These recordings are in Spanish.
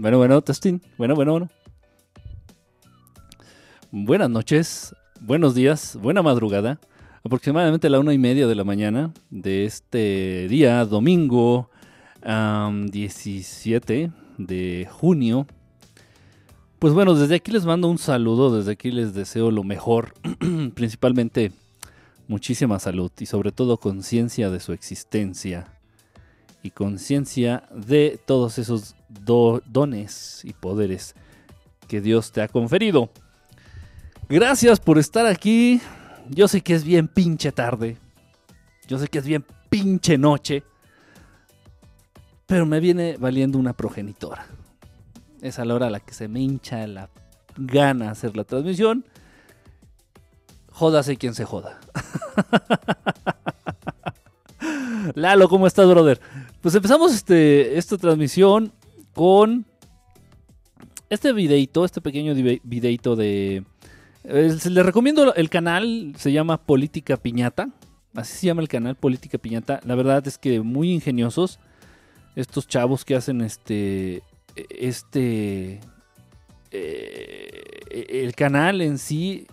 Bueno, bueno, testing. Bueno, bueno, bueno. Buenas noches, buenos días, buena madrugada. Aproximadamente la una y media de la mañana de este día, domingo 17 de junio. Pues bueno, desde aquí les mando un saludo, desde aquí les deseo lo mejor, principalmente muchísima salud y sobre todo conciencia de su existencia y conciencia de todos esos dones y poderes que Dios te ha conferido. Gracias por estar aquí. Yo sé que es bien pinche tarde. Yo sé que es bien pinche noche. Pero me viene valiendo una progenitora. Es a la hora a la que se me hincha la gana hacer la transmisión. Jódase quien se joda. Lalo, ¿cómo estás, brother? Pues empezamos este, esta transmisión con este videito, este pequeño videito de eh, les recomiendo el canal, se llama Política Piñata. Así se llama el canal Política Piñata. La verdad es que muy ingeniosos. Estos chavos que hacen este. Este. Eh, el canal en sí.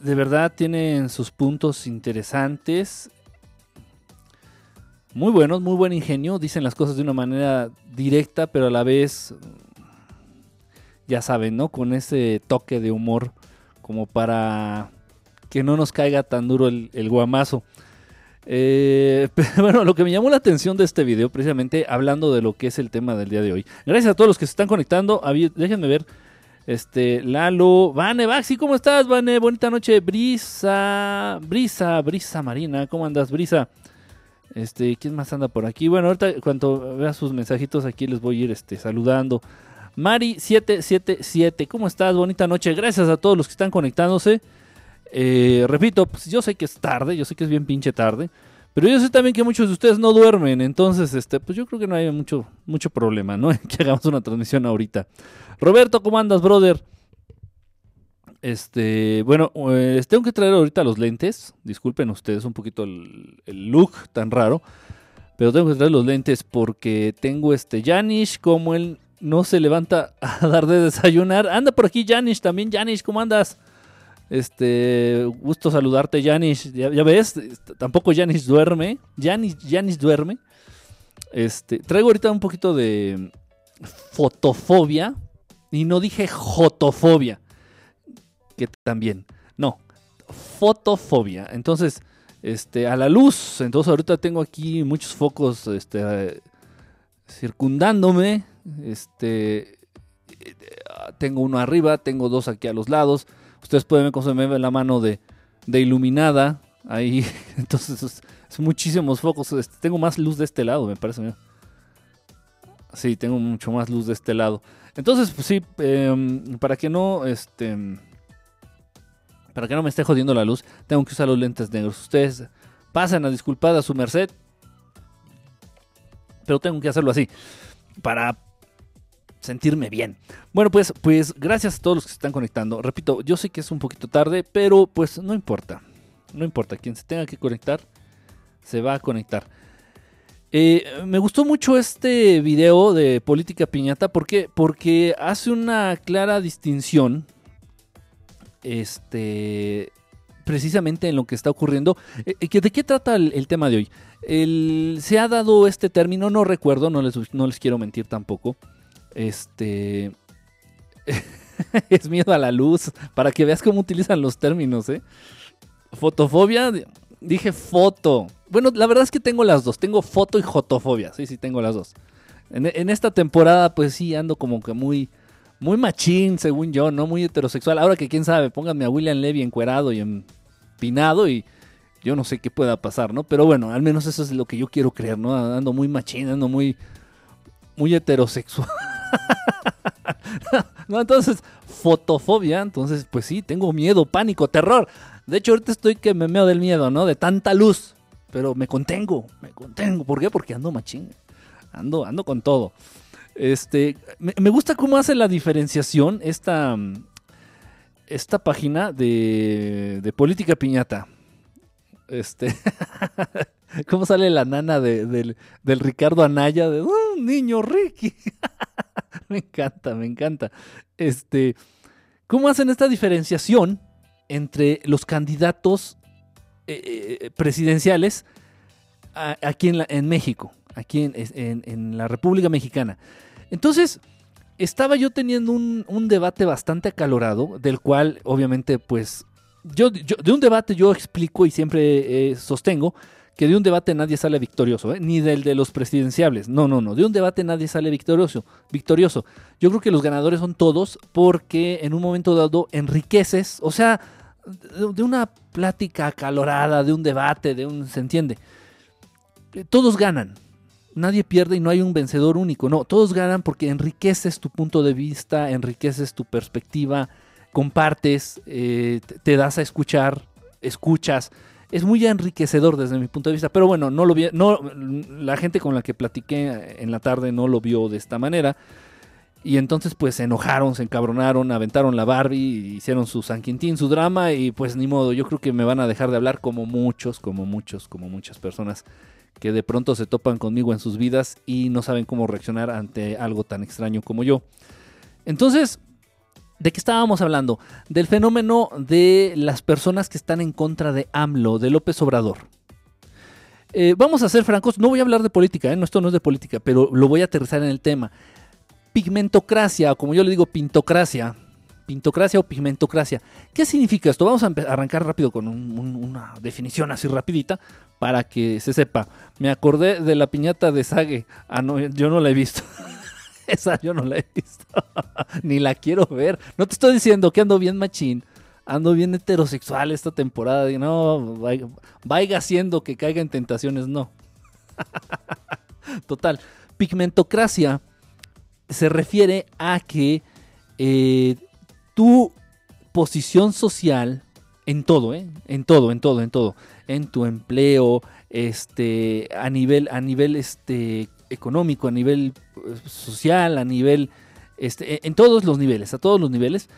De verdad tienen sus puntos interesantes. Muy buenos, muy buen ingenio. Dicen las cosas de una manera directa, pero a la vez ya saben, ¿no? Con ese toque de humor como para que no nos caiga tan duro el, guamazo. Eh, bueno, lo que me llamó la atención de este video, precisamente hablando de lo que es el tema del día de hoy. Gracias a todos los que se están conectando. Déjenme ver. Este, Lalo, Vane, Baxi, ¿cómo estás, Vane? Bonita noche, Brisa, Brisa, Brisa Marina, ¿cómo andas, Brisa? Este, ¿quién más anda por aquí? Bueno, ahorita cuando vea sus mensajitos aquí les voy a ir este, saludando. Mari777, ¿cómo estás? Bonita noche. Gracias a todos los que están conectándose. Eh, repito, pues yo sé que es tarde, yo sé que es bien pinche tarde. Pero yo sé también que muchos de ustedes no duermen, entonces, este, pues yo creo que no hay mucho, mucho problema, ¿no? que hagamos una transmisión ahorita. Roberto, ¿cómo andas, brother? Este, bueno, pues tengo que traer ahorita los lentes. Disculpen ustedes un poquito el, look tan raro. Pero tengo que traer los lentes porque tengo este Janish como el no se levanta a dar de desayunar. Anda por aquí Janish también. Janish, ¿cómo andas? Este, gusto saludarte, Janish. Ya, ves, tampoco Janish duerme. Janish, Janish duerme. Este, traigo ahorita un poquito de fotofobia. Y no dije jotofobia. Que también. No, fotofobia. Entonces, este, a la luz. Entonces ahorita tengo aquí muchos focos este, circundándome. Este, tengo uno arriba, tengo dos aquí a los lados. Ustedes pueden ver cómo se me ve la mano de, iluminada. Ahí, entonces es, muchísimos focos. Este, tengo más luz de este lado, me parece. Sí, tengo mucho más luz de este lado. Entonces, pues sí, em, para que no, este, para que no me esté jodiendo la luz, tengo que usar los lentes negros. Ustedes pasen a disculpar a su merced, pero tengo que hacerlo así para sentirme bien. Bueno, pues, pues gracias a todos los que se están conectando. Repito, yo sé que es un poquito tarde, pero pues no importa. No importa, quien se tenga que conectar, se va a conectar. Eh, me gustó mucho este video de Política Piñata. ¿Por qué? Porque hace una clara distinción. Este. Precisamente en lo que está ocurriendo. Eh, eh, ¿De qué trata el, tema de hoy? se ha dado este término, no recuerdo, no les, no les quiero mentir tampoco. Este. es miedo a la luz. Para que veas cómo utilizan los términos, ¿eh? Fotofobia. Dije foto. Bueno, la verdad es que tengo las dos. Tengo foto y fotofobia. Sí, sí, tengo las dos. En, esta temporada, pues sí, ando como que muy. Muy machín, según yo, ¿no? Muy heterosexual. Ahora que quién sabe, pónganme a William Levy encuerado y empinado y yo no sé qué pueda pasar, ¿no? Pero bueno, al menos eso es lo que yo quiero creer, ¿no? Ando muy machín, ando muy. Muy heterosexual. no, entonces, fotofobia, entonces, pues sí, tengo miedo, pánico, terror. De hecho, ahorita estoy que me meo del miedo, ¿no? De tanta luz. Pero me contengo, me contengo. ¿Por qué? Porque ando machín. Ando, ando con todo. Este, me, gusta cómo hace la diferenciación esta, esta página de, de política piñata. Este, ¿cómo sale la nana del, del, Ricardo Anaya? De un niño Ricky. me encanta, me encanta. Este, ¿cómo hacen esta diferenciación entre los candidatos eh, eh, presidenciales aquí en, México, aquí en, la República Mexicana? Entonces, estaba yo teniendo un, debate bastante acalorado, del cual obviamente pues yo, de un debate yo explico y siempre eh, sostengo que de un debate nadie sale victorioso, ¿eh? ni del de los presidenciables. No, no, no. De un debate nadie sale victorioso. victorioso. Yo creo que los ganadores son todos porque en un momento dado enriqueces, o sea, de una plática acalorada, de un debate, de un... ¿Se entiende? Todos ganan. Nadie pierde y no hay un vencedor único. No, todos ganan porque enriqueces tu punto de vista, enriqueces tu perspectiva, compartes, eh, te das a escuchar, escuchas es muy enriquecedor desde mi punto de vista. Pero bueno, no lo vi, no, la gente con la que platiqué en la tarde no lo vio de esta manera. Y entonces pues se enojaron, se encabronaron, aventaron la Barbie, hicieron su San Quintín, su drama y pues ni modo, yo creo que me van a dejar de hablar como muchos, como muchos, como muchas personas que de pronto se topan conmigo en sus vidas y no saben cómo reaccionar ante algo tan extraño como yo. Entonces, ¿De qué estábamos hablando? Del fenómeno de las personas que están en contra de AMLO, de López Obrador. Eh, vamos a ser francos, no voy a hablar de política, ¿eh? no, esto no es de política, pero lo voy a aterrizar en el tema. Pigmentocracia, o como yo le digo, pintocracia. Pintocracia o pigmentocracia. ¿Qué significa esto? Vamos a arrancar rápido con una definición así rapidita para que se sepa. Me acordé de la piñata de Sage. Ah, no, yo no la he visto. Esa yo no la he visto. Ni la quiero ver. No te estoy diciendo que ando bien machín. Ando bien heterosexual esta temporada. Y no, vaya, haciendo que caiga en tentaciones. No. Total. Pigmentocracia se refiere a que eh, tu posición social en todo, ¿eh? En todo, en todo, en todo. En tu empleo, este, a nivel, a nivel este, económico, a nivel eh, social, a nivel, este, e, en todos los niveles, a todos los niveles,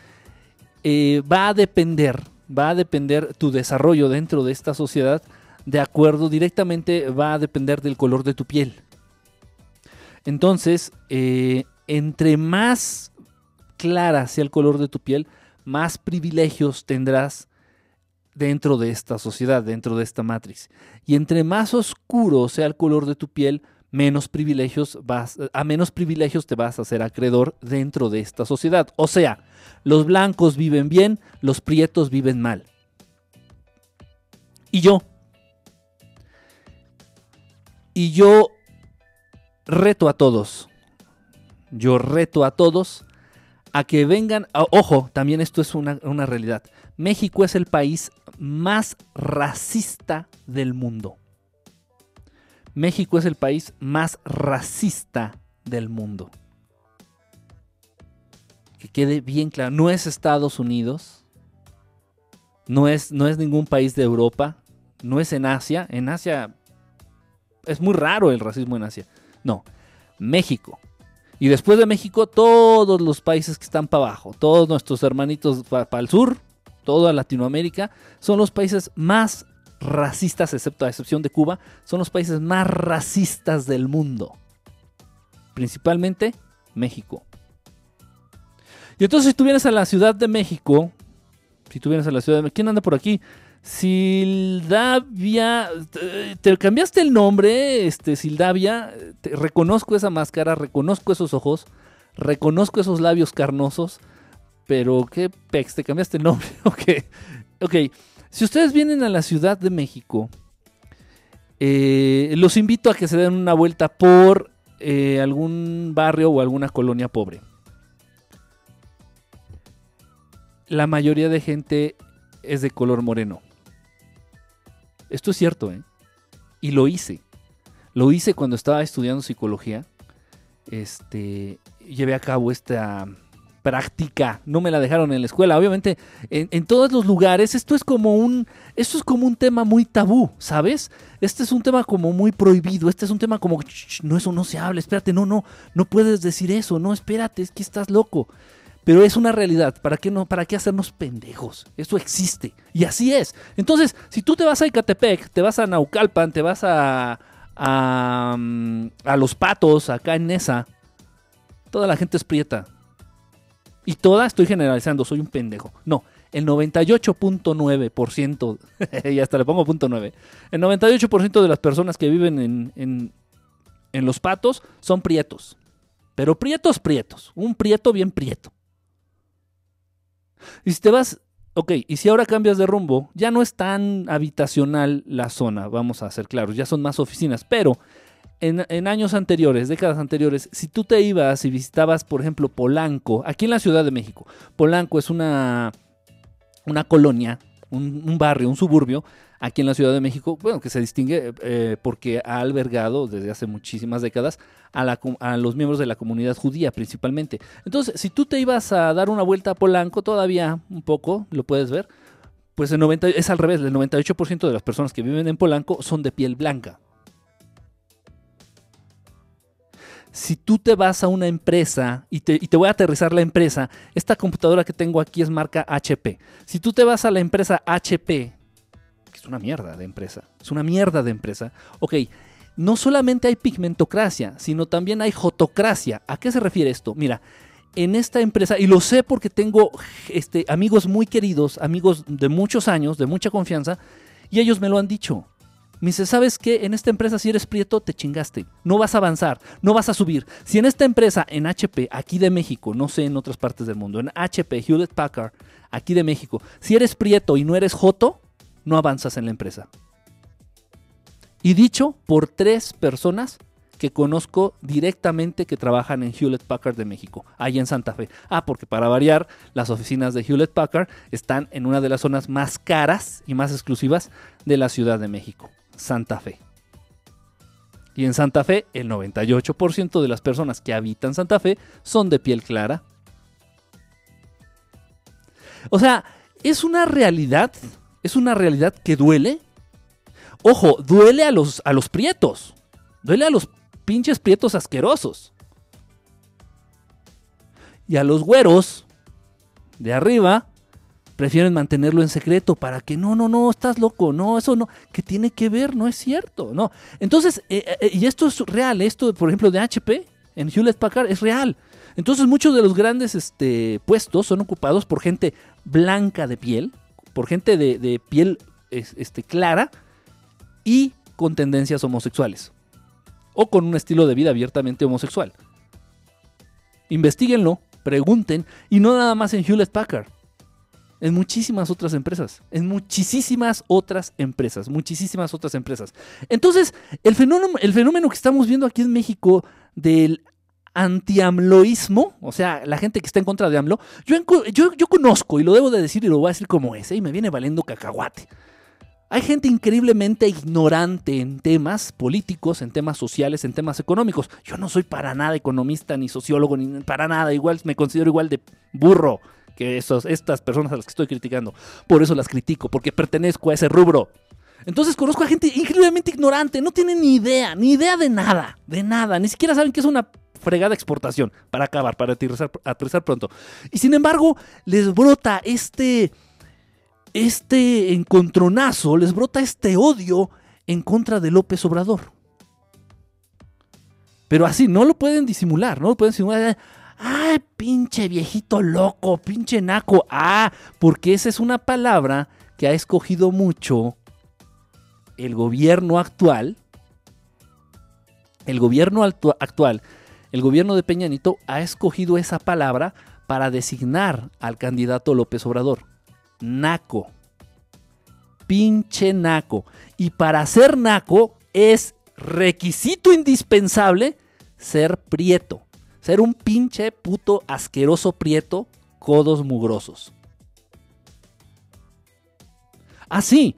eh, va a depender, va a depender tu desarrollo dentro de esta sociedad, de acuerdo directamente va a depender del color de tu piel. Entonces, entre más clara sea el color de tu piel, más privilegios tendrás dentro de esta sociedad, dentro de esta matriz. Y entre más oscuro sea el color de tu piel, menos privilegios vas, a menos privilegios te vas a hacer acreedor dentro de esta sociedad. O sea, los blancos viven bien, los prietos viven mal. Y yo, y yo reto a todos, yo reto a todos a que vengan, ojo, también esto es una, realidad, México es el país más racista del mundo. México es el país más racista del mundo. Que quede bien claro, no es Estados Unidos, no es, no es ningún país de Europa, no es en Asia. En Asia es muy raro el racismo en Asia. No, México. Y después de México, todos los países que están para abajo, todos nuestros hermanitos para el sur, toda Latinoamérica, son los países más racistas, excepto a excepción de Cuba, son los países más racistas del mundo. Principalmente México. Y entonces si tú vienes a la Ciudad de México, si tú vienes a la Ciudad de México, ¿quién anda por aquí? Sildavia, te cambiaste el nombre, este, Sildavia, reconozco esa máscara, reconozco esos ojos, reconozco esos labios carnosos, pero qué pex, te cambiaste el nombre, ok, ok. Si ustedes vienen a la Ciudad de México, eh, los invito a que se den una vuelta por eh, algún barrio o alguna colonia pobre. La mayoría de gente es de color moreno. Esto es cierto, ¿eh? Y lo hice. Lo hice cuando estaba estudiando psicología. Este, llevé a cabo esta práctica. No me la dejaron en la escuela. Obviamente, en, todos los lugares, esto es como un. Esto es como un tema muy tabú, ¿sabes? Este es un tema como muy prohibido. Este es un tema como. no, eso no se habla. Espérate, no, no. No puedes decir eso. No, espérate, es que estás loco. Pero es una realidad. ¿Para qué, no, ¿Para qué hacernos pendejos? Esto existe. Y así es. Entonces, si tú te vas a Icatepec, te vas a Naucalpan, te vas a. a, mm, a Los Patos, acá en Nesa Toda la gente es prieta. Y toda, estoy generalizando, soy un pendejo. No, el 98.9%, y hasta le pongo punto 9, el 98% de las personas que viven en, en, en los patos son prietos. Pero prietos, prietos. Un prieto bien prieto. Y si te vas, ok, y si ahora cambias de rumbo, ya no es tan habitacional la zona, vamos a ser claros, ya son más oficinas, pero en, años anteriores, décadas anteriores, si tú te ibas y visitabas, por ejemplo, Polanco, aquí en la Ciudad de México, Polanco es una, una colonia, un, barrio, un suburbio, aquí en la Ciudad de México, bueno, que se distingue eh, porque ha albergado desde hace muchísimas décadas a, los miembros de la comunidad judía principalmente. Entonces, si tú te ibas a dar una vuelta a Polanco, todavía un poco, lo puedes ver, pues el 90, es al revés, el 98% de las personas que viven en Polanco son de piel blanca. si tú te vas a una empresa y te, voy a aterrizar la empresa, esta computadora que tengo aquí es marca HP. Si tú te vas a la empresa HP, es una mierda de empresa, es una mierda de empresa, ok, no solamente hay pigmentocracia, sino también hay jotocracia. ¿A qué se refiere esto? Mira, en esta empresa, y lo sé porque tengo este, amigos muy queridos, amigos de muchos años, de mucha confianza, y ellos me lo han dicho. Me dice, ¿sabes qué? En esta empresa si eres prieto, te chingaste. No vas a avanzar, no vas a subir. Si en esta empresa, en HP, aquí de México, no sé en otras partes del mundo, en HP, Hewlett Packard, aquí de México, si eres prieto y no eres joto, no avanzas en la empresa. Y dicho por tres personas que conozco directamente que trabajan en Hewlett Packard de México, ahí en Santa Fe. Ah, porque para variar, las oficinas de Hewlett Packard están en una de las zonas más caras y más exclusivas de la Ciudad de México. Santa Fe. Y en Santa Fe, el 98% de las personas que habitan Santa Fe son de piel clara. O sea, es una realidad, es una realidad que duele. Ojo, duele a los, a los prietos, duele a los pinches prietos asquerosos. Y a los güeros de arriba prefieren mantenerlo en secreto para que no, no, no, estás loco, no, eso no, que tiene que ver, no es cierto, no. Entonces, eh, eh, y esto es real, esto, por ejemplo, de HP en Hewlett Packard es real. Entonces, muchos de los grandes este, puestos son ocupados por gente blanca de piel, por gente de, piel este, clara y con tendencias homosexuales o con un estilo de vida abiertamente homosexual. Investíguenlo, pregunten y no nada más en Hewlett Packard en muchísimas otras empresas, en muchísimas otras empresas, muchísimas otras empresas. Entonces, el fenómeno, el fenómeno que estamos viendo aquí en México del anti-amloísmo, o sea, la gente que está en contra de AMLO, yo, yo, conozco, y lo debo de decir y lo voy a decir como es, ¿eh? y me viene valiendo cacahuate. Hay gente increíblemente ignorante en temas políticos, en temas sociales, en temas económicos. Yo no soy para nada economista ni sociólogo, ni para nada, igual me considero igual de burro que estas personas a las que estoy criticando. Por eso las critico, porque pertenezco a ese rubro. Entonces conozco a gente increíblemente ignorante, no tienen ni idea, ni idea de nada, de nada, ni siquiera saben que es una fregada exportación para acabar, para aterrizar, pronto. Y sin embargo, les brota este, este encontronazo, les brota este odio en contra de López Obrador. Pero así, no lo pueden disimular, no lo pueden disimular. ¡Ay, pinche viejito loco, pinche naco! Ah, porque esa es una palabra que ha escogido mucho el gobierno actual. El gobierno actual, el gobierno de Peñanito, ha escogido esa palabra para designar al candidato López Obrador. Naco. Pinche naco. Y para ser naco es requisito indispensable ser prieto. Ser un pinche puto asqueroso prieto, codos mugrosos. Así,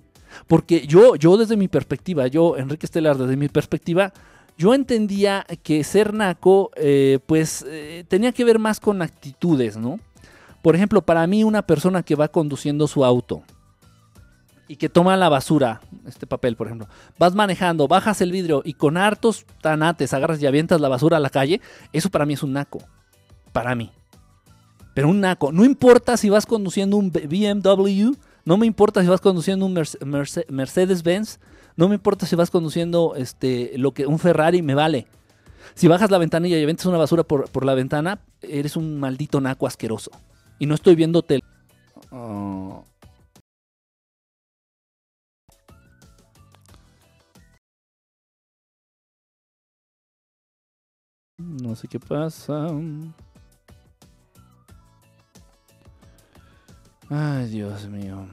porque yo, yo desde mi perspectiva, yo, Enrique Estelar, desde mi perspectiva, yo entendía que ser naco, eh, pues, eh, tenía que ver más con actitudes, ¿no? Por ejemplo, para mí una persona que va conduciendo su auto, y que toma la basura, este papel por ejemplo, vas manejando, bajas el vidrio y con hartos tanates agarras y avientas la basura a la calle, eso para mí es un naco. Para mí. Pero un naco. No importa si vas conduciendo un BMW, no me importa si vas conduciendo un Mercedes-Benz, no me importa si vas conduciendo este, lo que, un Ferrari, me vale. Si bajas la ventanilla y aventas una basura por, por la ventana, eres un maldito naco asqueroso. Y no estoy viendo tele. Oh. No sé qué pasa. Ay, Dios mío.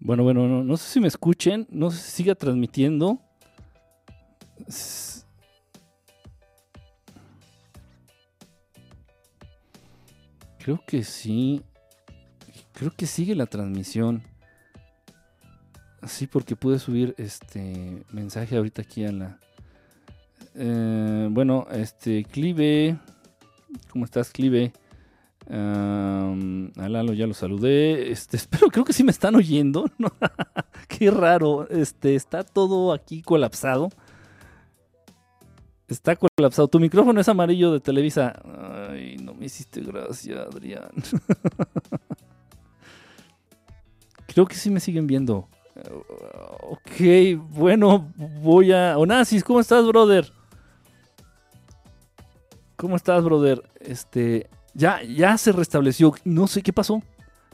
Bueno, bueno, no, no, sé si me escuchen, no sé si siga transmitiendo. Creo que sí. Creo que sigue la transmisión. Sí, porque pude subir este mensaje ahorita aquí a la. Eh, bueno, este, Clive. ¿Cómo estás, Clive? A Lalo ya lo saludé. Este, espero, creo que sí me están oyendo. Qué raro. Este, está todo aquí colapsado. Está colapsado. Tu micrófono es amarillo de Televisa. Ay, no me hiciste gracia, Adrián. creo que sí me siguen viendo. Ok, bueno, voy a. Onassis, ¿cómo estás, brother? ¿Cómo estás, brother? Este. Ya, ya se restableció. No sé qué pasó.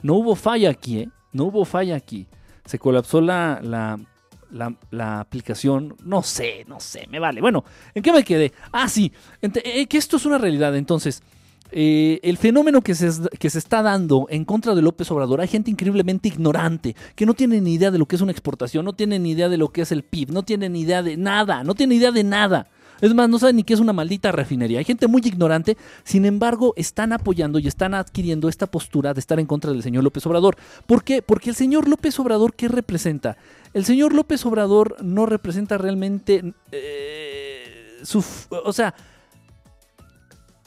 No hubo falla aquí, ¿eh? No hubo falla aquí. Se colapsó la, la, aplicación. No sé, no sé, me vale. Bueno, ¿en qué me quedé? Ah, sí, eh, que esto es una realidad. Entonces, eh, el fenómeno que se, que se está dando en contra de López Obrador, hay gente increíblemente ignorante, que no tiene ni idea de lo que es una exportación, no tiene ni idea de lo que es el PIB, no tiene ni idea de nada, no tiene idea de nada. Es más, no saben ni qué es una maldita refinería. Hay gente muy ignorante, sin embargo, están apoyando y están adquiriendo esta postura de estar en contra del señor López Obrador. ¿Por qué? Porque el señor López Obrador, ¿qué representa? El señor López Obrador no representa realmente eh, su... O sea,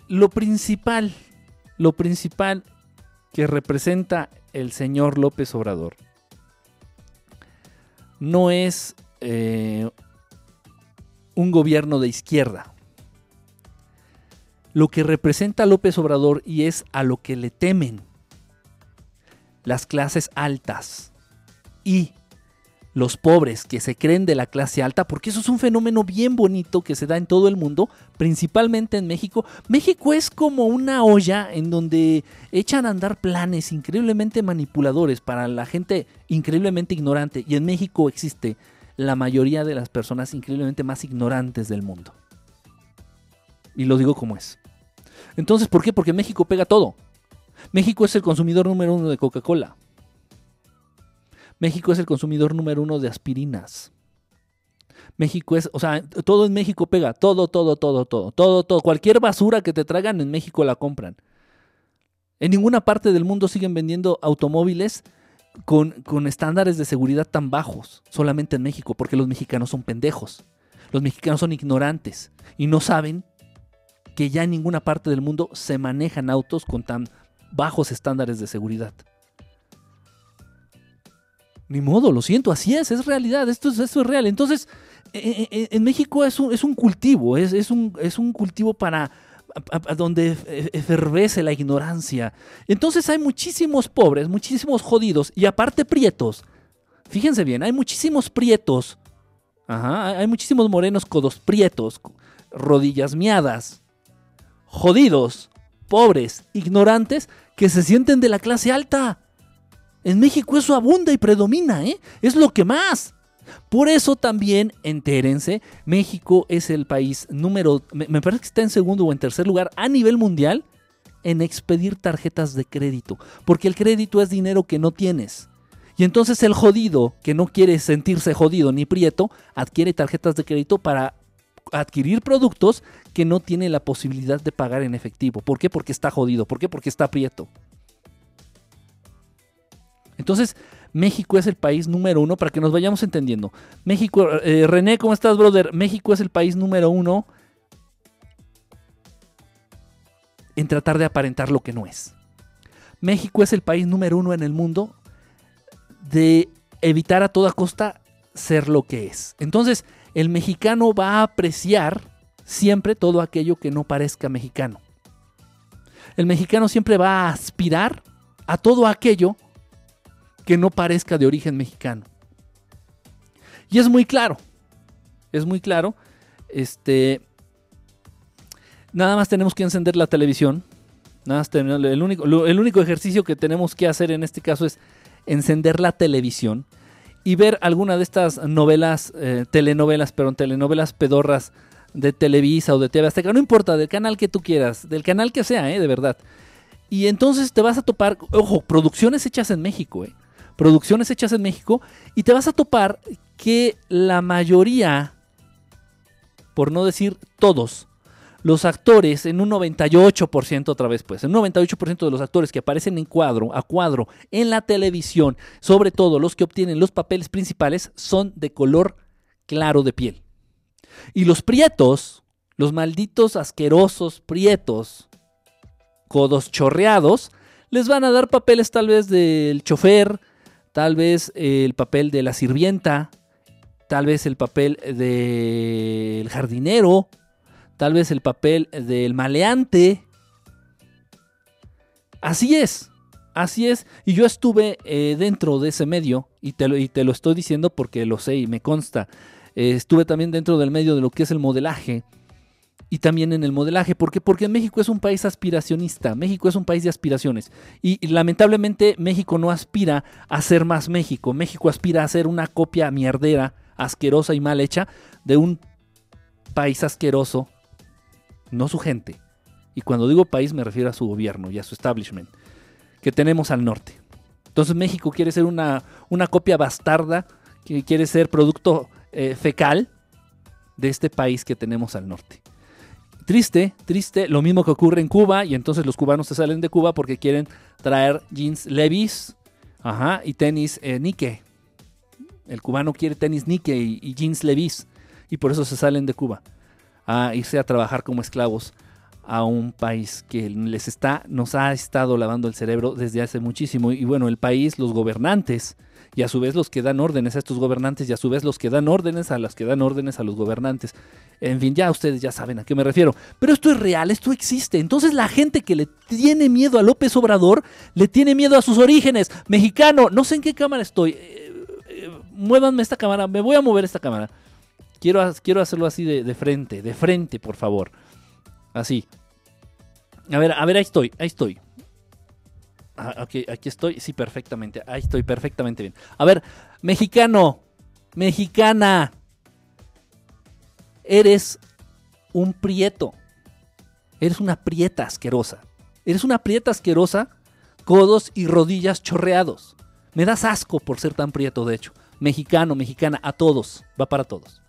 lo principal, lo principal que representa el señor López Obrador no es eh, un gobierno de izquierda. Lo que representa López Obrador y es a lo que le temen las clases altas y los pobres que se creen de la clase alta, porque eso es un fenómeno bien bonito que se da en todo el mundo, principalmente en México. México es como una olla en donde echan a andar planes increíblemente manipuladores para la gente increíblemente ignorante y en México existe la mayoría de las personas increíblemente más ignorantes del mundo. Y lo digo como es. Entonces, ¿por qué? Porque México pega todo. México es el consumidor número uno de Coca-Cola. México es el consumidor número uno de aspirinas. México es, o sea, todo en México pega, todo, todo, todo, todo, todo, todo. Cualquier basura que te traigan en México la compran. En ninguna parte del mundo siguen vendiendo automóviles con, estándares de seguridad tan bajos, solamente en México, porque los mexicanos son pendejos. Los mexicanos son ignorantes y no saben que ya en ninguna parte del mundo se manejan autos con tan bajos estándares de seguridad. Ni modo, lo siento, así es, es realidad, esto es, esto es real. Entonces, e, e, e, en México es un, es un cultivo, es, es, un, es un cultivo para donde efervece la ignorancia. Entonces hay muchísimos pobres, muchísimos jodidos y aparte prietos. Fíjense bien, hay muchísimos prietos. Ajá, hay muchísimos morenos codos prietos, rodillas miadas, jodidos, pobres, ignorantes, que se sienten de la clase alta. En México eso abunda y predomina, ¿eh? Es lo que más. Por eso también, entérense, México es el país número, me, parece que está en segundo o en tercer lugar a nivel mundial en expedir tarjetas de crédito, porque el crédito es dinero que no tienes. Y entonces el jodido, que no quiere sentirse jodido ni prieto, adquiere tarjetas de crédito para adquirir productos que no tiene la posibilidad de pagar en efectivo. ¿Por qué? Porque está jodido. ¿Por qué? Porque está prieto. Entonces, México es el país número uno, para que nos vayamos entendiendo. México, eh, René, ¿cómo estás, brother? México es el país número uno en tratar de aparentar lo que no es. México es el país número uno en el mundo de evitar a toda costa ser lo que es. Entonces, el mexicano va a apreciar siempre todo aquello que no parezca mexicano. El mexicano siempre va a aspirar a todo aquello que no parezca de origen mexicano. Y es muy claro, es muy claro. Este, nada más tenemos que encender la televisión. Nada más el, único, el único ejercicio que tenemos que hacer en este caso es encender la televisión y ver alguna de estas novelas, eh, telenovelas, perdón, telenovelas pedorras de Televisa o de TV Azteca, no importa, del canal que tú quieras, del canal que sea, eh, de verdad. Y entonces te vas a topar, ojo, producciones hechas en México, eh producciones hechas en México y te vas a topar que la mayoría, por no decir todos, los actores, en un 98% otra vez, pues, en un 98% de los actores que aparecen en cuadro, a cuadro, en la televisión, sobre todo los que obtienen los papeles principales, son de color claro de piel. Y los prietos, los malditos asquerosos prietos, codos chorreados, les van a dar papeles tal vez del chofer, tal vez el papel de la sirvienta, tal vez el papel del jardinero, tal vez el papel del maleante. Así es, así es. Y yo estuve eh, dentro de ese medio, y te, lo, y te, lo, estoy diciendo porque lo sé y me consta. Eh, estuve también dentro del medio de lo que es el modelaje y también en el modelaje. ¿Por qué? Porque México es un país aspiracionista, México es un país de aspiraciones. Y, lamentablemente México no aspira a ser más México, México aspira a ser una copia mierdera, asquerosa y mal hecha de un país asqueroso, no su gente. Y cuando digo país me refiero a su gobierno y a su establishment, que tenemos al norte. Entonces México quiere ser una, una copia bastarda, que quiere ser producto eh, fecal de este país que tenemos al norte. Triste, triste, lo mismo que ocurre en Cuba y entonces los cubanos se salen de Cuba porque quieren traer jeans Levis ajá, y tenis eh, Nike. El cubano quiere tenis Nike y, jeans Levis y por eso se salen de Cuba a irse a trabajar como esclavos a un país que les está, nos ha estado lavando el cerebro desde hace muchísimo. Y bueno, el país, los gobernantes, y a su vez los que dan órdenes a estos gobernantes y a su vez los que dan órdenes a los que dan órdenes a los gobernantes. En fin, ya ustedes ya saben a qué me refiero. Pero esto es real, esto existe. Entonces la gente que le tiene miedo a López Obrador, le tiene miedo a sus orígenes. Mexicano, no sé en qué cámara estoy. Eh, eh, muévanme esta cámara, me voy a mover esta cámara. Quiero, quiero hacerlo así de, de frente, de frente, por favor. Así. A ver, a ver, ahí estoy, ahí estoy. Ah, aquí, estoy, sí, perfectamente. Ahí estoy, perfectamente bien. A ver, mexicano, mexicana, eres un prieto. Eres una prieta asquerosa. Eres una prieta asquerosa, codos y rodillas chorreados. Me das asco por ser tan prieto, de hecho. Mexicano, mexicana, a todos. Va para todos.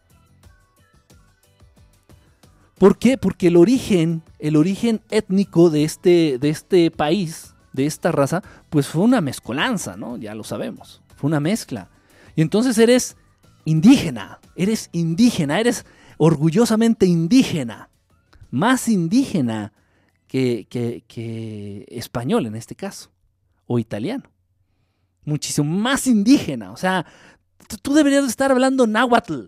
¿Por qué? Porque el origen, el origen étnico de este, de este país de esta raza, pues fue una mezcolanza, ¿no? Ya lo sabemos, fue una mezcla. Y entonces eres indígena, eres indígena, eres orgullosamente indígena, más indígena que, que, español en este caso, o italiano. muchísimo más indígena. O sea, tú deberías estar hablando náhuatl.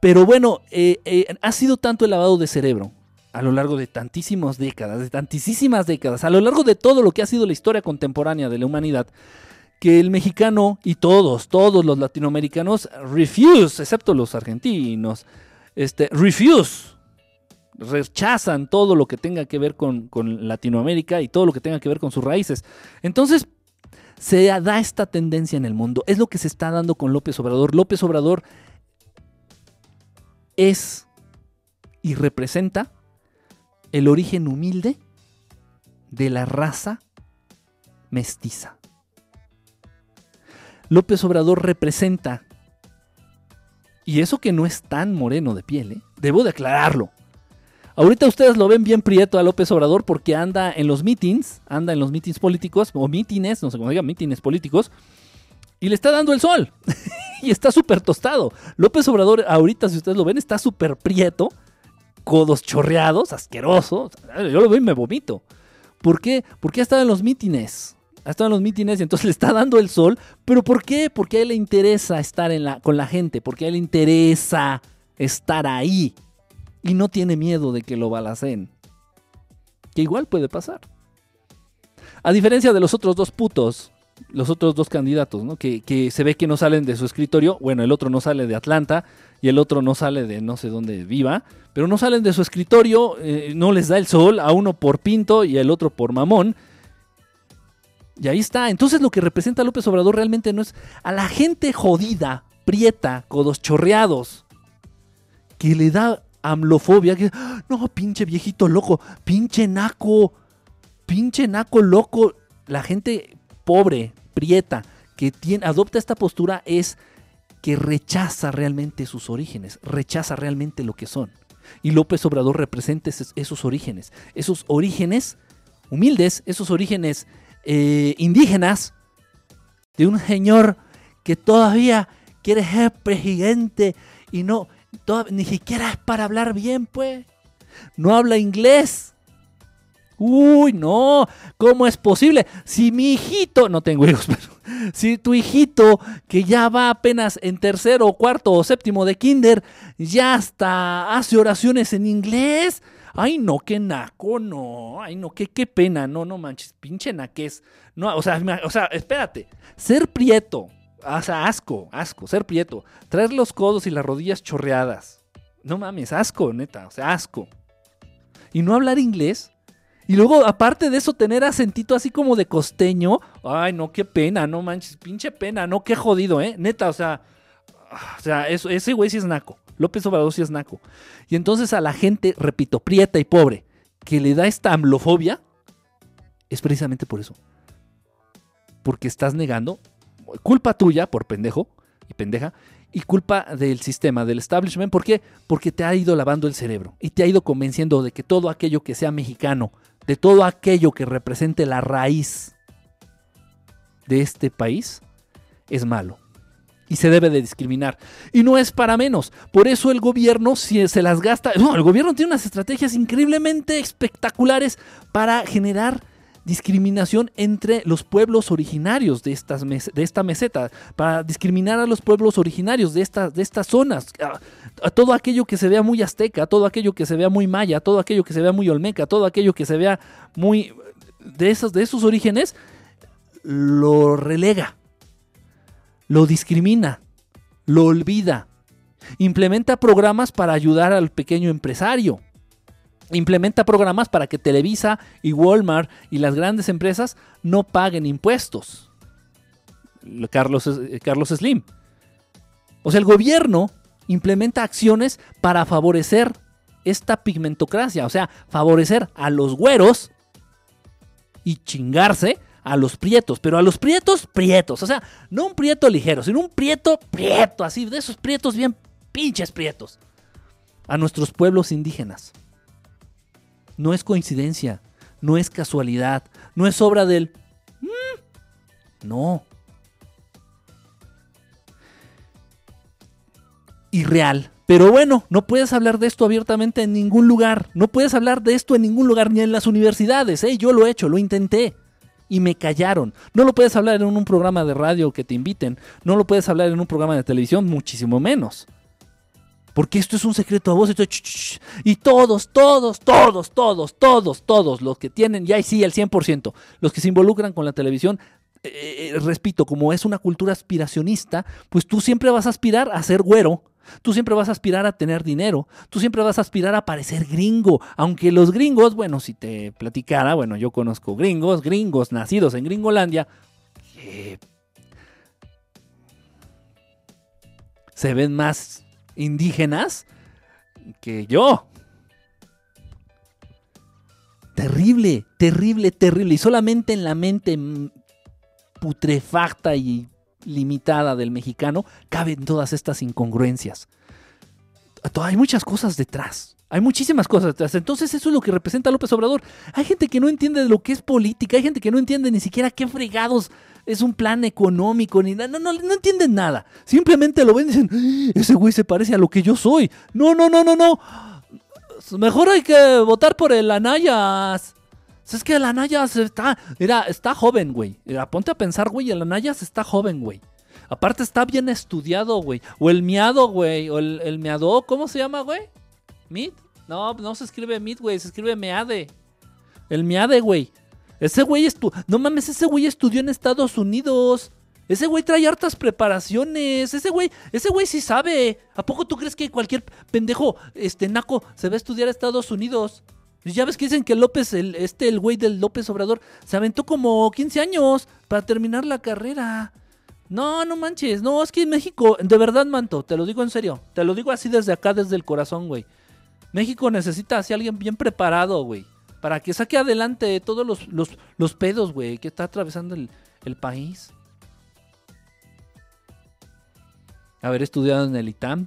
Pero bueno, eh, eh, ha sido tanto el lavado de cerebro a lo largo de tantísimas décadas, de tantísimas décadas, a lo largo de todo lo que ha sido la historia contemporánea de la humanidad, que el mexicano y todos, todos los latinoamericanos refuse, excepto los argentinos, este, refuse, rechazan todo lo que tenga que ver con, con Latinoamérica y todo lo que tenga que ver con sus raíces. Entonces, se da esta tendencia en el mundo. Es lo que se está dando con López Obrador. López Obrador es y representa el origen humilde de la raza mestiza. López Obrador representa, y eso que no es tan moreno de piel, ¿eh? debo de aclararlo. Ahorita ustedes lo ven bien prieto a López Obrador porque anda en los meetings, anda en los meetings políticos, o mítines, no sé cómo digan, mítines políticos, y le está dando el sol. y está súper tostado. López Obrador, ahorita, si ustedes lo ven, está súper prieto codos chorreados, asqueroso. Yo lo veo y me vomito. ¿Por qué? Porque ha estado en los mítines. Ha estado en los mítines y entonces le está dando el sol. ¿Pero por qué? Porque a él le interesa estar con la gente. Porque a él le interesa estar ahí. Y no tiene miedo de que lo balacen. Que igual puede pasar. A diferencia de los otros dos putos, los otros dos candidatos, ¿no? Que, que, se ve que no salen de su escritorio. Bueno, el otro no sale de Atlanta y el otro no sale de no sé dónde viva, pero no salen de su escritorio, eh, no les da el sol, a uno por pinto y al otro por mamón. Y ahí está. Entonces lo que representa López Obrador realmente no es a la gente jodida, prieta, codos chorreados, que le da amlofobia, que no, pinche viejito loco, pinche naco, pinche naco loco. La gente pobre, prieta, que tiene, adopta esta postura es que rechaza realmente sus orígenes, rechaza realmente lo que son. Y López Obrador representa esos, orígenes, esos orígenes humildes, esos orígenes eh, indígenas de un señor que todavía quiere ser presidente y no, ni siquiera es para hablar bien, pues. No habla inglés. Uy, no, ¿cómo es posible? Si mi hijito, no tengo hijos, pero si tu hijito, que ya va apenas en tercero, cuarto o séptimo de kinder, ya hasta hace oraciones en inglés. Ay, no, qué naco, no. Ay, no, qué, qué pena. No, no manches, pinche naques. No, o sea, o sea, espérate. Ser prieto, o sea, asco, asco, ser prieto. Traer los codos y las rodillas chorreadas. No mames, asco, neta, o sea, asco. Y no hablar inglés y luego, aparte de eso, tener acentito así como de costeño. Ay, no, qué pena, no manches, pinche pena, no, qué jodido, ¿eh? Neta, o sea, o sea, ese güey sí es naco. López Obrador sí es naco. Y entonces a la gente, repito, prieta y pobre, que le da esta amlofobia, es precisamente por eso. Porque estás negando, culpa tuya por pendejo y pendeja, y culpa del sistema, del establishment. ¿Por qué? Porque te ha ido lavando el cerebro y te ha ido convenciendo de que todo aquello que sea mexicano, de todo aquello que represente la raíz de este país es malo y se debe de discriminar. Y no es para menos. Por eso el gobierno si se las gasta. El gobierno tiene unas estrategias increíblemente espectaculares para generar discriminación entre los pueblos originarios de, estas de esta meseta, para discriminar a los pueblos originarios de, estas de estas zonas, a, todo aquello que se vea muy azteca, todo aquello que se vea muy maya, todo aquello que se vea muy olmeca, todo aquello que se vea muy de esos, de esos orígenes, lo relega, lo discrimina, lo olvida, implementa programas para ayudar al pequeño empresario implementa programas para que Televisa y Walmart y las grandes empresas no paguen impuestos. Carlos, eh, Carlos Slim. O sea, el gobierno implementa acciones para favorecer esta pigmentocracia, o sea, favorecer a los güeros y chingarse a los prietos, pero a los prietos, prietos, o sea, no un prieto ligero, sino un prieto, prieto, así, de esos prietos bien pinches prietos, a nuestros pueblos indígenas. No es coincidencia, no es casualidad, no es obra del... Mm". no. Irreal. Pero bueno, no puedes hablar de esto abiertamente en ningún lugar. No puedes hablar de esto en ningún lugar, ni en las universidades. ¿eh? Yo lo he hecho, lo intenté. y me callaron. No lo puedes hablar en un programa de radio que te inviten, no lo puedes hablar en un programa de televisión, muchísimo menos. Porque esto es un secreto a voz. Y todos, todos, todos, todos, todos, todos los que tienen, ya sí, el 100%, los que se involucran con la televisión, eh, eh, repito, como es una cultura aspiracionista, pues tú siempre vas a aspirar a ser güero. Tú siempre vas a aspirar a tener dinero, tú siempre vas a aspirar a parecer gringo, aunque los gringos, bueno, si te platicara, bueno, yo conozco gringos, gringos nacidos en Gringolandia, se ven más indígenas que yo. Terrible, terrible, terrible. Y solamente en la mente putrefacta y limitada del mexicano caben todas estas incongruencias. Hay muchas cosas detrás. Hay muchísimas cosas detrás. Entonces eso es lo que representa López Obrador. Hay gente que no entiende de lo que es política. Hay gente que no entiende ni siquiera qué fregados es un plan económico, ni nada. No, no, no entienden nada. Simplemente lo ven y dicen, ¡Ah! ese güey se parece a lo que yo soy. No, no, no, no, no. Mejor hay que votar por el Anayas. Es que el Anayas está, mira, está joven, güey. Ponte a pensar, güey, el Anayas está joven, güey. Aparte está bien estudiado, güey. O el miado, güey. O el, el miado, ¿cómo se llama, güey? ¿Mid? No, no se escribe mid, güey. Se escribe meade. El miade, güey. Ese güey estudió. No mames, ese güey estudió en Estados Unidos. Ese güey trae hartas preparaciones. Ese güey, ese güey sí sabe. ¿A poco tú crees que cualquier pendejo, este naco, se va a estudiar a Estados Unidos? Ya ves que dicen que López, este, el güey del López Obrador, se aventó como 15 años para terminar la carrera. No, no manches. No, es que en México, de verdad, manto, te lo digo en serio. Te lo digo así desde acá, desde el corazón, güey. México necesita así alguien bien preparado, güey para que saque adelante todos los, los, pedos, güey, que está atravesando el, el, país. Haber estudiado en el ITAM.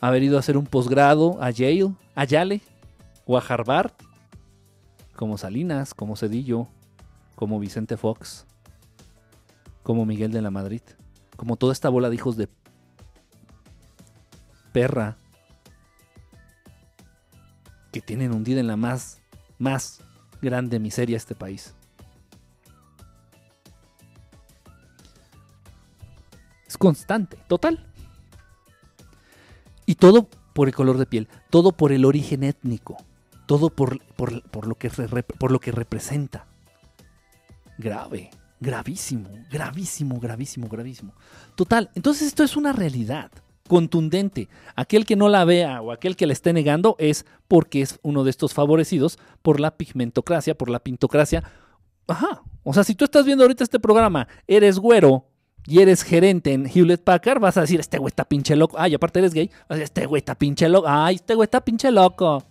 Haber ido a hacer un posgrado a Yale, a Yale o a Harvard. Como Salinas, como Cedillo, como Vicente Fox, como Miguel de la Madrid. Como toda esta bola de hijos de perra que tienen hundida en la más, más grande miseria este país. Es constante, total. Y todo por el color de piel, todo por el origen étnico, todo por, por, lo, que por lo que representa. Grave, gravísimo, gravísimo, gravísimo, gravísimo. Total, entonces esto es una realidad contundente. Aquel que no la vea o aquel que la esté negando es porque es uno de estos favorecidos por la pigmentocracia, por la pintocracia. Ajá. O sea, si tú estás viendo ahorita este programa, eres güero y eres gerente en Hewlett Packard, vas a decir, este güey está pinche loco. Ay, aparte eres gay, este güey está pinche loco. Ay, este güey está pinche loco.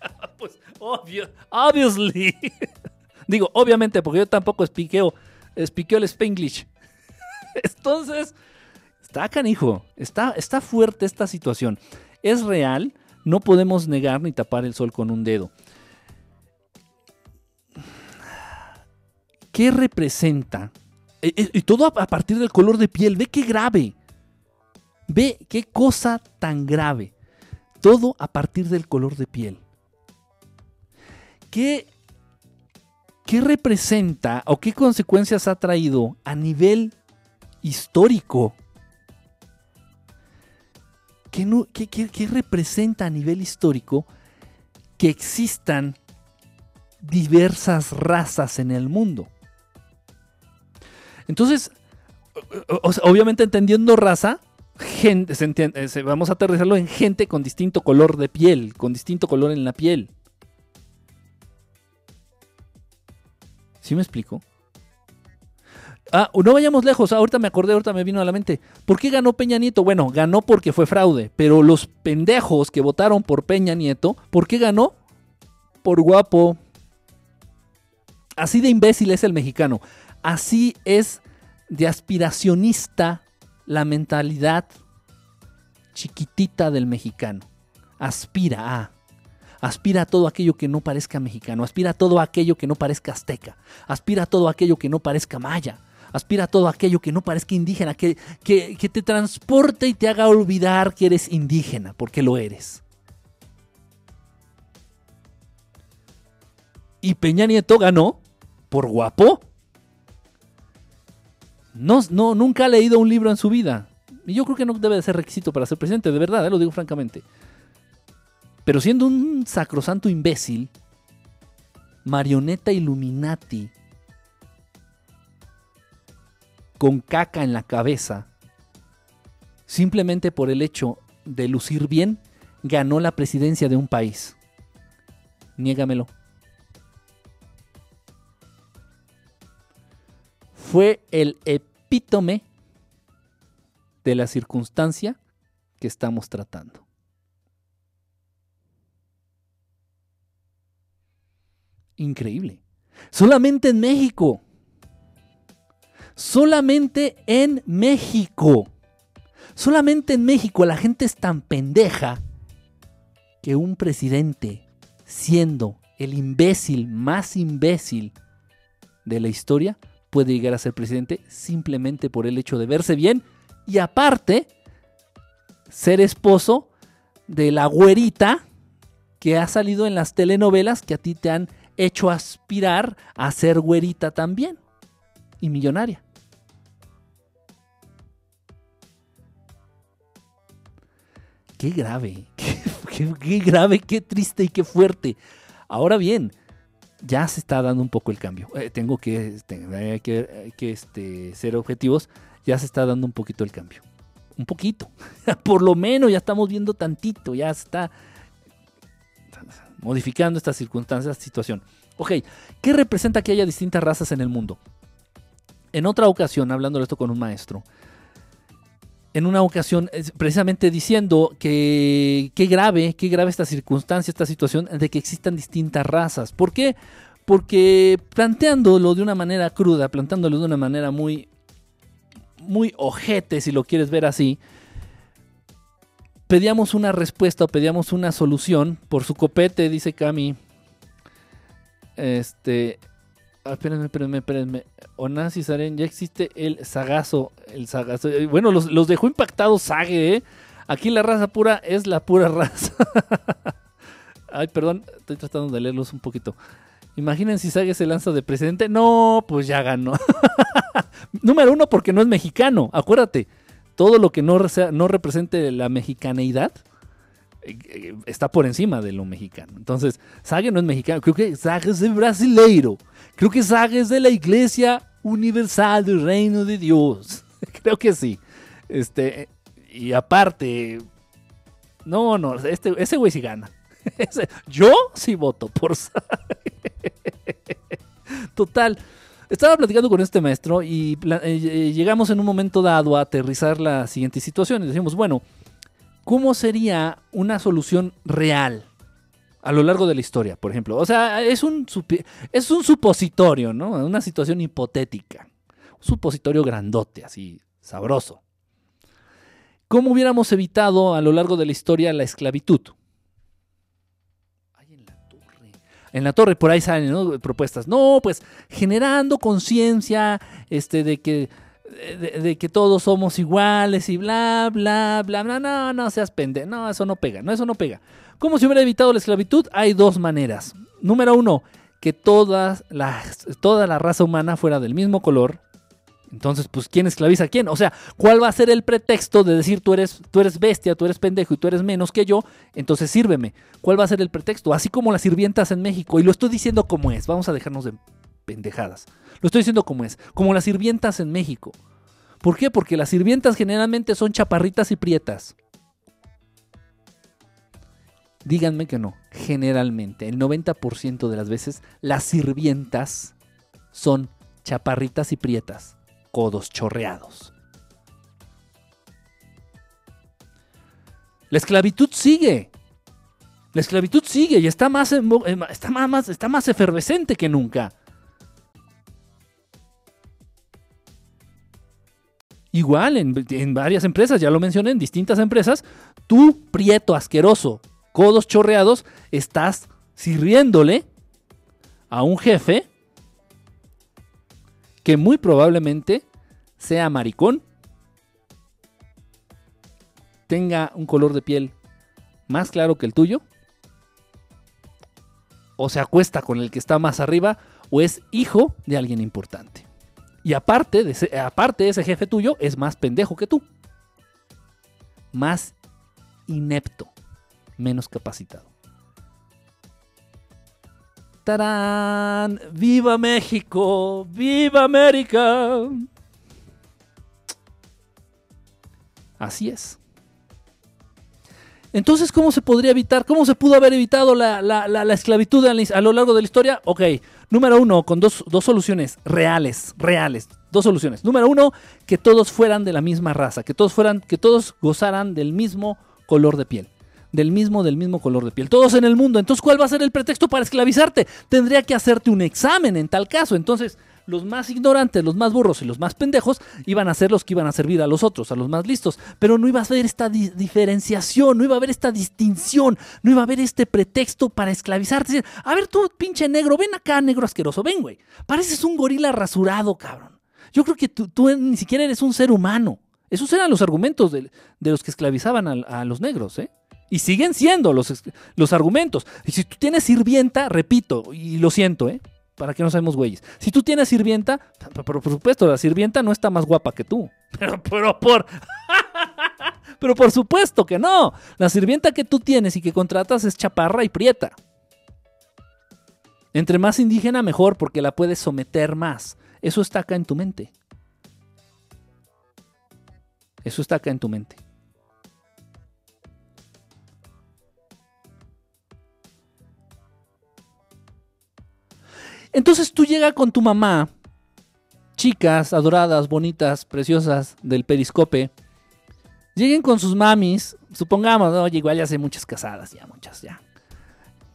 pues, obvio, obviously. Digo, obviamente, porque yo tampoco espiqueo, espiqueo el Spanglish. Entonces, Está canijo, está, está fuerte esta situación. Es real, no podemos negar ni tapar el sol con un dedo. ¿Qué representa? E, e, y todo a partir del color de piel. Ve qué grave. Ve qué cosa tan grave. Todo a partir del color de piel. ¿Qué, qué representa o qué consecuencias ha traído a nivel histórico ¿qué, representa a nivel histórico que existan diversas razas en el mundo? Entonces, obviamente entendiendo raza, gente, vamos a aterrizarlo en gente con distinto color de piel, con distinto color en la piel. ¿Sí me explico? Ah, no vayamos lejos, ahorita me acordé, ahorita me vino a la mente. ¿Por qué ganó Peña Nieto? Bueno, ganó porque fue fraude, pero los pendejos que votaron por Peña Nieto, ¿por qué ganó? Por guapo. Así de imbécil es el mexicano. Así es de aspiracionista la mentalidad chiquitita del mexicano. Aspira a. Aspira a todo aquello que no parezca mexicano, aspira a todo aquello que no parezca azteca, aspira a todo aquello que no parezca maya, aspira a todo aquello que no parezca indígena, que, que, te transporte y te haga olvidar que eres indígena, porque lo eres. Y Peña Nieto ganó ¿Por guapo? No, no, nunca ha leído un libro en su vida. Y yo creo que no debe de ser requisito para ser presidente, de verdad, eh, lo digo francamente. Pero siendo un sacrosanto imbécil, marioneta Illuminati, con caca en la cabeza, simplemente por el hecho de lucir bien, ganó la presidencia de un país. Niégamelo. Fue el epítome de la circunstancia que estamos tratando. Increíble. Solamente en México. Solamente en México. Solamente en México la gente es tan pendeja que un presidente, siendo el imbécil más imbécil de la historia, puede llegar a ser presidente simplemente por el hecho de verse bien y aparte ser esposo de la güerita que ha salido en las telenovelas que a ti te han hecho aspirar a ser güerita también y millonaria. Qué grave, qué, grave, qué triste y qué fuerte. Ahora bien, ya se está dando un poco el cambio. Eh, tengo que, que, que este, ser objetivos. Ya se está dando un poquito el cambio. Un poquito. Por lo menos ya estamos viendo tantito. Ya se está modificando esta circunstancia, esta situación. Ok, ¿qué representa que haya distintas razas en el mundo? En otra ocasión, hablando de esto con un maestro, en una ocasión precisamente diciendo que qué grave, qué grave esta circunstancia, esta situación de que existan distintas razas. ¿Por qué? Porque planteándolo de una manera cruda, planteándolo de una manera muy, muy ojete, si lo quieres ver así, pedíamos una respuesta o pedíamos una solución por su copete, dice Cami. Este, Ah, espérenme, espérenme, espérenme. Onasi Saren, ya existe el sagazo. El sagazo. Eh, bueno, los, dejó impactados Sage, ¿eh? Aquí la raza pura es la pura raza. Ay, perdón, estoy tratando de leerlos un poquito. Imaginen si Sage se lanza de presidente. No, pues ya ganó. Número uno, porque no es mexicano. Acuérdate, todo lo que no, no represente la mexicaneidad está por encima de lo mexicano. Entonces, Sage no es mexicano. Creo que Sage es brasileiro. Creo que Sage es de la Iglesia Universal del Reino de Dios. Creo que sí. Este, y aparte, no, no, este, ese güey sí gana. yo sí voto por. Total. Estaba platicando con este maestro y eh, llegamos en un momento dado a aterrizar la siguiente situación. Y decimos, bueno, ¿cómo sería una solución real? a lo largo de la historia, por ejemplo. O sea, es un, es un supositorio, ¿no? Una situación hipotética. Un supositorio grandote, así, sabroso. ¿Cómo hubiéramos evitado a lo largo de la historia la esclavitud? en la torre. En la torre, por ahí salen propuestas. No, pues generando conciencia este, de que de, que todos somos iguales y bla, bla, bla, bla. No, no seas pendejo. No, eso no pega. No, eso no pega. ¿Cómo se hubiera evitado la esclavitud? Hay dos maneras. Número uno, que toda la, toda la raza humana fuera del mismo color. Entonces, pues, ¿quién esclaviza a quién? O sea, ¿cuál va a ser el pretexto de decir tú eres, tú eres bestia, tú eres pendejo y tú eres menos que yo? Entonces, sírveme. ¿Cuál va a ser el pretexto? Así como las sirvientas en México. Y lo estoy diciendo como es. Vamos a dejarnos de pendejadas. Lo estoy diciendo como es. Como las sirvientas en México. ¿Por qué? Porque las sirvientas generalmente son chaparritas y prietas. Díganme que no. Generalmente, el 90% de las veces, las sirvientas son chaparritas y prietas, codos chorreados. La esclavitud sigue. La esclavitud sigue y está más, está más, está más efervescente que nunca. Igual en, varias empresas, ya lo mencioné, en distintas empresas, tú, prieto, asqueroso, codos chorreados, estás sirviéndole a un jefe que muy probablemente sea maricón, tenga un color de piel más claro que el tuyo, o se acuesta con el que está más arriba, o es hijo de alguien importante. Y aparte, de ese, aparte ese jefe tuyo es más pendejo que tú. Más inepto, menos capacitado. ¡Tarán! ¡Viva México! ¡Viva América! Así es. Entonces, ¿cómo se podría evitar? ¿Cómo se pudo haber evitado la, esclavitud a lo largo de la historia? Ok, número uno, con dos, soluciones reales, reales. Dos soluciones. Número uno, que todos fueran de la misma raza, que todos fueran, que todos gozaran del mismo color de piel. Del mismo, del mismo color de piel. Todos en el mundo. Entonces, ¿cuál va a ser el pretexto para esclavizarte? Tendría que hacerte un examen en tal caso. Entonces, los más ignorantes, los más burros y los más pendejos iban a ser los que iban a servir a los otros, a los más listos. Pero no iba a haber esta diferenciación, no iba a haber esta distinción, no iba a haber este pretexto para esclavizarte. A ver tú, pinche negro, ven acá, negro asqueroso, ven, güey. Pareces un gorila rasurado, cabrón. Yo creo que tú, ni siquiera eres un ser humano. Esos eran los argumentos de, los que esclavizaban a, los negros, ¿eh? Y siguen siendo los, los argumentos. Y si tú tienes sirvienta, repito, y lo siento, ¿eh? Para que no seamos güeyes. Si tú tienes sirvienta, pero por supuesto, la sirvienta no está más guapa que tú. Pero, pero por. pero por supuesto que no. La sirvienta que tú tienes y que contratas es chaparra y prieta. Entre más indígena, mejor, porque la puedes someter más. Eso está acá en tu mente. Eso está acá en tu mente. Entonces tú llegas con tu mamá, chicas adoradas, bonitas, preciosas del periscope, lleguen con sus mamis, supongamos, oye, igual ya hace muchas casadas, ya muchas, ya.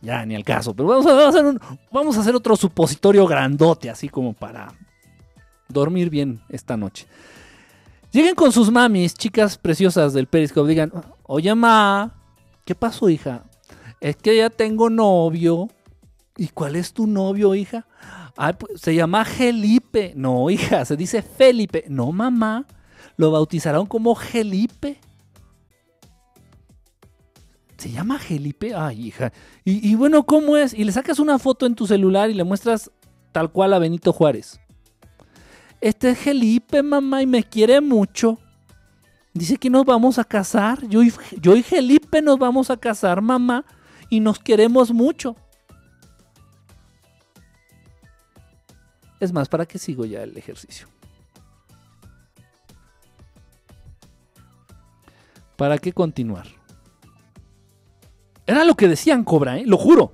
Ya, ni al caso, pero vamos a, hacer vamos a hacer otro supositorio grandote, así como para dormir bien esta noche. Lleguen con sus mamis, chicas preciosas del Periscope, digan, oye, ma, ¿qué pasó, hija? Es que ya tengo novio. ¿Y cuál es tu novio, hija? Pues, se llama Gelipe. No, hija, se dice Felipe. No, mamá. Lo bautizaron como Gelipe. ¿Se llama Gelipe? Ay, hija. Y, y, bueno, ¿cómo es? Y le sacas una foto en tu celular y le muestras tal cual a Benito Juárez. Este es Gelipe, mamá, y me quiere mucho. Dice que nos vamos a casar. Yo y, yo y Gelipe nos vamos a casar, mamá. Y nos queremos mucho. Es más, ¿para qué sigo ya el ejercicio? ¿Para qué continuar? Era lo que decían Cobra, ¿eh? Lo juro.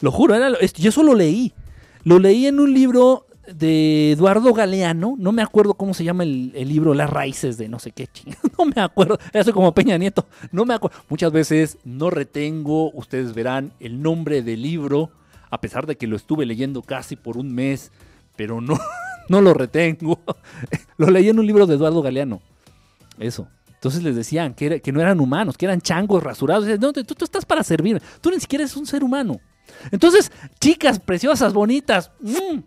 Lo juro. Era yo eso lo leí. Lo leí en un libro de Eduardo Galeano. No me acuerdo cómo se llama el, libro, Las raíces de no sé qué. No me acuerdo. Eso como Peña Nieto. No me acuerdo. Muchas veces no retengo. Ustedes verán el nombre del libro. A pesar de que lo estuve leyendo casi por un mes pero no, no lo retengo. lo leí en un libro de Eduardo Galeano. Eso. Entonces les decían que, no eran humanos, que eran changos rasurados. No, tú, tú, estás para servir. Tú ni siquiera eres un ser humano. Entonces, chicas preciosas, bonitas, mm,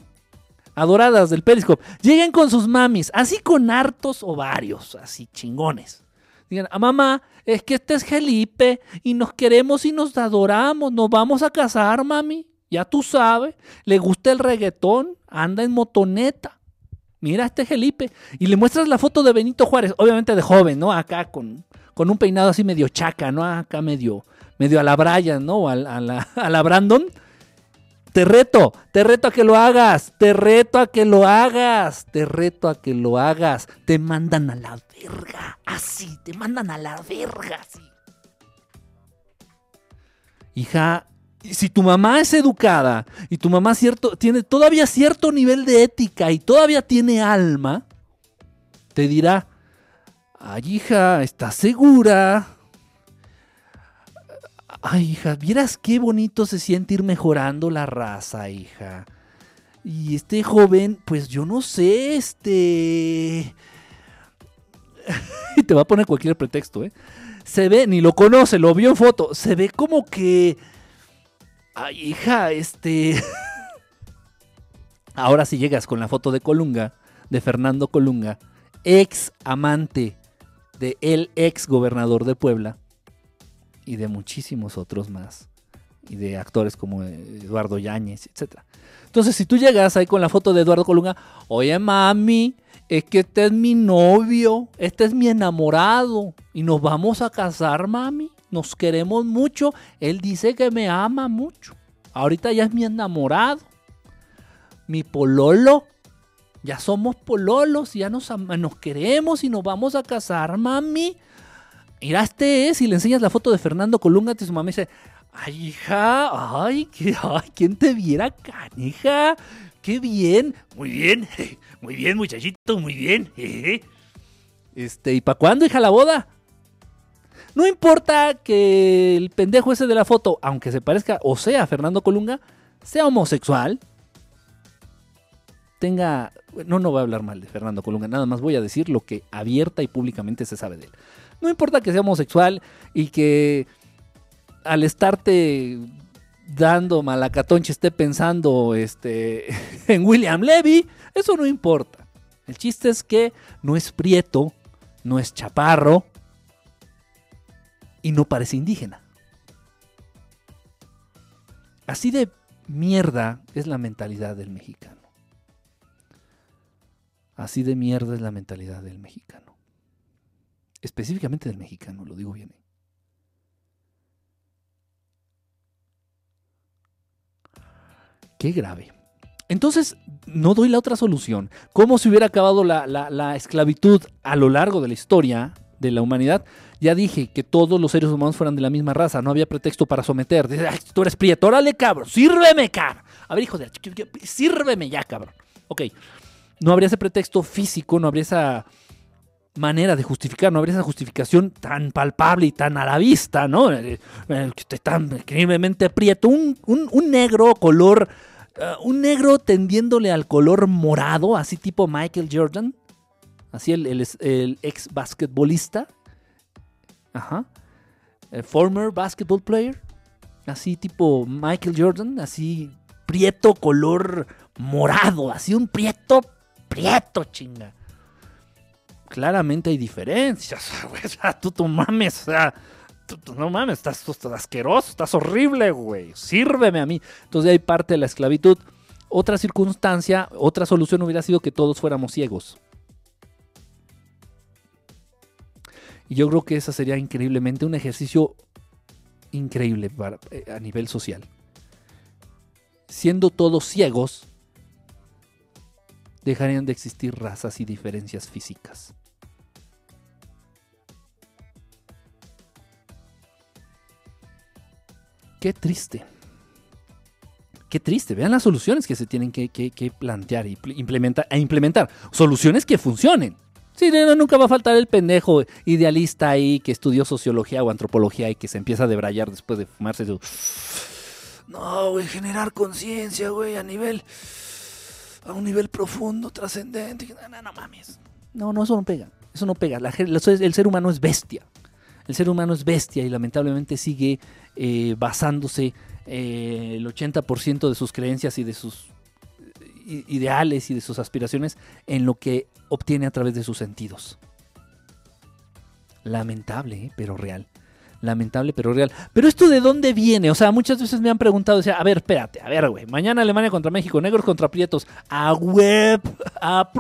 adoradas del Periscope, lleguen con sus mamis, así con hartos ovarios, así chingones. Digan, a ah, mamá, es que este es Felipe y nos queremos y nos adoramos, nos vamos a casar, mami. Ya tú sabes, le gusta el reggaetón, anda en motoneta. Mira este Felipe. Y le muestras la foto de Benito Juárez, obviamente de joven, ¿no? Acá con, con un peinado así medio chaca, ¿no? Acá medio, medio a la Brian, ¿no? A, a, la, a la Brandon. Te reto, te reto a que lo hagas, te reto a que lo hagas, te reto a que lo hagas. Te mandan a la verga, así, te mandan a la verga, así. Hija, si tu mamá es educada y tu mamá cierto, tiene todavía cierto nivel de ética y todavía tiene alma, te dirá, ay hija, ¿estás segura? Ay hija, vieras qué bonito se siente ir mejorando la raza, hija. Y este joven, pues yo no sé, este... y te va a poner cualquier pretexto, ¿eh? Se ve, ni lo conoce, lo vio en foto, se ve como que Hija, este. Ahora si llegas con la foto de Colunga, de Fernando Colunga, ex amante de el ex gobernador de Puebla y de muchísimos otros más. y de actores como Eduardo Yáñez, etc. Entonces, si tú llegas ahí con la foto de Eduardo Colunga, oye mami, es que este es mi novio, este es mi enamorado y nos vamos a casar, mami, nos queremos mucho, él dice que me ama mucho, ahorita ya es mi enamorado, mi pololo, ya somos pololos, ya nos, nos queremos y nos vamos a casar, mami. Mira, este es, y le enseñas la foto de Fernando Colunga, y su mamá dice, ay, hija, ay, qué, ay, ¿quién te viera, canija? Qué bien, muy bien, muy bien, muchachito, muy bien. Este, ¿y para cuándo, hija, la boda? No importa que el pendejo ese de la foto, aunque se parezca o sea Fernando Colunga, sea homosexual, tenga... No, no voy a hablar mal de Fernando Colunga, nada más voy a decir lo que abierta y públicamente se sabe de él. No importa que sea homosexual y que al estarte dando malacatonche esté pensando este, en William Levy, eso no importa. El chiste es que no es prieto, no es chaparro y no parece indígena. Así de mierda es la mentalidad del mexicano. Así de mierda es la mentalidad del mexicano. Específicamente del mexicano, lo digo bien. ¿eh? Qué grave. Entonces, no doy la otra solución. ¿Cómo se hubiera acabado la, esclavitud a lo largo de la historia de la humanidad? Ya dije que todos los seres humanos fueran de la misma raza, no había pretexto para someter. tú eres prieto, órale, cabrón, sírveme, cabrón. A ver, hijo de sírveme ya, cabrón. Ok, no habría ese pretexto físico, no habría esa manera de justificar, no habría esa justificación tan palpable y tan a la vista, ¿no? Eh, eh, tan increíblemente prieto, un, negro color, eh, un negro tendiéndole al color morado, así tipo Michael Jordan, así el, ex basquetbolista, ajá, el former basketball player, así tipo Michael Jordan, así prieto color morado, así un prieto, prieto, chinga claramente hay diferencias. Tú, tú mames, o sea, tú, no mames, estás, asqueroso, estás horrible, güey. Sírveme a mí. Entonces hay parte de la esclavitud. Otra circunstancia, otra solución hubiera sido que todos fuéramos ciegos. Y yo creo que ese sería increíblemente un ejercicio increíble eh, a nivel social. Siendo todos ciegos, dejarían de existir razas y diferencias físicas. Qué triste. Qué triste. Vean las soluciones que se tienen que, plantear e implementar, implementar. Soluciones que funcionen. Sí, nunca va a faltar el pendejo idealista ahí que estudió sociología o antropología y que se empieza a debrayar después de fumarse su... No, güey, generar conciencia, güey, a nivel... A un nivel profundo, trascendente. No, no, mames. No, no, eso no pega. Eso no pega. el ser humano es bestia. El ser humano es bestia y lamentablemente sigue eh, basándose eh, el 80% de sus creencias y de sus ideales y de sus aspiraciones en lo que obtiene a través de sus sentidos. Lamentable, ¿eh? pero real. Lamentable, pero real. Pero esto de dónde viene? O sea, muchas veces me han preguntado, sea, a ver, espérate, a ver, güey, mañana Alemania contra México, negros contra prietos, a web, a...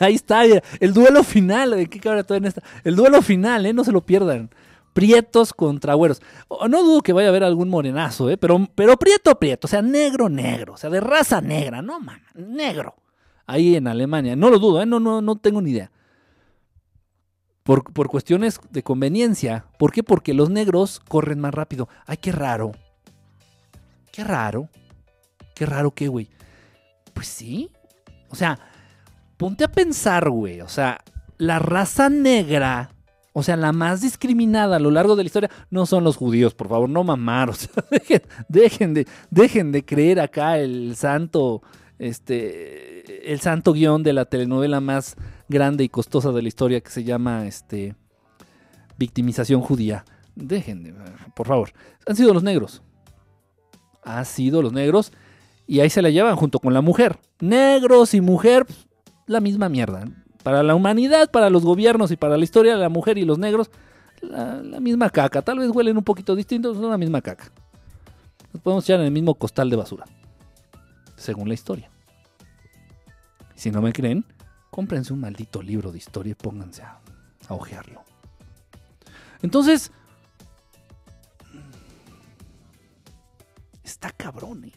Ahí, está, el duelo final, ¿de qué todo en esta? El duelo final, ¿eh? No se lo pierdan. Prietos contra güeros. No dudo que vaya a haber algún morenazo, ¿eh? Pero, pero prieto, prieto, o sea, negro, negro, o sea, de raza negra, no, man, negro. Ahí en Alemania, no lo dudo, ¿eh? No, no, no tengo ni idea. Por, por cuestiones de conveniencia. ¿Por qué? Porque los negros corren más rápido. Ay, qué raro. Qué raro. Qué raro que, güey. Pues sí. O sea, ponte a pensar, güey. O sea, la raza negra, o sea, la más discriminada a lo largo de la historia, no son los judíos, por favor, no mamar. O sea, dejen, de, dejen de creer acá el santo, este, el santo guion de la telenovela más grande y costosa de la historia que se llama, este, victimización judía. Dejen de, por favor. Han sido los negros. Han sido los negros. Y ahí se la llevan junto con la mujer. Negros y mujer, la misma mierda. Para la humanidad, para los gobiernos y para la historia, la mujer y los negros la, misma caca. Tal vez huelen un poquito distintos, son la misma caca. Los podemos echar en el mismo costal de basura. Según la historia. Si no me creen, cómprense un maldito libro de historia y pónganse a, a ojearlo. Entonces, está cabrón, ¿eh?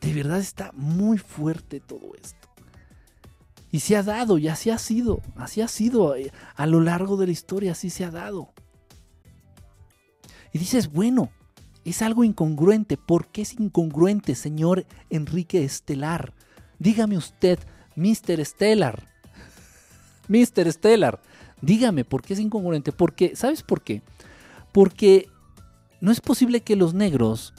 De verdad está muy fuerte todo esto. Y se ha dado, y así ha sido, así ha sido eh, a lo largo de la historia, así se ha dado. Y dices, bueno, es algo incongruente. ¿Por qué es incongruente, señor Enrique Estelar? Dígame usted, Mr. Stellar. Mr. Stellar, dígame por qué es incongruente. Porque, ¿sabes por qué? Porque no es posible que los negros,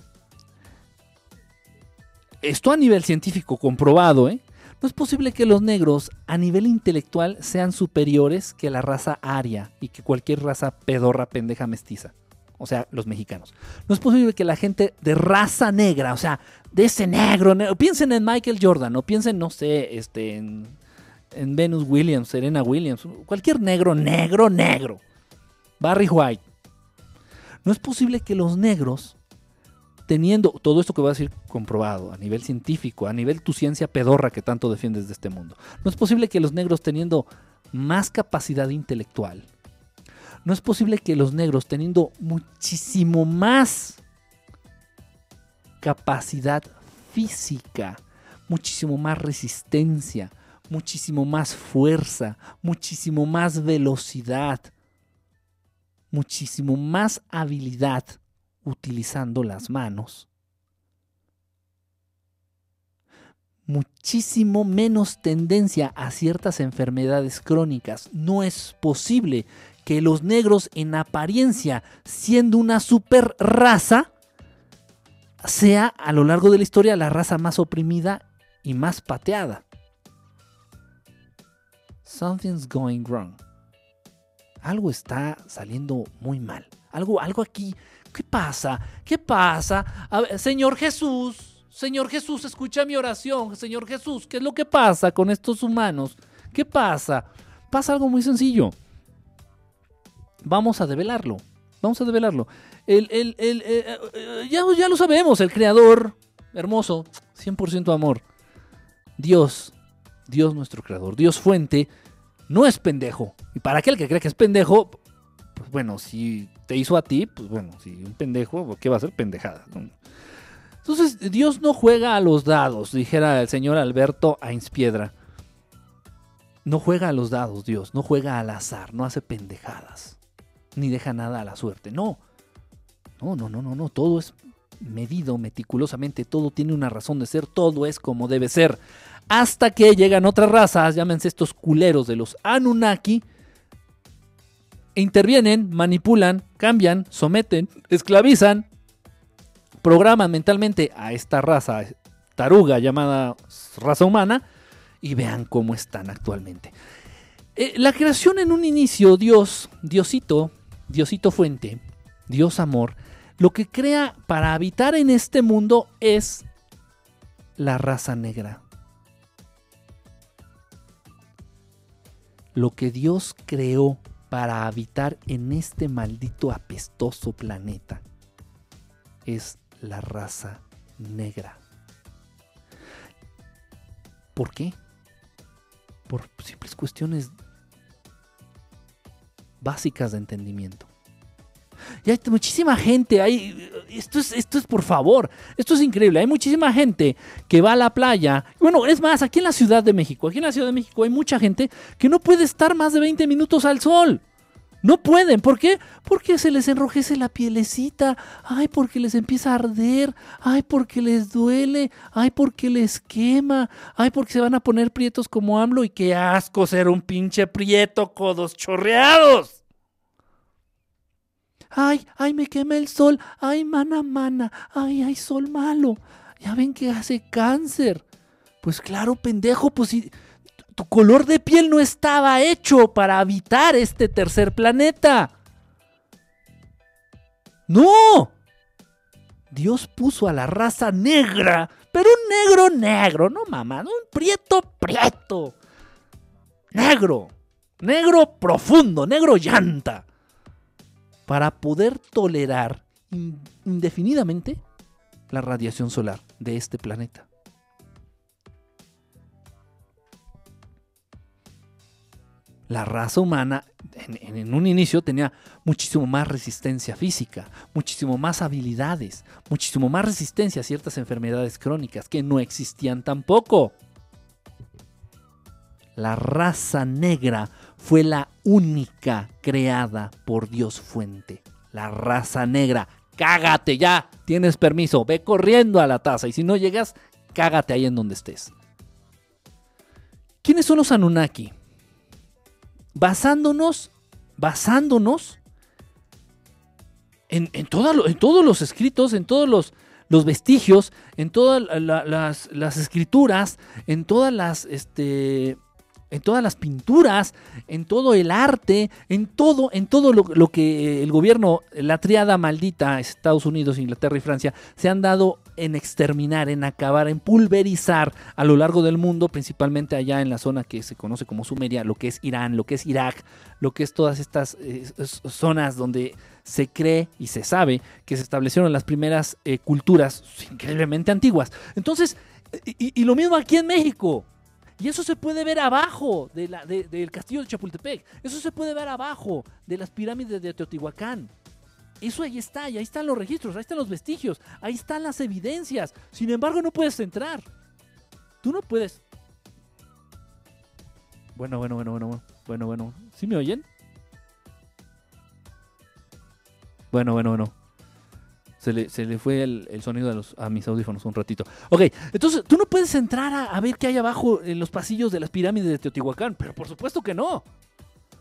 esto a nivel científico comprobado, ¿eh? No es posible que los negros a nivel intelectual sean superiores que la raza aria y que cualquier raza pedorra, pendeja, mestiza. O sea, los mexicanos. No es posible que la gente de raza negra, o sea, de ese negro, negro piensen en Michael Jordan, o piensen, no sé, este, en, en Venus Williams, Serena Williams, cualquier negro, negro, negro. Barry White. No es posible que los negros teniendo todo esto que voy a decir comprobado a nivel científico, a nivel tu ciencia pedorra que tanto defiendes de este mundo. No es posible que los negros teniendo más capacidad intelectual, no es posible que los negros teniendo muchísimo más capacidad física, muchísimo más resistencia, muchísimo más fuerza, muchísimo más velocidad, muchísimo más habilidad utilizando las manos, muchísimo menos tendencia a ciertas enfermedades crónicas. No es posible que los negros en apariencia, siendo una super raza, sea a lo largo de la historia la raza más oprimida y más pateada. Something's going wrong. Algo está saliendo muy mal. Algo, algo aquí ¿Qué pasa? ¿Qué pasa? Señor Jesús, Señor Jesús, escucha mi oración. Señor Jesús, ¿qué es lo que pasa con estos humanos? ¿Qué pasa? Pasa algo muy sencillo. Vamos a develarlo. Vamos a develarlo. El, el, el, eh, eh, ya, ya lo sabemos, el creador, hermoso, 100% amor. Dios, Dios nuestro creador, Dios fuente, no es pendejo. Y para aquel que cree que es pendejo, pues bueno, si te hizo a ti, pues bueno, si un pendejo, ¿qué va a ser pendejada? Entonces, Dios no juega a los dados, dijera el señor Alberto Ainspiedra. No juega a los dados, Dios, no juega al azar, no hace pendejadas, ni deja nada a la suerte, no. No, no, no, no, no, todo es medido meticulosamente, todo tiene una razón de ser, todo es como debe ser. Hasta que llegan otras razas, llámense estos culeros de los Anunnaki, intervienen, manipulan, cambian, someten, esclavizan, programan mentalmente a esta raza taruga llamada raza humana y vean cómo están actualmente. Eh, la creación en un inicio, Dios, Diosito, Diosito fuente, Dios amor, lo que crea para habitar en este mundo es la raza negra. Lo que Dios creó para habitar en este maldito apestoso planeta es la raza negra. ¿Por qué? Por simples cuestiones básicas de entendimiento. Y hay muchísima gente, hay, esto, es, esto es por favor, esto es increíble, hay muchísima gente que va a la playa. Bueno, es más, aquí en la Ciudad de México, aquí en la Ciudad de México hay mucha gente que no puede estar más de 20 minutos al sol. No pueden, ¿por qué? Porque se les enrojece la pielecita, ay, porque les empieza a arder, ay, porque les duele, ay, porque les quema, ay, porque se van a poner prietos como AMLO y qué asco ser un pinche prieto, codos chorreados. Ay, ay, me quema el sol, ay, mana, mana, ay, ay, sol malo. Ya ven que hace cáncer. Pues claro, pendejo, pues si tu color de piel no estaba hecho para habitar este tercer planeta. No. Dios puso a la raza negra, pero un negro negro, no mamá, un prieto prieto. Negro, negro profundo, negro llanta. Para poder tolerar indefinidamente la radiación solar de este planeta. La raza humana en, un inicio tenía muchísimo más resistencia física, muchísimo más habilidades, muchísimo más resistencia a ciertas enfermedades crónicas que no existían tampoco. La raza negra fue la única creada por Dios fuente. La raza negra. Cágate ya. Tienes permiso. Ve corriendo a la taza. Y si no llegas, cágate ahí en donde estés. ¿Quiénes son los Anunnaki? Basándonos, basándonos en, todos los escritos, en todos los, los vestigios, en todas las, las, escrituras, en todas las, este, en todas las pinturas, en todo el arte, en todo, en todo lo, que el gobierno, la triada maldita, Estados Unidos, Inglaterra y Francia, se han dado en exterminar, en acabar, en pulverizar a lo largo del mundo, principalmente allá en la zona que se conoce como Sumeria, lo que es Irán, lo que es Irak, lo que es todas estas eh, zonas donde se cree y se sabe que se establecieron las primeras eh, culturas increíblemente antiguas. Entonces, y lo mismo aquí en México. Y eso se puede ver abajo de del castillo de Chapultepec. Eso se puede ver abajo de las pirámides de Teotihuacán. Eso ahí está, y ahí están los registros, ahí están los vestigios, ahí están las evidencias. Sin embargo, no puedes entrar. Tú no puedes. Bueno, bueno, bueno, bueno, bueno, bueno. ¿Sí me oyen? Bueno, bueno, bueno. Se le, fue el, sonido de los, a mis audífonos un ratito. Ok, entonces tú no puedes entrar a, ver qué hay abajo en los pasillos de las pirámides de Teotihuacán, pero por supuesto que no.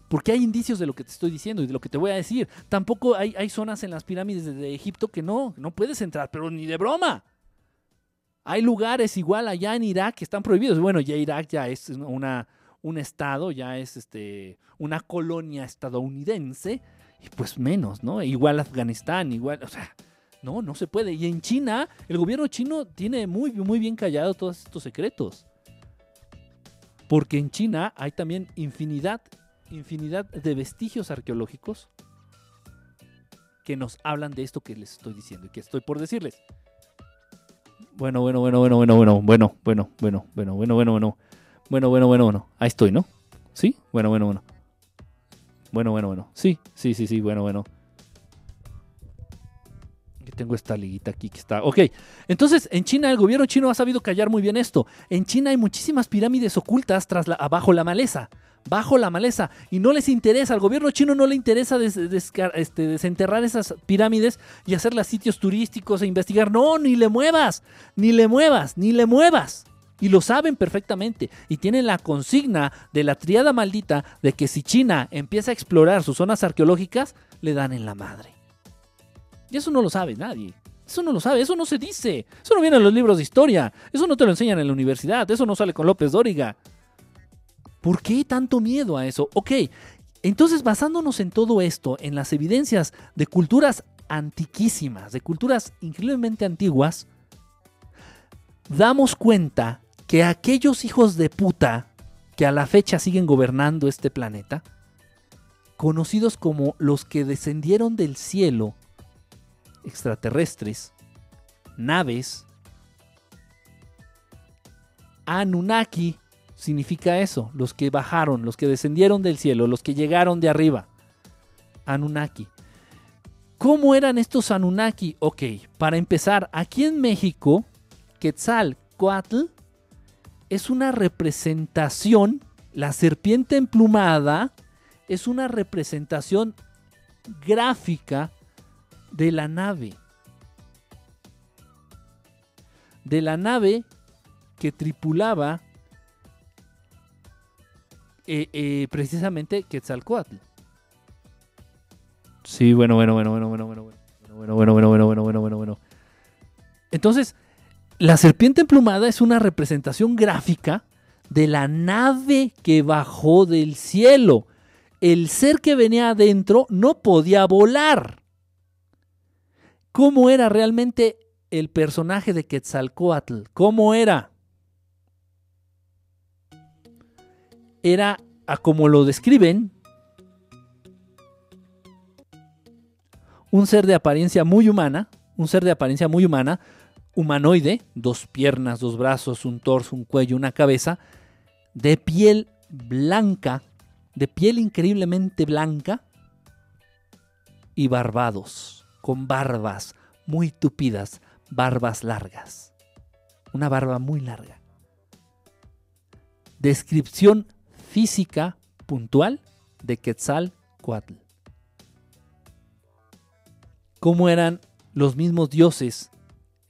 Porque hay indicios de lo que te estoy diciendo y de lo que te voy a decir. Tampoco hay, hay zonas en las pirámides de, Egipto que no, no puedes entrar, pero ni de broma. Hay lugares igual allá en Irak que están prohibidos. Bueno, ya Irak ya es una, un estado, ya es este, una colonia estadounidense, y pues menos, ¿no? Igual Afganistán, igual, o sea, no, no se puede. Y en China, el gobierno chino tiene muy, muy bien callado todos estos secretos. Porque en China hay también infinidad, infinidad de vestigios arqueológicos que nos hablan de esto que les estoy diciendo y que estoy por decirles. Bueno, bueno, bueno, bueno, bueno, bueno, bueno, bueno, bueno, bueno, bueno, bueno, bueno. Bueno, bueno, bueno, bueno. Ahí estoy, ¿no? ¿Sí? Bueno, bueno, bueno. Bueno, bueno, bueno. Sí, sí, sí, sí, bueno, bueno tengo esta liguita aquí que está. Ok, entonces en China el gobierno chino ha sabido callar muy bien esto. En China hay muchísimas pirámides ocultas tras la, abajo la maleza. Bajo la maleza. Y no les interesa, al gobierno chino no le interesa este, desenterrar esas pirámides y hacerlas sitios turísticos e investigar. No, ni le muevas, ni le muevas, ni le muevas. Y lo saben perfectamente. Y tienen la consigna de la triada maldita de que si China empieza a explorar sus zonas arqueológicas, le dan en la madre. Y eso no lo sabe nadie. Eso no lo sabe, eso no se dice. Eso no viene en los libros de historia. Eso no te lo enseñan en la universidad. Eso no sale con López Dóriga. ¿Por qué tanto miedo a eso? Ok, entonces basándonos en todo esto, en las evidencias de culturas antiquísimas, de culturas increíblemente antiguas, damos cuenta que aquellos hijos de puta que a la fecha siguen gobernando este planeta, conocidos como los que descendieron del cielo extraterrestres, naves. Anunnaki significa eso, los que bajaron, los que descendieron del cielo, los que llegaron de arriba. Anunnaki. ¿Cómo eran estos Anunnaki? Ok, para empezar, aquí en México, Quetzalcoatl es una representación, la serpiente emplumada es una representación gráfica de la nave. De la nave que tripulaba eh, eh, precisamente Quetzalcoatl. Sí, bueno, bueno, bueno, bueno, bueno, bueno, bueno, bueno, bueno, bueno, bueno, bueno, bueno, bueno, bueno. Entonces, la serpiente emplumada es una representación gráfica de la nave que bajó del cielo. El ser que venía adentro no podía volar cómo era realmente el personaje de Quetzalcoatl. ¿Cómo era? Era, a como lo describen, un ser de apariencia muy humana, un ser de apariencia muy humana, humanoide, dos piernas, dos brazos, un torso, un cuello, una cabeza, de piel blanca, de piel increíblemente blanca y barbados, con barbas muy tupidas, barbas largas. Una barba muy larga. Descripción física puntual de Quetzalcoatl. ¿Cómo eran los mismos dioses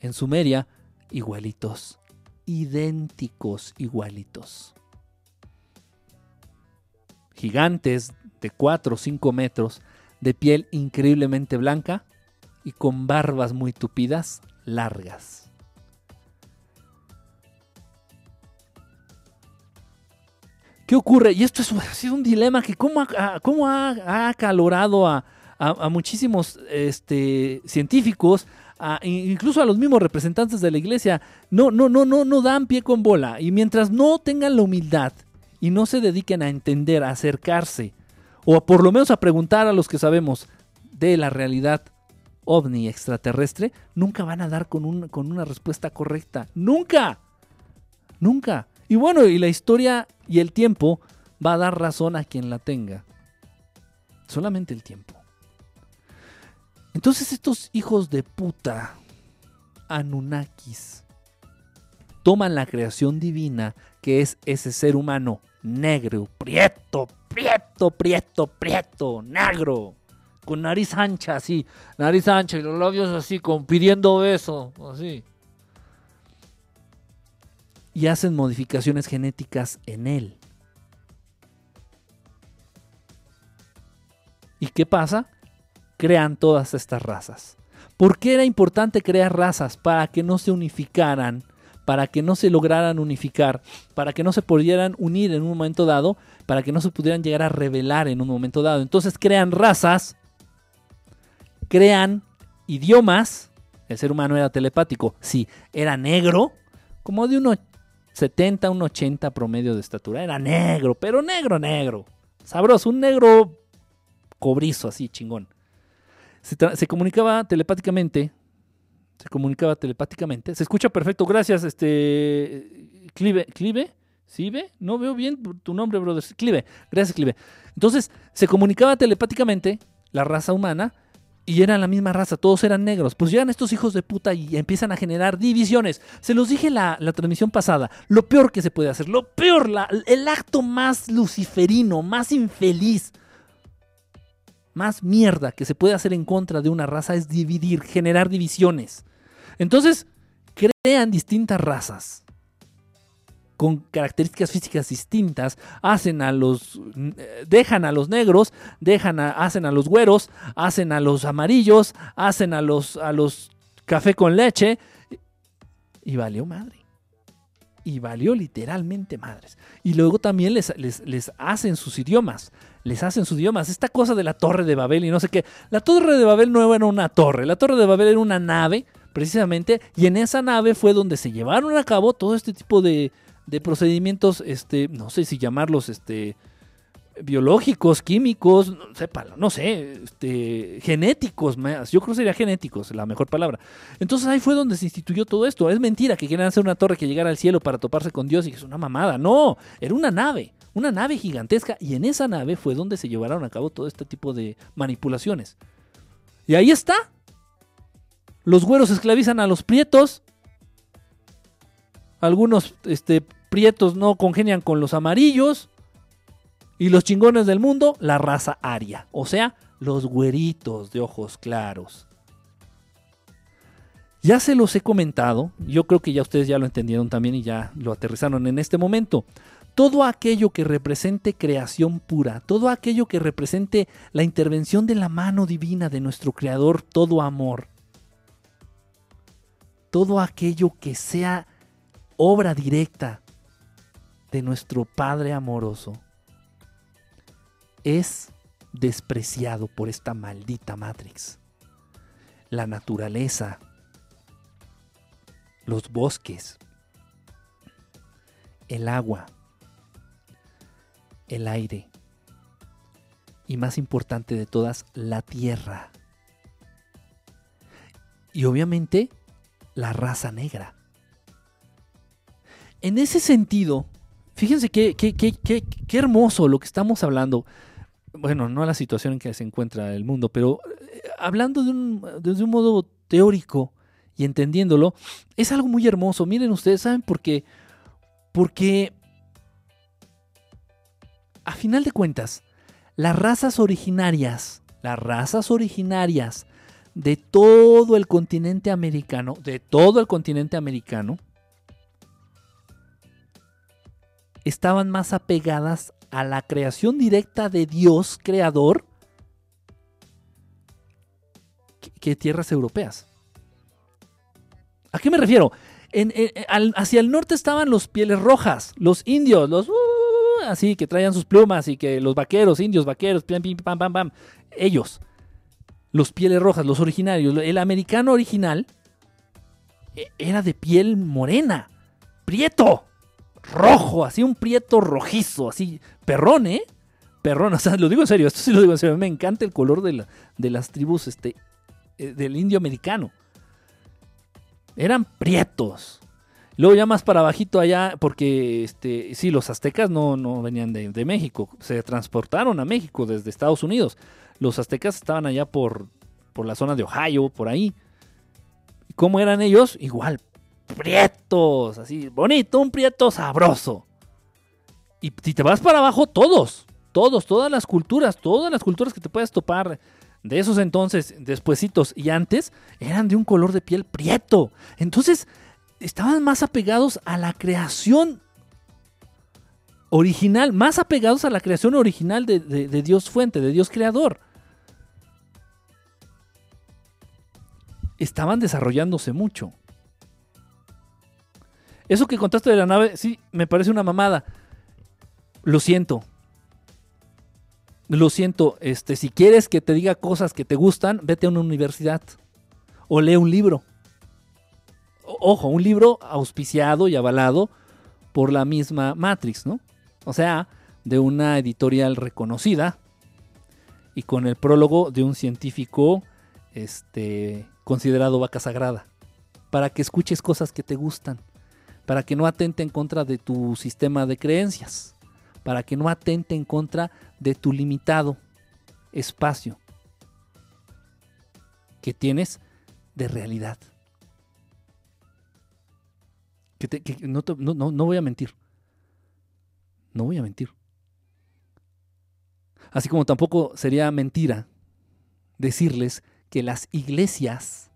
en Sumeria? Igualitos, idénticos, igualitos. Gigantes de 4 o 5 metros, de piel increíblemente blanca y con barbas muy tupidas, largas. ¿Qué ocurre? Y esto es, sido un dilema que cómo ha, ha, acalorado a, muchísimos este, científicos, incluso a los mismos representantes de la iglesia. No, no, no, no, no dan pie con bola. Y mientras no tengan la humildad y no se dediquen a entender, a acercarse, o por lo menos a preguntar a los que sabemos de la realidad ovni extraterrestre, nunca van a dar con, con una respuesta correcta. Nunca. Nunca. Y bueno, y la historia y el tiempo va a dar razón a quien la tenga. Solamente el tiempo. Entonces estos hijos de puta, Anunnakis, toman la creación divina que es ese ser humano negro, prieto, prieto, prieto, prieto, negro, con nariz ancha así, nariz ancha y los labios así, pidiendo beso, así. Y hacen modificaciones genéticas en él. ¿Y qué pasa? Crean todas estas razas. ¿Por qué era importante crear razas? Para que no se unificaran para que no se lograran unificar, para que no se pudieran unir en un momento dado, para que no se pudieran llegar a revelar en un momento dado. Entonces crean razas, crean idiomas. El ser humano era telepático, sí, era negro, como de unos 70, un 80 promedio de estatura. Era negro, pero negro, negro. Sabroso, un negro cobrizo, así, chingón. Se, se comunicaba telepáticamente se comunicaba telepáticamente. Se escucha perfecto. Gracias, este. Clive. ¿Clive? ¿Sive? No veo bien tu nombre, brother. Clive. Gracias, Clive. Entonces, se comunicaba telepáticamente la raza humana y eran la misma raza, todos eran negros. Pues llegan estos hijos de puta y empiezan a generar divisiones. Se los dije la, la transmisión pasada, lo peor que se puede hacer, lo peor, la, el acto más luciferino, más infeliz, más mierda que se puede hacer en contra de una raza es dividir, generar divisiones. Entonces, crean distintas razas con características físicas distintas, hacen a los dejan a los negros, dejan hacen a los güeros, hacen a los amarillos, hacen a los a los café con leche y valió madre. Y valió literalmente madres. Y luego también les, les, les hacen sus idiomas. Les hacen sus idiomas. Esta cosa de la Torre de Babel y no sé qué. La Torre de Babel no era una torre. La Torre de Babel era una nave precisamente, y en esa nave fue donde se llevaron a cabo todo este tipo de, de procedimientos, este, no sé si llamarlos, este, biológicos, químicos, sépalo, no sé, este, genéticos, yo creo que sería genéticos la mejor palabra. Entonces ahí fue donde se instituyó todo esto. Es mentira que quieran hacer una torre que llegara al cielo para toparse con Dios y que es una mamada. No, era una nave, una nave gigantesca y en esa nave fue donde se llevaron a cabo todo este tipo de manipulaciones. Y ahí está, los güeros esclavizan a los prietos. Algunos este, prietos no congenian con los amarillos. Y los chingones del mundo, la raza aria. O sea, los güeritos de ojos claros. Ya se los he comentado, yo creo que ya ustedes ya lo entendieron también y ya lo aterrizaron en este momento. Todo aquello que represente creación pura, todo aquello que represente la intervención de la mano divina de nuestro Creador, todo amor, todo aquello que sea obra directa de nuestro Padre amoroso es despreciado por esta maldita Matrix. La naturaleza, los bosques, el agua, el aire y más importante de todas, la tierra y obviamente la raza negra. En ese sentido, fíjense qué, qué, qué, qué, hermoso lo que estamos hablando. Bueno, no la situación en que se encuentra el mundo, pero eh, hablando de un, desde un modo teórico y entendiéndolo, es algo muy hermoso. Miren ustedes, ¿saben por qué? Porque a final de cuentas, las razas originarias, las razas originarias de todo el continente americano, de todo el continente americano, estaban más apegadas a la creación directa de Dios creador que, tierras europeas. ¿A qué me refiero? hacia el norte estaban los pieles rojas, los indios, los uh, así que traían sus plumas y que los vaqueros, indios, vaqueros, pam, pam, pam, ellos, los pieles rojas, los originarios, el americano original e, era de piel morena, prieto rojo, así un prieto rojizo, así, perrón, ¿eh? Perrón, o sea, lo digo en serio, esto sí lo digo en serio, me encanta el color de, de las tribus este, eh, del indio americano. Eran prietos. Luego ya más para bajito allá, porque este, sí, los aztecas no, no venían de, de, México, se transportaron a México desde Estados Unidos. Los aztecas estaban allá por, por la zona de Ohio, por ahí. ¿Cómo eran ellos? Igual, prietos, así, bonito, un prieto sabroso. Y si te vas para abajo, todos, todos, todas las culturas, todas las culturas que te puedes topar de esos entonces, despuesitos y antes, eran de un color de piel prieto. Entonces, estaban más apegados a la creación original, más apegados a la creación original de, de Dios fuente, de Dios creador. Estaban desarrollándose mucho. Eso que contaste de la nave, sí, me parece una mamada. Lo siento. Lo siento, este, si quieres que te diga cosas que te gustan, vete a una universidad o lee un libro. Ojo, un libro auspiciado y avalado por la misma Matrix, ¿no? O sea, de una editorial reconocida y con el prólogo de un científico este, considerado vaca sagrada, para que escuches cosas que te gustan para que no atente en contra de tu sistema de creencias, para que no atente en contra de tu limitado espacio que tienes de realidad. Que, no, no voy a mentir. No voy a mentir. Así como tampoco sería mentira decirles que las iglesias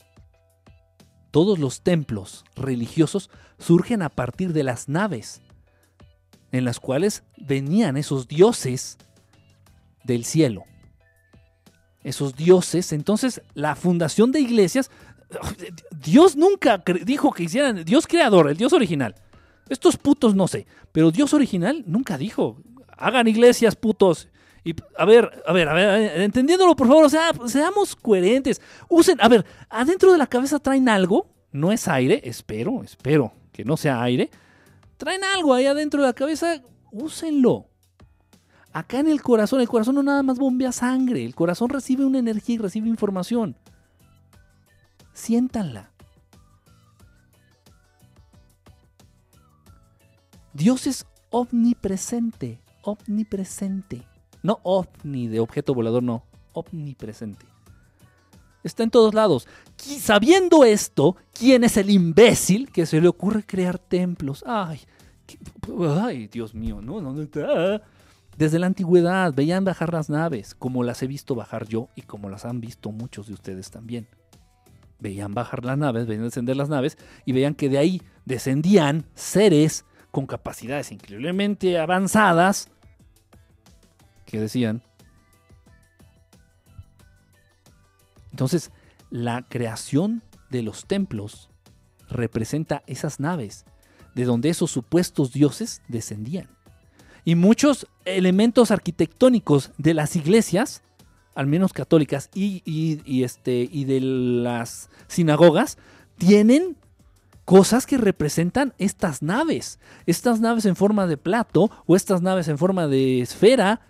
todos los templos religiosos surgen a partir de las naves en las cuales venían esos dioses del cielo. Esos dioses, entonces la fundación de iglesias, Dios nunca dijo que hicieran, Dios creador, el Dios original. Estos putos no sé, pero Dios original nunca dijo, hagan iglesias putos. Y a ver, a ver, a ver, entendiéndolo por favor, o sea, seamos coherentes. Usen, a ver, adentro de la cabeza traen algo, no es aire, espero, espero que no sea aire. Traen algo ahí adentro de la cabeza, úsenlo. Acá en el corazón, el corazón no nada más bombea sangre, el corazón recibe una energía y recibe información. Siéntanla. Dios es omnipresente, omnipresente. No ovni de objeto volador, no, omnipresente. Está en todos lados. sabiendo esto, ¿quién es el imbécil que se le ocurre crear templos? Ay, ay Dios mío, no, no, está. Desde la antigüedad veían bajar las naves, como las he visto bajar yo y como las han visto muchos de ustedes también. Veían bajar las naves, veían descender las naves y veían que de ahí descendían seres con capacidades increíblemente avanzadas que decían, entonces la creación de los templos representa esas naves de donde esos supuestos dioses descendían. Y muchos elementos arquitectónicos de las iglesias, al menos católicas y, este, y de las sinagogas, tienen cosas que representan estas naves. Estas naves en forma de plato o estas naves en forma de esfera.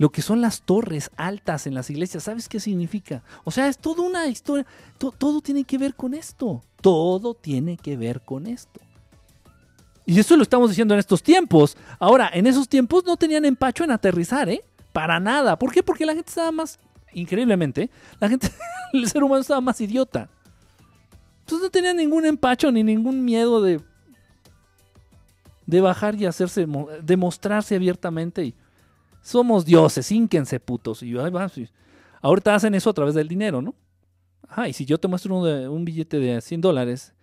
Lo que son las torres altas en las iglesias, ¿sabes qué significa? O sea, es toda una historia, todo tiene que ver con esto, todo tiene que ver con esto. Y eso lo estamos diciendo en estos tiempos. Ahora, en esos tiempos no tenían empacho en aterrizar, ¿eh? Para nada. ¿Por qué? Porque la gente estaba más, increíblemente, la gente, el ser humano estaba más idiota. Entonces no tenían ningún empacho ni ningún miedo de, de bajar y hacerse, demostrarse abiertamente y somos dioses, ínquense putos. Y ahorita hacen eso a través del dinero, ¿no? Ajá, y si yo te muestro un, un billete de 100 dólares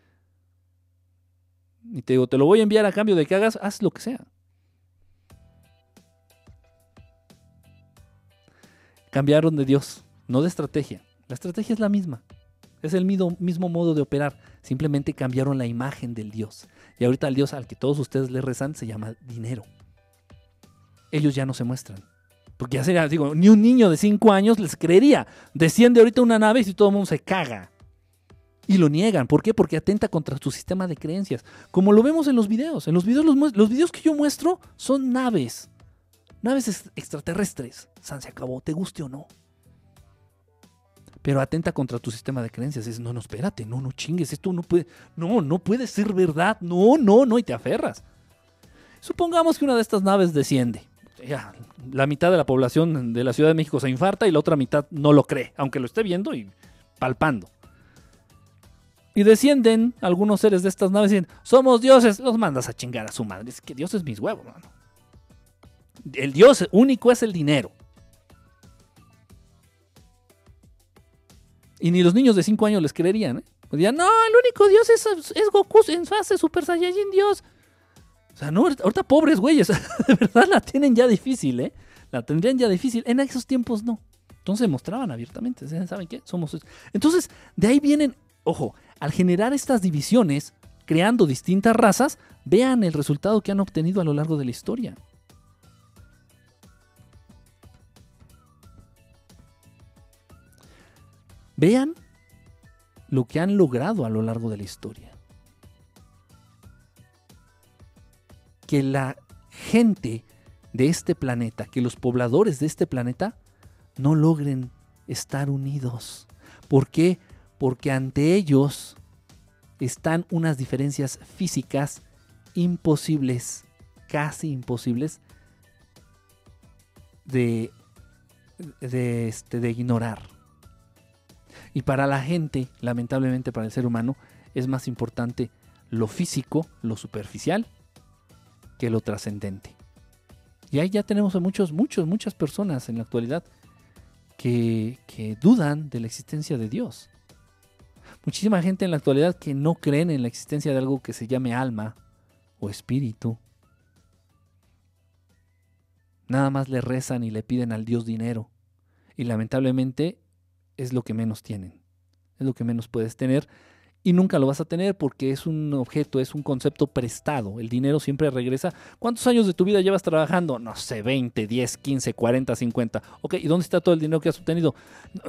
y te digo, te lo voy a enviar a cambio de que hagas, haz lo que sea. Cambiaron de Dios, no de estrategia. La estrategia es la misma. Es el mismo, mismo modo de operar. Simplemente cambiaron la imagen del Dios. Y ahorita el Dios al que todos ustedes le rezan se llama dinero ellos ya no se muestran. Porque ya sería, digo, ni un niño de 5 años les creería. Desciende ahorita una nave y si todo el mundo se caga. Y lo niegan. ¿Por qué? Porque atenta contra su sistema de creencias. Como lo vemos en los videos. En los videos, los, los videos que yo muestro son naves. Naves extraterrestres. San se acabó, te guste o no. Pero atenta contra tu sistema de creencias. Es, no, no, espérate, no, no chingues. Esto no puede, no, no puede ser verdad. No, no, no. Y te aferras. Supongamos que una de estas naves desciende. Ya, la mitad de la población de la Ciudad de México se infarta y la otra mitad no lo cree, aunque lo esté viendo y palpando. Y descienden algunos seres de estas naves y dicen, somos dioses, los mandas a chingar a su madre. Es que Dios es mis huevos, mano. El Dios único es el dinero. Y ni los niños de 5 años les creerían, ¿eh? Dirían, no, el único Dios es, es Goku en fase Super Saiyajin Dios. O sea, no, ahorita pobres güeyes, de verdad la tienen ya difícil, ¿eh? La tendrían ya difícil. En esos tiempos no. Entonces mostraban abiertamente. ¿Saben qué? Somos. Entonces, de ahí vienen, ojo, al generar estas divisiones, creando distintas razas, vean el resultado que han obtenido a lo largo de la historia. Vean lo que han logrado a lo largo de la historia. Que la gente de este planeta, que los pobladores de este planeta no logren estar unidos. ¿Por qué? Porque ante ellos están unas diferencias físicas imposibles, casi imposibles de, de, este, de ignorar. Y para la gente, lamentablemente para el ser humano, es más importante lo físico, lo superficial, que lo trascendente. Y ahí ya tenemos a muchos, muchos, muchas personas en la actualidad que, que dudan de la existencia de Dios. Muchísima gente en la actualidad que no creen en la existencia de algo que se llame alma o espíritu. Nada más le rezan y le piden al Dios dinero. Y lamentablemente es lo que menos tienen. Es lo que menos puedes tener y nunca lo vas a tener porque es un objeto, es un concepto prestado. El dinero siempre regresa. ¿Cuántos años de tu vida llevas trabajando? No sé, 20, 10, 15, 40, 50. Ok, ¿y dónde está todo el dinero que has obtenido?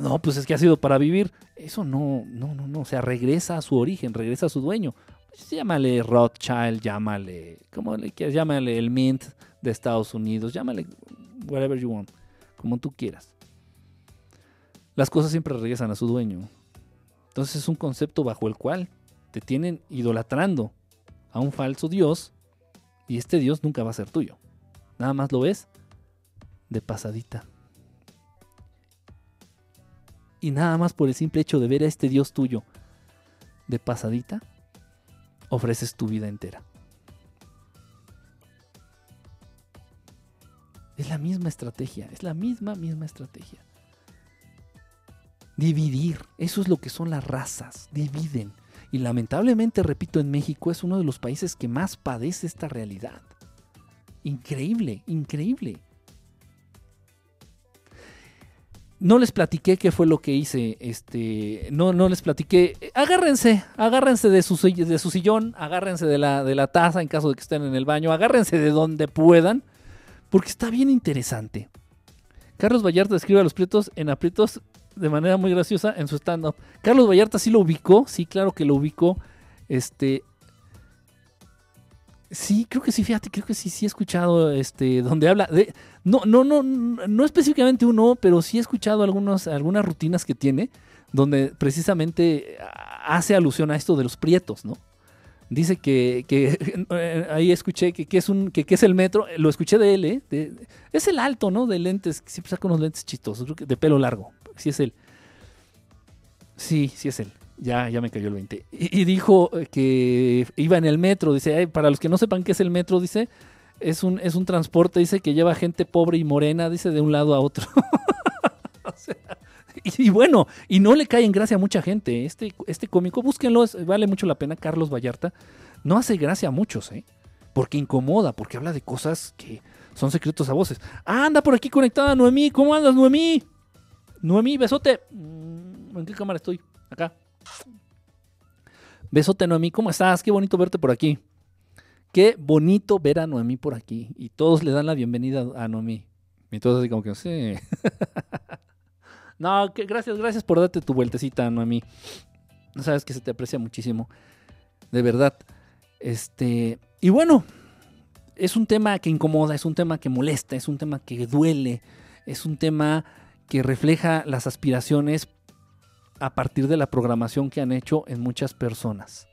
No, pues es que ha sido para vivir. Eso no, no, no, no. O sea, regresa a su origen, regresa a su dueño. Pues llámale Rothschild, llámale, ¿cómo le quieras? Llámale el Mint de Estados Unidos, llámale whatever you want, como tú quieras. Las cosas siempre regresan a su dueño. Entonces es un concepto bajo el cual te tienen idolatrando a un falso Dios y este Dios nunca va a ser tuyo. Nada más lo ves de pasadita. Y nada más por el simple hecho de ver a este Dios tuyo de pasadita, ofreces tu vida entera. Es la misma estrategia, es la misma, misma estrategia. Dividir, eso es lo que son las razas, dividen. Y lamentablemente, repito, en México es uno de los países que más padece esta realidad. Increíble, increíble. No les platiqué qué fue lo que hice. Este, no, no les platiqué. Agárrense, agárrense de su, de su sillón, agárrense de la, de la taza en caso de que estén en el baño, agárrense de donde puedan, porque está bien interesante. Carlos Vallarta describe a los prietos en aprietos de manera muy graciosa en su stand-up. Carlos Vallarta sí lo ubicó, sí, claro que lo ubicó. Este. Sí, creo que sí, fíjate, creo que sí, sí he escuchado este, donde habla de. No, no, no, no específicamente uno, pero sí he escuchado algunos, algunas rutinas que tiene, donde precisamente hace alusión a esto de los prietos, ¿no? Dice que, que ahí escuché que, que es un que, es el metro, lo escuché de él, ¿eh? es el alto, ¿no? De lentes, siempre saca unos lentes chistosos, de pelo largo, sí es él. Sí, sí es él. Ya, ya me cayó el 20. Y, dijo que iba en el metro. Dice, para los que no sepan qué es el metro, dice, es un, es un transporte, dice, que lleva gente pobre y morena, dice, de un lado a otro. y, bueno, y no le cae en gracia a mucha gente. Este, este cómico, búsquenlo, vale mucho la pena. Carlos Vallarta no hace gracia a muchos, ¿eh? Porque incomoda, porque habla de cosas que son secretos a voces. Ah, anda por aquí conectada Noemí. ¿Cómo andas, Noemí? Noemí, besote. Mm, ¿En qué cámara estoy? Acá. Besote, Noemí, ¿cómo estás? Qué bonito verte por aquí. Qué bonito ver a Noemí por aquí. Y todos le dan la bienvenida a Noemí. Y todos así como que, sí. no, que gracias, gracias por darte tu vueltecita, Noemí. Sabes que se te aprecia muchísimo. De verdad. Este. Y bueno, es un tema que incomoda, es un tema que molesta, es un tema que duele, es un tema que refleja las aspiraciones a partir de la programación que han hecho en muchas personas.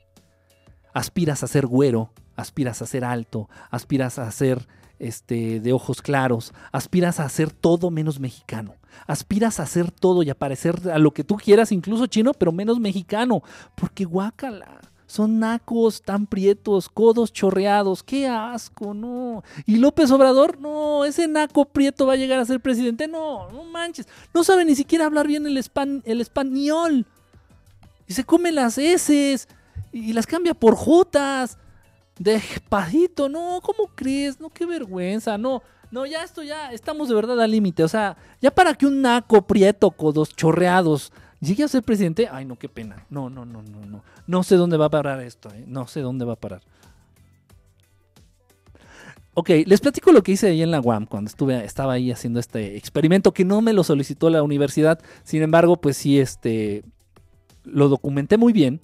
Aspiras a ser güero, aspiras a ser alto, aspiras a ser este, de ojos claros, aspiras a ser todo menos mexicano, aspiras a ser todo y a parecer a lo que tú quieras, incluso chino, pero menos mexicano, porque guácala. Son nacos tan prietos, codos chorreados. ¡Qué asco! No. Y López Obrador, no, ese naco prieto va a llegar a ser presidente. No, no manches. No sabe ni siquiera hablar bien el, español. Y se come las S y las cambia por Jotas. Despacito, no, ¿cómo crees? No, qué vergüenza, no. No, ya esto ya estamos de verdad al límite. O sea, ya para que un naco prieto, codos chorreados, llegue a ser presidente, ay no, qué pena. No, no, no, no, no. No sé dónde va a parar esto, ¿eh? no sé dónde va a parar. Ok, les platico lo que hice ahí en la UAM cuando estuve, estaba ahí haciendo este experimento que no me lo solicitó la universidad. Sin embargo, pues sí, este, lo documenté muy bien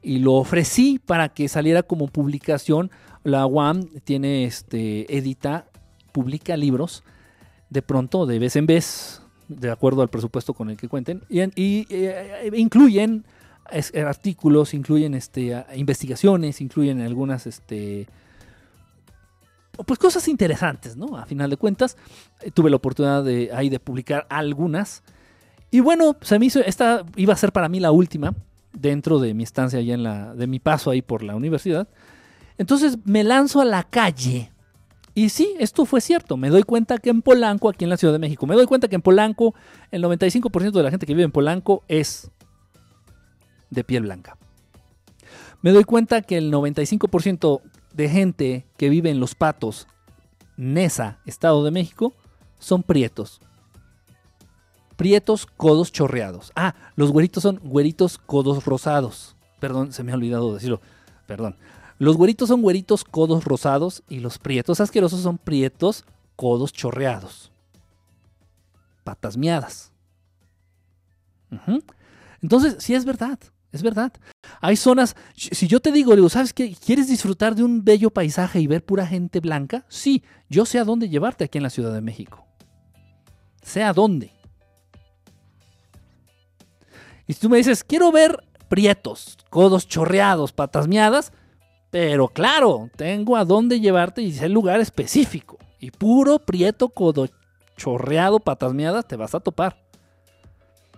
y lo ofrecí para que saliera como publicación. La UAM tiene, este, edita, publica libros de pronto, de vez en vez, de acuerdo al presupuesto con el que cuenten, y, eh, incluyen artículos, incluyen este, investigaciones, incluyen algunas este, pues cosas interesantes, ¿no? A final de cuentas, eh, tuve la oportunidad de, ahí de publicar algunas. Y bueno, se me hizo, esta iba a ser para mí la última dentro de mi estancia allá en la, de mi paso ahí por la universidad. Entonces me lanzo a la calle y sí, esto fue cierto. Me doy cuenta que en Polanco, aquí en la Ciudad de México, me doy cuenta que en Polanco, el 95% de la gente que vive en Polanco es de piel blanca. Me doy cuenta que el 95% de gente que vive en Los Patos, Nesa, Estado de México, son prietos. Prietos, codos chorreados. Ah, los güeritos son güeritos, codos rosados. Perdón, se me ha olvidado decirlo. Perdón. Los güeritos son güeritos codos rosados y los prietos asquerosos son prietos codos chorreados. Patas miadas. Entonces, sí es verdad, es verdad. Hay zonas, si yo te digo, digo, ¿sabes qué? ¿Quieres disfrutar de un bello paisaje y ver pura gente blanca? Sí, yo sé a dónde llevarte aquí en la Ciudad de México. Sé a dónde. Y si tú me dices, quiero ver prietos, codos chorreados, patas miadas, pero claro, tengo a dónde llevarte y el lugar específico. Y puro prieto, codo chorreado, te vas a topar.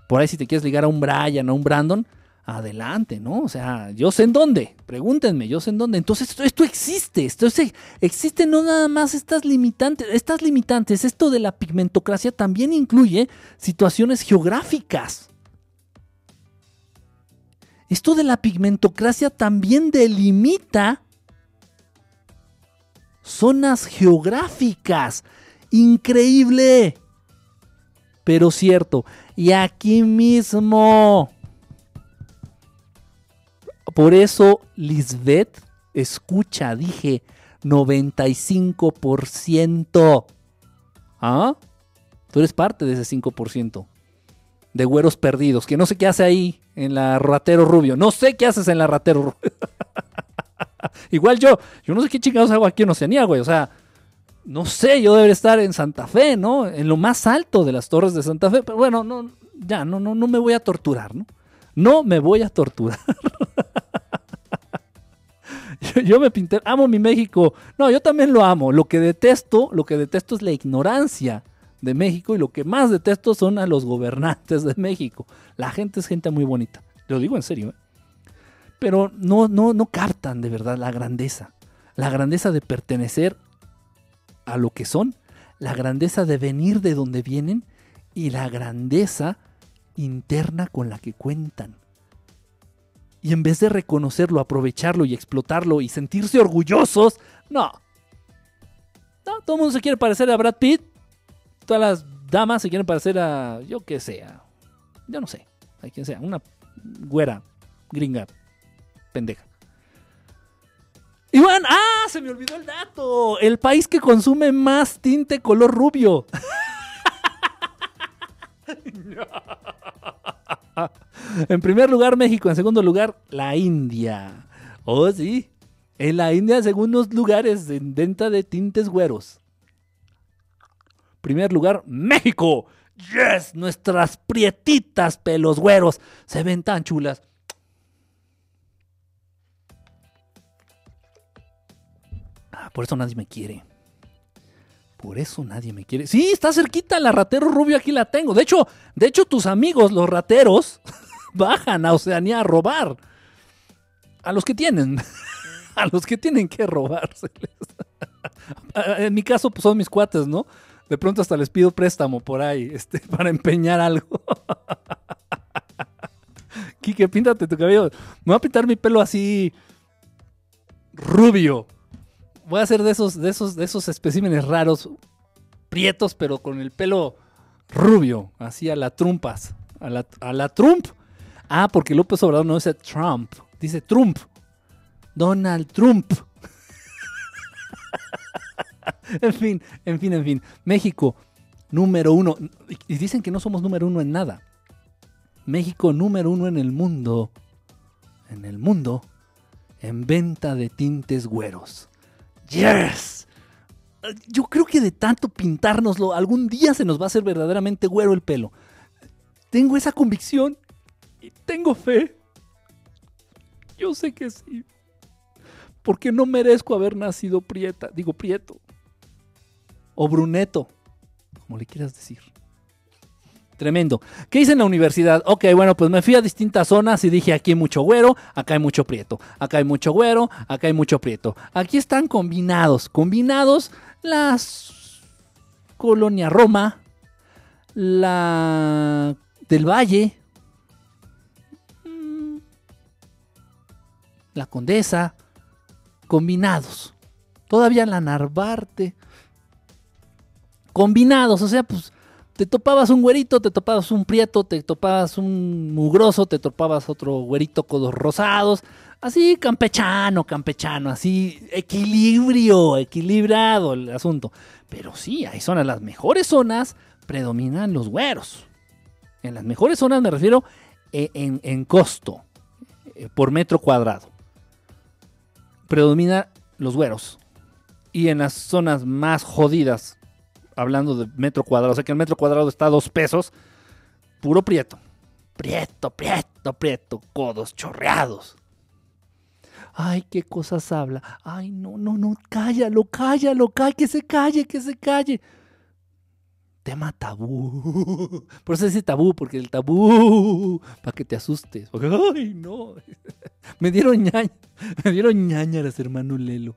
Por ahí si te quieres ligar a un Brian, a un Brandon, adelante, ¿no? O sea, yo sé en dónde, pregúntenme, yo sé en dónde. Entonces esto, existe, esto existe no nada más estas limitantes, estas limitantes, esto de la pigmentocracia también incluye situaciones geográficas. Esto de la pigmentocracia también delimita zonas geográficas. Increíble. Pero cierto. Y aquí mismo. Por eso, Lisbeth, escucha, dije 95%. ¿Ah? Tú eres parte de ese 5% de güeros perdidos, que no sé qué hace ahí en la ratero rubio. No sé qué haces en la ratero rubio. Igual yo, yo no sé qué chingados hago aquí en Oceanía, güey. O sea, no sé, yo debería estar en Santa Fe, ¿no? En lo más alto de las torres de Santa Fe. Pero bueno, no, ya, no, no, no me voy a torturar, ¿no? No me voy a torturar. yo, me pinté, amo mi México. No, yo también lo amo. Lo que detesto, lo que detesto es la ignorancia de México y lo que más detesto son a los gobernantes de México. La gente es gente muy bonita. Lo digo en serio, ¿eh? Pero no, no, no captan de verdad la grandeza. La grandeza de pertenecer a lo que son, la grandeza de venir de donde vienen y la grandeza interna con la que cuentan. Y en vez de reconocerlo, aprovecharlo y explotarlo y sentirse orgullosos, no. No, todo el mundo se quiere parecer a Brad Pitt. Todas las damas se quieren parecer a, yo que sea, yo no sé, a quien sea, una güera, gringa, pendeja. Iván, ah, se me olvidó el dato. El país que consume más tinte color rubio. en primer lugar México, en segundo lugar la India. Oh, sí. En la India, segundos lugares en venta de tintes güeros. Primer lugar, México. Yes, nuestras prietitas pelos güeros se ven tan chulas. Por eso nadie me quiere. Por eso nadie me quiere. Sí, está cerquita la ratero rubio, aquí la tengo. De hecho, de hecho, tus amigos, los rateros, bajan a Oceanía a robar. A los que tienen. a los que tienen que robárseles. en mi caso, pues son mis cuates, ¿no? De pronto hasta les pido préstamo por ahí, este, para empeñar algo. Quique, píntate tu cabello. Me voy a pintar mi pelo así rubio voy a hacer de esos, de esos, de esos especímenes raros, prietos, pero con el pelo rubio, así a la trumpas, a la, a la Trump. Ah, porque López Obrador no dice Trump, dice Trump. Donald Trump. en fin, en fin, en fin. México, número uno. Y dicen que no somos número uno en nada. México, número uno en el mundo. En el mundo. En venta de tintes güeros. Yes. Yo creo que de tanto pintárnoslo, algún día se nos va a hacer verdaderamente güero el pelo. Tengo esa convicción y tengo fe. Yo sé que sí. Porque no merezco haber nacido prieta, digo prieto. O bruneto, como le quieras decir. Tremendo. ¿Qué hice en la universidad? Ok, bueno, pues me fui a distintas zonas y dije, aquí hay mucho güero, acá hay mucho prieto, acá hay mucho güero, acá hay mucho prieto. Aquí están combinados, combinados las Colonia Roma, la del Valle, mm, la Condesa, combinados. Todavía la Narvarte, combinados, o sea, pues te topabas un güerito, te topabas un prieto, te topabas un mugroso, te topabas otro güerito con los rosados, así campechano, campechano, así equilibrio, equilibrado el asunto. Pero sí, hay zonas, las mejores zonas predominan los güeros. En las mejores zonas me refiero eh, en, costo, eh, por metro cuadrado. Predomina los güeros. Y en las zonas más jodidas, hablando de metro cuadrado, o sea que el metro cuadrado está a dos pesos, puro prieto. Prieto, prieto, prieto, codos chorreados. Ay, qué cosas habla. Ay, no, no, no, cállalo, cállalo, cállalo, que se calle, que se calle. Tema tabú. Por eso dice tabú, porque el tabú, para que te asustes. ay, no. Me dieron ñaña, me dieron ñañaras, hermano Lelo.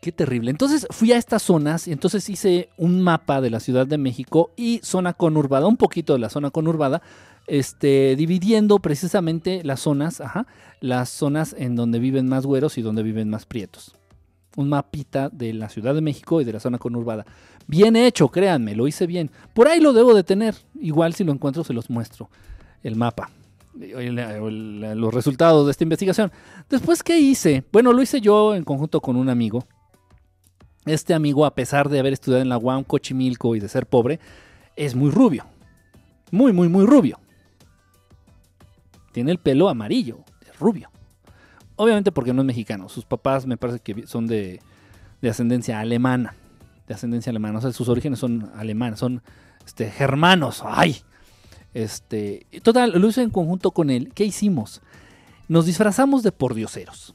Qué terrible. Entonces fui a estas zonas y entonces hice un mapa de la Ciudad de México y zona conurbada, un poquito de la zona conurbada, este, dividiendo precisamente las zonas, ajá, las zonas en donde viven más güeros y donde viven más prietos. Un mapita de la Ciudad de México y de la zona conurbada. Bien hecho, créanme, lo hice bien. Por ahí lo debo de tener. Igual si lo encuentro se los muestro. El mapa. Los resultados de esta investigación. Después, ¿qué hice? Bueno, lo hice yo en conjunto con un amigo este amigo, a pesar de haber estudiado en la UAM Cochimilco y de ser pobre, es muy rubio. Muy, muy, muy rubio. Tiene el pelo amarillo, rubio. obviamente porque no es mexicano. Sus papás me parece que son de, de ascendencia alemana. De ascendencia alemana. O sea, sus orígenes son alemanes, son este, germanos. ¡Ay! Este, total, lo hice en conjunto con él. ¿Qué hicimos? Nos disfrazamos de pordioseros.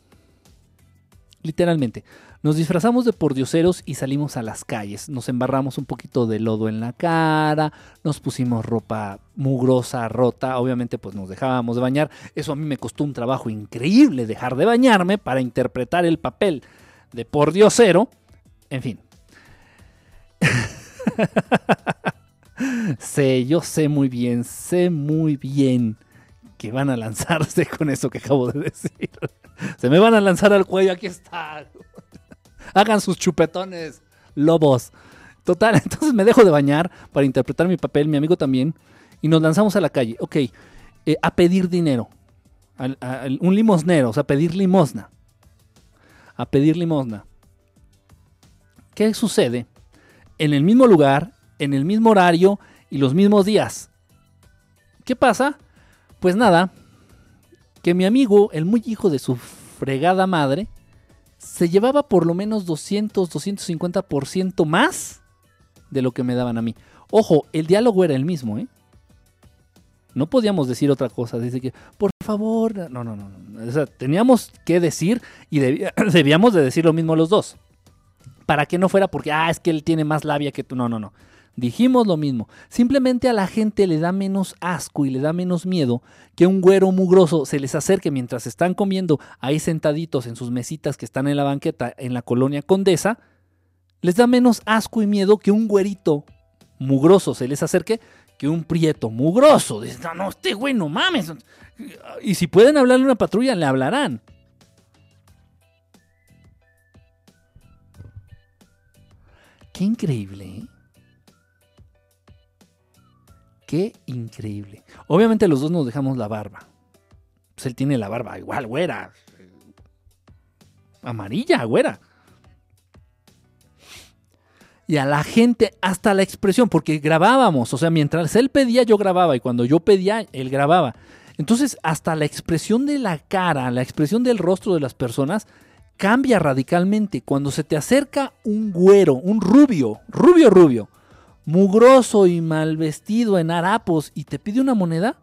Literalmente. Nos disfrazamos de pordioseros y salimos a las calles. Nos embarramos un poquito de lodo en la cara, nos pusimos ropa mugrosa, rota. Obviamente, pues nos dejábamos de bañar. Eso a mí me costó un trabajo increíble dejar de bañarme para interpretar el papel de pordiosero. En fin. sé, yo sé muy bien, sé muy bien que van a lanzarse con eso que acabo de decir. Se me van a lanzar al cuello, aquí está. Hagan sus chupetones, lobos. Total, entonces me dejo de bañar para interpretar mi papel, mi amigo también, y nos lanzamos a la calle. Ok, eh, a pedir dinero. un limosnero, o sea, a pedir limosna. A pedir limosna. ¿Qué sucede? En el mismo lugar, en el mismo horario y los mismos días. ¿Qué pasa? Pues nada, que mi amigo, el muy hijo de su fregada madre, se llevaba por lo menos 200, 250% más de lo que me daban a mí. Ojo, el diálogo era el mismo, ¿eh? No podíamos decir otra cosa. Dice que, por favor, no, no, no. O sea, teníamos que decir y debíamos de decir lo mismo los dos. Para que no fuera porque, ah, es que él tiene más labia que tú. No, no, no. Dijimos lo mismo. Simplemente a la gente le da menos asco y le da menos miedo que un güero mugroso se les acerque mientras están comiendo ahí sentaditos en sus mesitas que están en la banqueta en la colonia Condesa. Les da menos asco y miedo que un güerito mugroso se les acerque que un prieto mugroso. No, no, este güey no mames. Y si pueden hablarle a una patrulla, le hablarán. Qué increíble, ¿eh? Qué increíble. Obviamente los dos nos dejamos la barba. Pues él tiene la barba igual, güera. Amarilla, güera. Y a la gente, hasta la expresión, porque grabábamos, o sea, mientras él pedía, yo grababa, y cuando yo pedía, él grababa. Entonces, hasta la expresión de la cara, la expresión del rostro de las personas, cambia radicalmente. Cuando se te acerca un güero, un rubio, rubio, rubio, mugroso y mal vestido en harapos y te pide una moneda,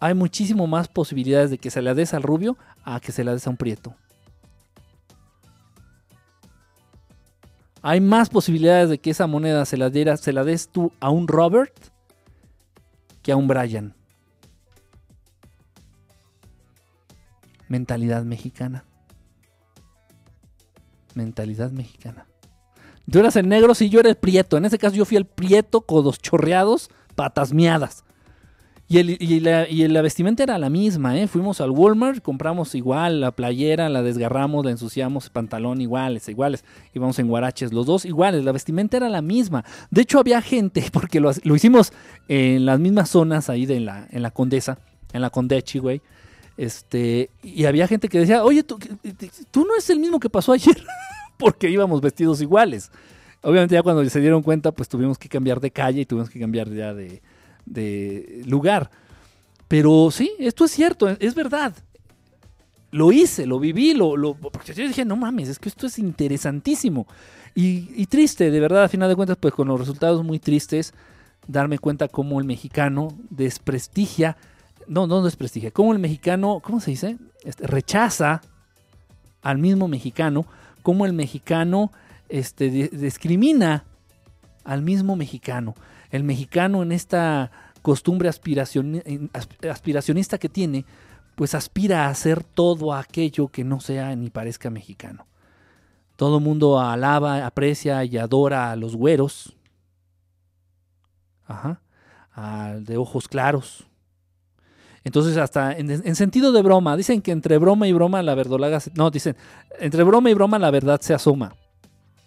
hay muchísimo más posibilidades de que se la des al rubio a que se la des a un prieto. Hay más posibilidades de que esa moneda se la, diera, se la des tú a un Robert que a un Brian. Mentalidad mexicana. Mentalidad mexicana. Tú eras el negro, sí, yo era el prieto. En ese caso yo fui el prieto, codos chorreados, patas miadas. Y, el, y, la, vestimenta era la misma, ¿eh? Fuimos al Walmart, compramos igual la playera, la desgarramos, la ensuciamos, pantalón iguales, iguales. Íbamos en guaraches, los dos iguales, la vestimenta era la misma. De hecho había gente, porque lo, hicimos en las mismas zonas ahí de la, en la Condesa, en la Condechi, güey. Este, y había gente que decía, oye, tú, tú no es el mismo que pasó ayer. porque íbamos vestidos iguales. Obviamente ya cuando se dieron cuenta, pues tuvimos que cambiar de calle y tuvimos que cambiar ya de, lugar. Pero sí, esto es cierto, es verdad. Lo hice, lo viví, lo, porque yo dije, no mames, es que esto es interesantísimo. Y, y, triste, de verdad, a final de cuentas, pues con los resultados muy tristes, darme cuenta cómo el mexicano desprestigia, no, no desprestigia, cómo el mexicano, ¿cómo se dice? Este, rechaza al mismo mexicano cómo el mexicano este, discrimina al mismo mexicano. El mexicano en esta costumbre aspiracionista que tiene, pues aspira a hacer todo aquello que no sea ni parezca mexicano. Todo mundo alaba, aprecia y adora a los güeros, ajá, de ojos claros, entonces, hasta en, sentido de broma, dicen que entre broma y broma la verdolaga se, No, dicen, entre broma y broma la verdad se asoma.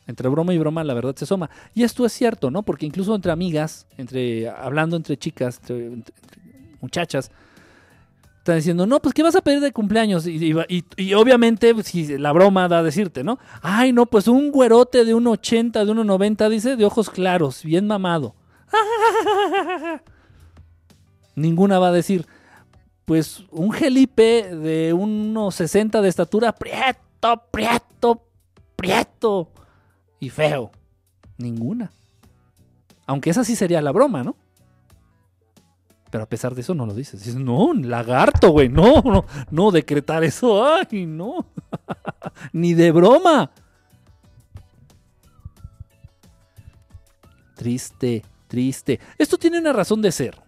Entre broma y broma la verdad se asoma. Y esto es cierto, ¿no? Porque incluso entre amigas, entre hablando entre chicas, entre, muchachas, están diciendo, no, pues ¿qué vas a pedir de cumpleaños? Y, obviamente, pues, si la broma da a decirte, ¿no? Ay, no, pues un güerote de 1,80, de 1,90, dice, de ojos claros, bien mamado. Ninguna va a decir, pues un gelipe de unos 60 de estatura, prieto, prieto, prieto y feo. Ninguna. Aunque esa sí sería la broma, ¿no? Pero a pesar de eso no lo dices. Dices, no, lagarto, güey. No, no, no decretar eso. Ay, no. Ni de broma. Triste, triste. Esto tiene una razón de ser.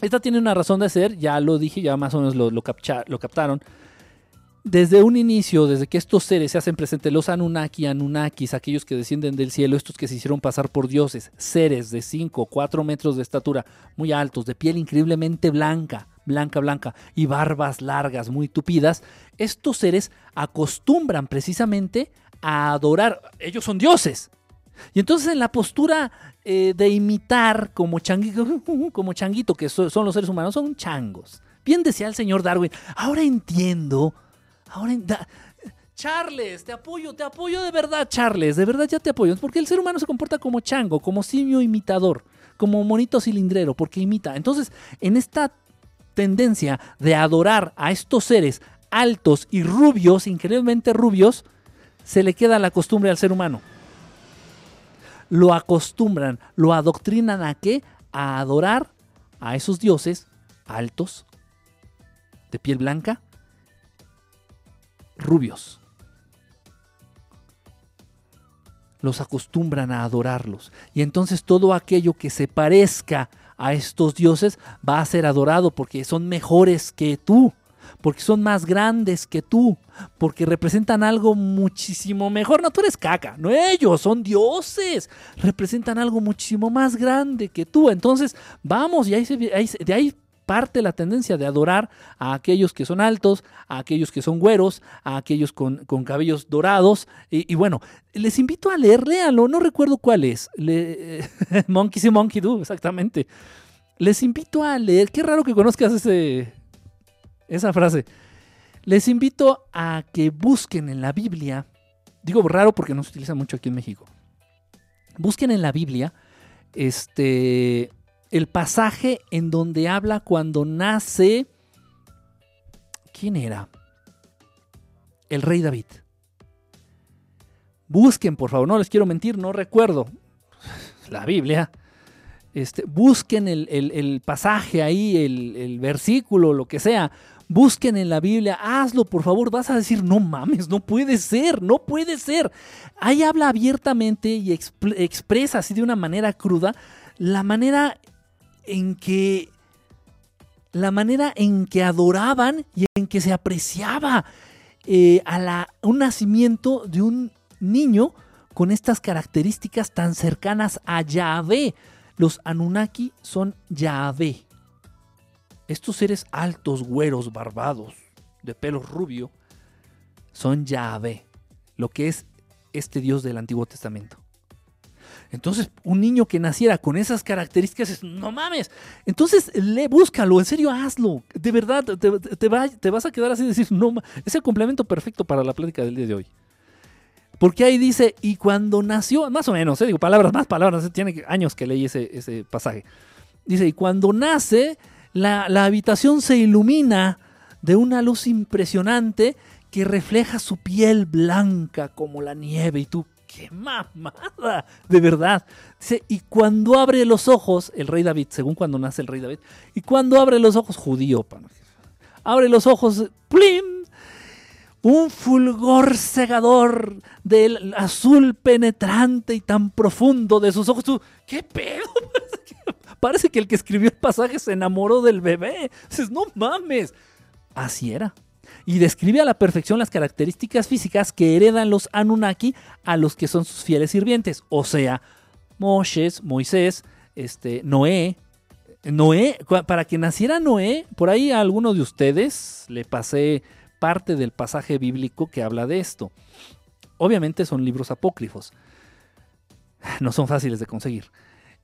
Esta tiene una razón de ser, ya lo dije, ya más o menos lo, lo captaron. Desde un inicio, desde que estos seres se hacen presentes, los Anunnaki, Anunnakis, aquellos que descienden del cielo, estos que se hicieron pasar por dioses, seres de 5, 4 metros de estatura, muy altos, de piel increíblemente blanca, blanca, blanca, y barbas largas, muy tupidas, estos seres acostumbran precisamente a adorar, ellos son dioses. Y entonces en la postura eh, de imitar como changuito, como changuito, que son los seres humanos, son changos. Bien decía el señor Darwin, ahora entiendo Ahora, Charles, te apoyo, te apoyo de verdad, Charles, de verdad ya te apoyo. Porque el ser humano se comporta como chango, como simio imitador, como monito cilindrero, porque imita. Entonces, en esta tendencia de adorar a estos seres altos y rubios, increíblemente rubios, se le queda la costumbre al ser humano. Lo acostumbran, lo adoctrinan a qué? A adorar a esos dioses altos, de piel blanca, rubios. Los acostumbran a adorarlos. Y entonces todo aquello que se parezca a estos dioses va a ser adorado porque son mejores que tú, porque son más grandes que tú, porque representan algo muchísimo mejor. No, tú eres caca, no ellos, son dioses, representan algo muchísimo más grande que tú. Entonces, vamos, y ahí, de ahí parte la tendencia de adorar a aquellos que son altos, a aquellos que son güeros, a aquellos con, cabellos dorados. Y, bueno, les invito a leer, léalo, no recuerdo cuál es. monkey see Monkey Do, exactamente. Les invito a leer, qué raro que conozcas ese, esa frase. Les invito a que busquen en la Biblia, digo raro porque no se utiliza mucho aquí en México. Busquen en la Biblia este el pasaje en donde habla cuando nace... ¿Quién era? El rey David. Busquen, por favor, no les quiero mentir, no recuerdo. La Biblia. Este, busquen el, pasaje ahí, el, el, versículo, lo que sea. Busquen en la Biblia, hazlo, por favor. Vas a decir, no mames, no puede ser, no puede ser. Ahí habla abiertamente y expresa así de una manera cruda la manera en que la manera en que adoraban y en que se apreciaba eh, a un nacimiento de un niño con estas características tan cercanas a Yahvé. Los Anunnaki son Yahvé. Estos seres altos, güeros, barbados, de pelo rubio, son Yahvé, lo que es este Dios del Antiguo Testamento. Entonces, un niño que naciera con esas características es, no mames. Entonces, le, búscalo, en serio, hazlo. De verdad, te, vas a quedar así y decir, no, es el complemento perfecto para la plática del día de hoy. Porque ahí dice, y cuando nació, más o menos, eh, digo palabras, más palabras, eh, tiene años que leí ese, ese pasaje. Dice, y cuando nace, la, habitación se ilumina de una luz impresionante que refleja su piel blanca como la nieve. Y tú, qué mamada, de verdad. Dice, y cuando abre los ojos, el rey David, según cuando nace el rey David, y cuando abre los ojos, judío, abre los ojos, ¡plim! Un fulgor cegador del azul penetrante y tan profundo de sus ojos. ¿Qué pedo? Parece que el que escribió el pasaje se enamoró del bebé. Dices, no mames. Así era y describe a la perfección las características físicas que heredan los Anunnaki a los que son sus fieles sirvientes, o sea, Moshes, Moisés, este, Noé. Noé, para que naciera Noé, por ahí a alguno de ustedes le pasé parte del pasaje bíblico que habla de esto. Obviamente son libros apócrifos, no son fáciles de conseguir.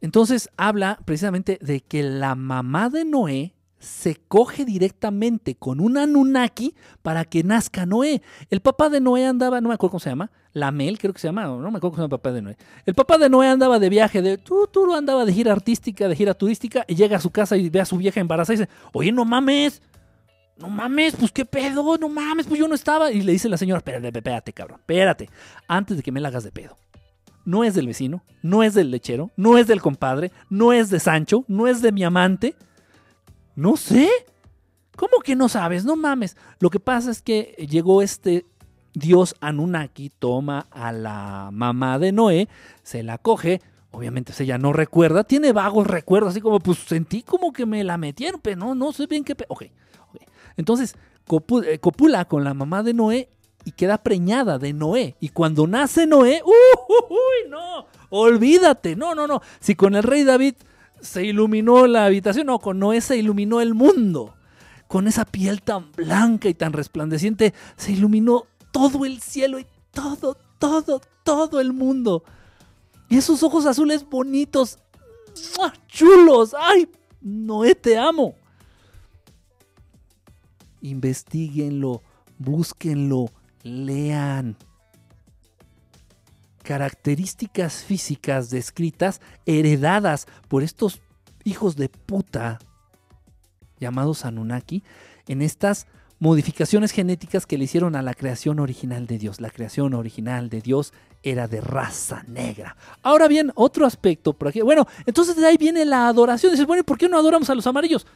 Entonces habla precisamente de que la mamá de Noé se coge directamente con un Anunnaki para que nazca Noé. El papá de Noé andaba, no me acuerdo cómo se llama, Lamel creo que se llama, no me acuerdo cómo se llama el papá de Noé. El papá de Noé andaba de viaje, de tú, tú andaba de gira artística, de gira turística, y llega a su casa y ve a su vieja embarazada y dice, oye, no mames, no mames, pues qué pedo, no mames, pues yo no estaba. Y le dice la señora, espérate, espérate, cabrón, espérate, antes de que me la hagas de pedo. No es del vecino, no es del lechero, no es del compadre, no es de Sancho, no es de mi amante no sé. ¿Cómo que no sabes? No mames. Lo que pasa es que llegó este dios Anunnaki, toma a la mamá de Noé, se la coge. Obviamente ella no recuerda, tiene vagos recuerdos, así como pues sentí como que me la metieron, pero no, no sé bien qué. Ok, Entonces eh, copula con la mamá de Noé y queda preñada de Noé. Y cuando nace Noé, ¡uh, uy, no! Olvídate, no, no, no. Si con el rey David se iluminó la habitación, no, con Noé se iluminó el mundo. Con esa piel tan blanca y tan resplandeciente, se iluminó todo el cielo y todo, todo, todo el mundo. Y esos ojos azules bonitos, chulos, ay, Noé te amo. Investíguenlo, búsquenlo, lean características físicas descritas heredadas por estos hijos de puta llamados Anunnaki en estas modificaciones genéticas que le hicieron a la creación original de Dios. La creación original de Dios era de raza negra. Ahora bien, otro aspecto por aquí. Bueno, entonces de ahí viene la adoración. Dices, bueno, ¿y por qué no adoramos a los amarillos?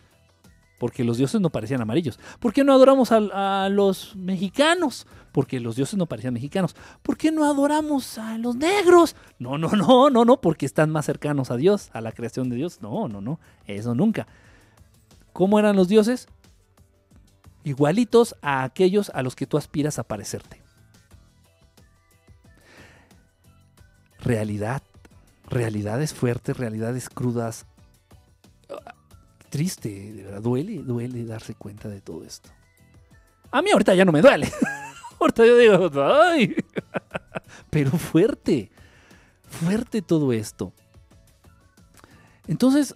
Porque los dioses no parecían amarillos. ¿Por qué no adoramos a, a los mexicanos? Porque los dioses no parecían mexicanos. ¿Por qué no adoramos a los negros? No, no, no, no, no, porque están más cercanos a Dios, a la creación de Dios. No, no, no, eso nunca. ¿Cómo eran los dioses? Igualitos a aquellos a los que tú aspiras a parecerte. Realidad, realidades fuertes, realidades crudas. Triste, de verdad, duele, duele darse cuenta de todo esto. A mí ahorita ya no me duele. yo digo, ¡ay! Pero fuerte, fuerte todo esto. Entonces,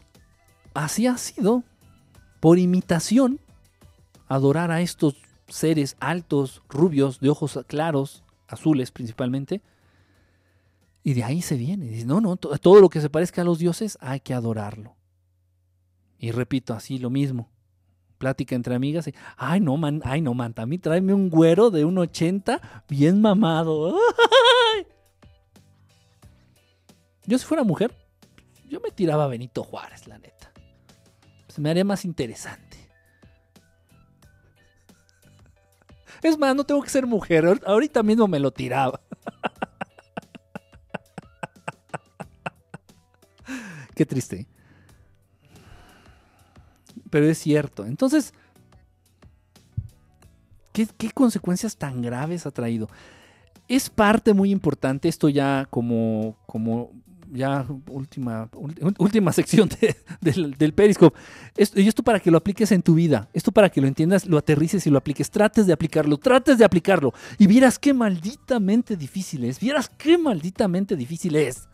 así ha sido, por imitación, adorar a estos seres altos, rubios, de ojos claros, azules principalmente. Y de ahí se viene. No, no, todo lo que se parezca a los dioses hay que adorarlo. Y repito, así lo mismo plática entre amigas y, ay no man, ay no man, también tráeme un güero de un 80 bien mamado. Yo si fuera mujer, yo me tiraba a Benito Juárez, la neta. Se me haría más interesante. Es más, no tengo que ser mujer, ahorita mismo me lo tiraba. Qué triste pero es cierto. Entonces, ¿qué, consecuencias tan graves ha traído? Es parte muy importante, esto ya como, como ya última, última sección del, Periscope. Esto, y esto para que lo apliques en tu vida, esto para que lo entiendas, lo aterrices y lo apliques. Trates de aplicarlo, trates de aplicarlo. Y vieras qué malditamente difícil es, vieras qué malditamente difícil es.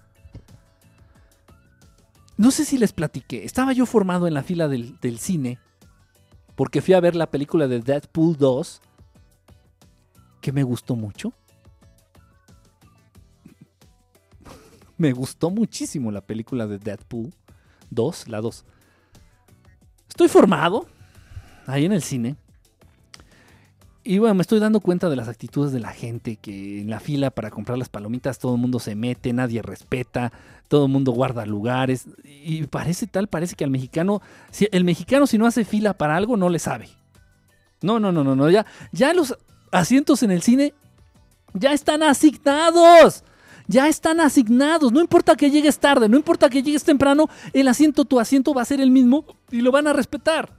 No sé si les platiqué, estaba yo formado en la fila del, cine porque fui a ver la película de Deadpool 2 que me gustó mucho. me gustó muchísimo la película de Deadpool 2, la 2. Estoy formado ahí en el cine y bueno, me estoy dando cuenta de las actitudes de la gente, que en la fila para comprar las palomitas todo el mundo se mete, nadie respeta, todo el mundo guarda lugares. Y parece tal, parece que al mexicano, el mexicano si no hace fila para algo no le sabe. No, no, no, no, no, ya, ya los asientos en el cine ya están asignados. Ya están asignados, no importa que llegues tarde, no importa que llegues temprano, el asiento, tu asiento va a ser el mismo y lo van a respetar.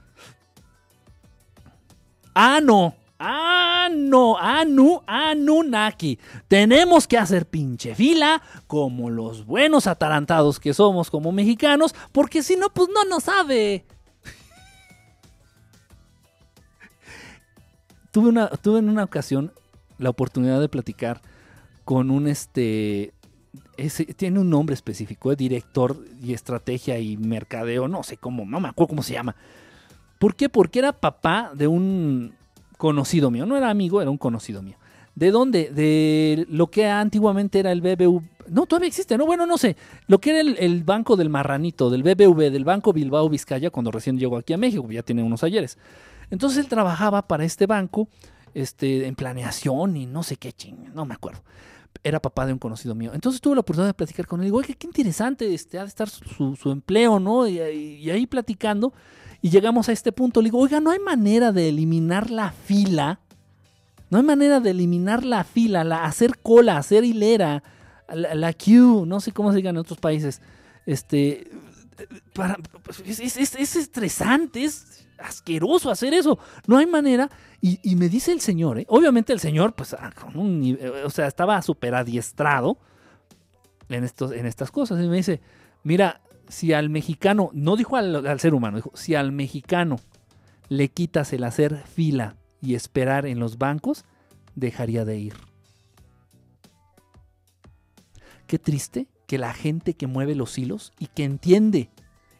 Ah, no, Ah, no, Anu, Anunnaki. Tenemos que hacer pinche fila como los buenos atarantados que somos como mexicanos, porque si no, pues no nos sabe. tuve, una, tuve en una ocasión la oportunidad de platicar con un este. tiene un nombre específico, de director y estrategia y mercadeo, no sé cómo, no me acuerdo cómo se llama ¿Por qué? Porque era papá de un conocido mío. No era amigo, era un conocido mío. ¿De dónde? De lo que antiguamente era el BBV. No, todavía existe, ¿no? Bueno, no sé. Lo que era el, banco del marranito, del BBV, del Banco Bilbao Vizcaya, cuando recién llegó aquí a México, ya tiene unos ayeres. Entonces él trabajaba para este banco, este, en planeación y no sé qué ching, no me acuerdo. Era papá de un conocido mío. Entonces tuve la oportunidad de platicar con él. Digo, oye, qué interesante, este, ha de estar su, empleo, ¿no? Y, ahí platicando. Y llegamos a este punto. Le digo, oiga, no hay manera de eliminar la fila no hay manera de eliminar la fila, la, hacer cola, hacer hilera, la, queue, no sé cómo se diga en otros países. Este, es, estresante, es asqueroso hacer eso. No hay manera. Y, me dice el señor, ¿eh? obviamente el señor, pues, ah, con un o sea, estaba súper adiestrado en, estos, en estas cosas. Y me dice, mira, si al mexicano, no dijo al, ser humano, dijo, si al mexicano le quitas el hacer fila y esperar en los bancos, dejaría de ir. Qué triste que la gente que mueve los hilos y que entiende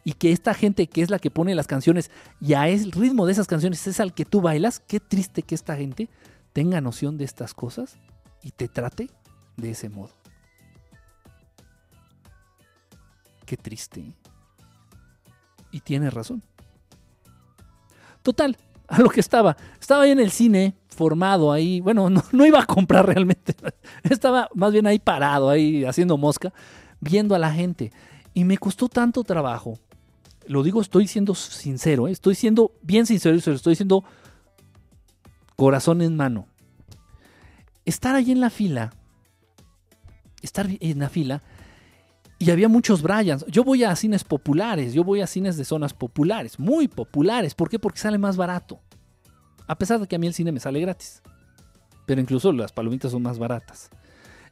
y que esta gente que es la que pone las canciones y a el ritmo de esas canciones es al que tú bailas, qué triste que esta gente tenga noción de estas cosas y te trate de ese modo. Triste. Y tiene razón. Total, a lo que estaba. Estaba ahí en el cine, formado ahí. Bueno, no, iba a comprar realmente. Estaba más bien ahí parado, ahí haciendo mosca, viendo a la gente. Y me costó tanto trabajo. Lo digo, estoy siendo sincero, ¿eh? estoy siendo bien sincero, estoy diciendo corazón en mano. Estar ahí en la fila, estar en la fila, y había muchos Bryans. Yo voy a cines populares, yo voy a cines de zonas populares, muy populares. ¿Por qué? Porque sale más barato. A pesar de que a mí el cine me sale gratis. Pero incluso las palomitas son más baratas.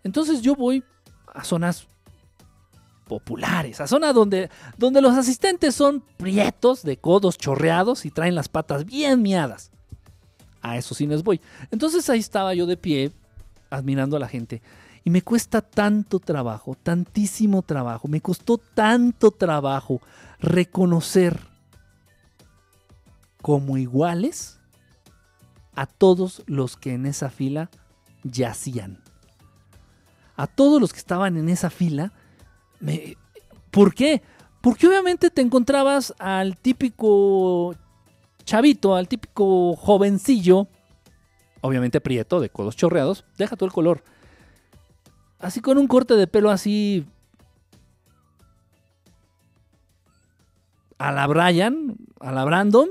Entonces yo voy a zonas populares, a zonas donde, donde los asistentes son prietos, de codos chorreados y traen las patas bien miadas. A esos cines voy. Entonces ahí estaba yo de pie, admirando a la gente. Y me cuesta tanto trabajo, tantísimo trabajo, me costó tanto trabajo reconocer como iguales a todos los que en esa fila yacían. A todos los que estaban en esa fila. ¿Por qué? Porque obviamente te encontrabas al típico chavito, al típico jovencillo, obviamente prieto, de codos chorreados, deja todo el color Así con un corte de pelo así. A la Brian, a la Brandon.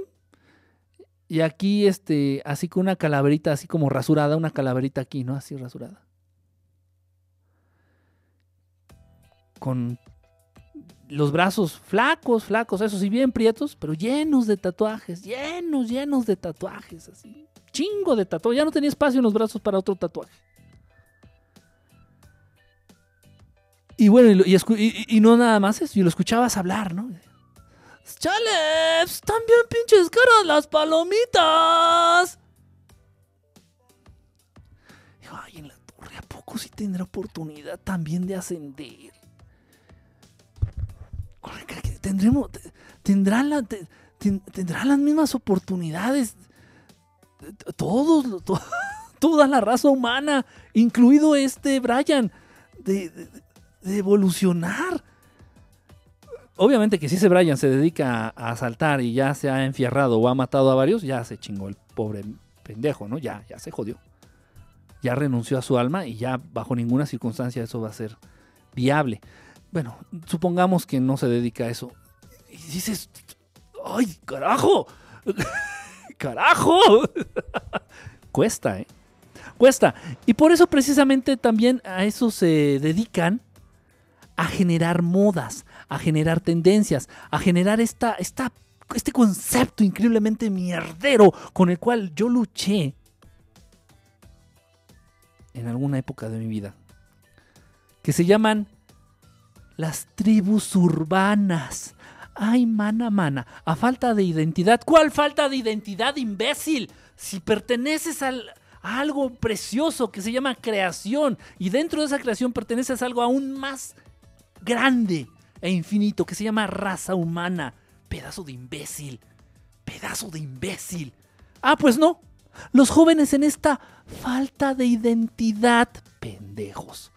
Y aquí, este, así con una calaverita, así como rasurada, una calaverita aquí, ¿no? Así rasurada. Con los brazos flacos, flacos, esos sí bien prietos, pero llenos de tatuajes, llenos, llenos de tatuajes, así. Chingo de tatuajes. Ya no tenía espacio en los brazos para otro tatuaje. Y bueno, y, no nada más eso, y lo escuchabas hablar, ¿no? ¡Chale! ¡Están bien pinches caras las palomitas! Dijo, ay, en la torre, ¿a poco sí tendrá oportunidad también de ascender? Tendremos, tendrá, la, tendrá las mismas oportunidades todos, toda la raza humana, incluido este Brian, de, de evolucionar. Obviamente que si ese Brian se dedica a asaltar y ya se ha enfierrado o ha matado a varios, ya se chingó el pobre pendejo, ¿no? Ya, ya se jodió. Ya renunció a su alma y ya bajo ninguna circunstancia eso va a ser viable. Bueno, supongamos que no se dedica a eso. Y dices, ¡ay, carajo! ¡Carajo! Cuesta, ¿eh? Cuesta. Y por eso precisamente también a eso se dedican a generar modas, a generar tendencias, a generar esta, esta, este concepto increíblemente mierdero con el cual yo luché en alguna época de mi vida, que se llaman las tribus urbanas. Ay, mana, mana, a falta de identidad. ¿Cuál falta de identidad, imbécil? Si perteneces a algo precioso que se llama creación y dentro de esa creación perteneces a algo aún más grande e infinito que se llama raza humana. Pedazo de imbécil. Pedazo de imbécil. Ah, pues no. Los jóvenes en esta falta de identidad, pendejos,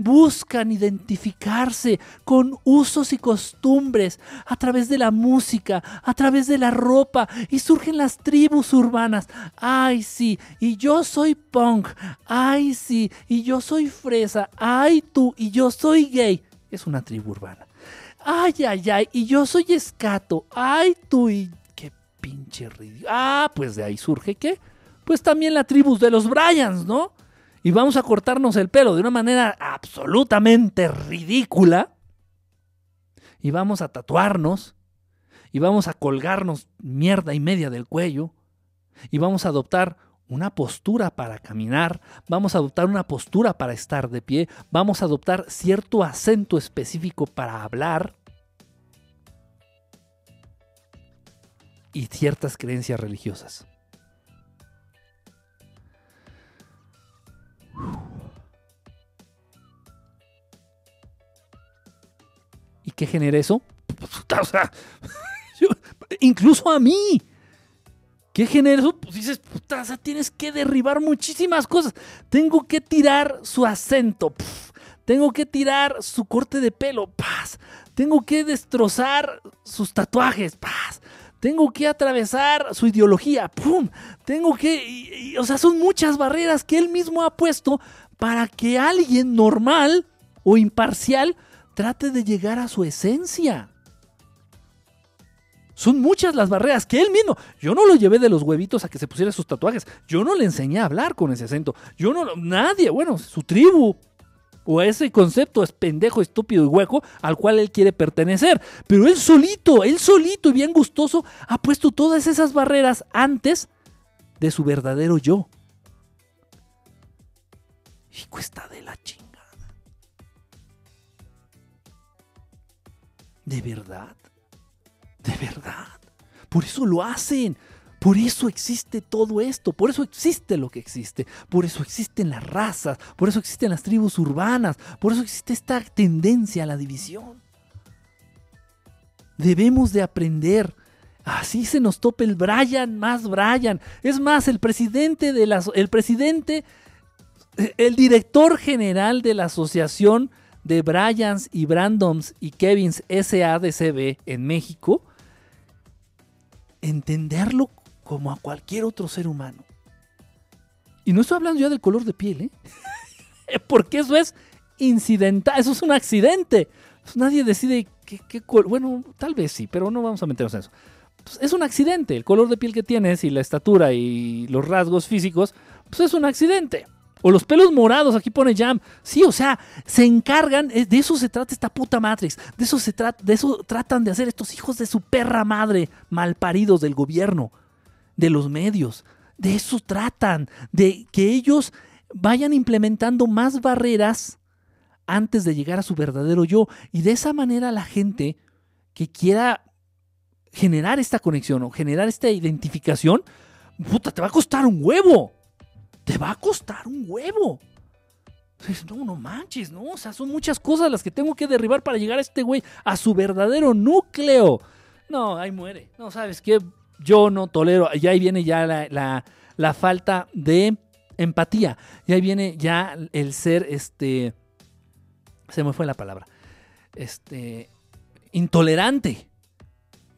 buscan identificarse con usos y costumbres a través de la música, a través de la ropa, y surgen las tribus urbanas. Ay, sí, y yo soy punk. Ay, sí, y yo soy fresa. Ay, tú, y yo soy gay. Es una tribu urbana. Ay, ay, ay, y yo soy escato. Ay, tú, y qué pinche ridículo. Ah, pues de ahí surge qué? Pues también la tribu de los Bryans, ¿no? y vamos a cortarnos el pelo de una manera absolutamente ridícula y vamos a tatuarnos y vamos a colgarnos mierda y media del cuello y vamos a adoptar una postura para caminar, vamos a adoptar una postura para estar de pie, vamos a adoptar cierto acento específico para hablar y ciertas creencias religiosas. ¿Y qué genera eso? incluso a mí. ¿Qué genera eso? Pues dices, puta, tienes que derribar muchísimas cosas. Tengo que tirar su acento. tengo que tirar su corte de pelo. Paz. Tengo que destrozar sus tatuajes. Paz. Tengo que atravesar su ideología. ¡Pum! Tengo que... o sea, son muchas barreras que él mismo ha puesto para que alguien normal o imparcial trate de llegar a su esencia. Son muchas las barreras que él mismo. Yo no lo llevé de los huevitos a que se pusiera sus tatuajes. Yo no le enseñé a hablar con ese acento. Yo no, nadie, bueno, su tribu o ese concepto es pendejo, estúpido y hueco al cual él quiere pertenecer. Pero él solito, él solito y bien gustoso ha puesto todas esas barreras antes de su verdadero yo. Y cuesta de la chingada. ¿De verdad? ¿De verdad? Por eso lo hacen. Por eso existe todo esto, por eso existe lo que existe, por eso existen las razas, por eso existen las tribus urbanas, por eso existe esta tendencia a la división. Debemos de aprender. Así se nos tope el Brian más Brian. Es más, el presidente de la, el presidente, el director general de la asociación de Bryans y Brandoms y Kevins SADCB en México, entenderlo como a cualquier otro ser humano. Y no estoy hablando ya del color de piel, ¿eh? Porque eso es incidental, eso es un accidente. Pues nadie decide qué, color. Bueno, tal vez sí, pero no vamos a meternos en eso. Pues es un accidente. El color de piel que tienes y la estatura y los rasgos físicos, pues es un accidente. O los pelos morados, aquí pone Jam. Sí, o sea, se encargan, eh, de eso se trata esta puta Matrix. De eso se trata, de eso tratan de hacer estos hijos de su perra madre, malparidos del gobierno de los medios. De eso tratan, de que ellos vayan implementando más barreras antes de llegar a su verdadero yo. Y de esa manera la gente que quiera generar esta conexión o generar esta identificación, puta, te va a costar un huevo. Te va a costar un huevo. No, no manches, ¿no? O sea, son muchas cosas las que tengo que derribar para llegar a este güey, a su verdadero núcleo. No, ahí muere. No, ¿sabes qué? yo no tolero, y ahí viene ya la, falta de empatía, y ahí viene ya el ser, este, se me fue la palabra, este, intolerante.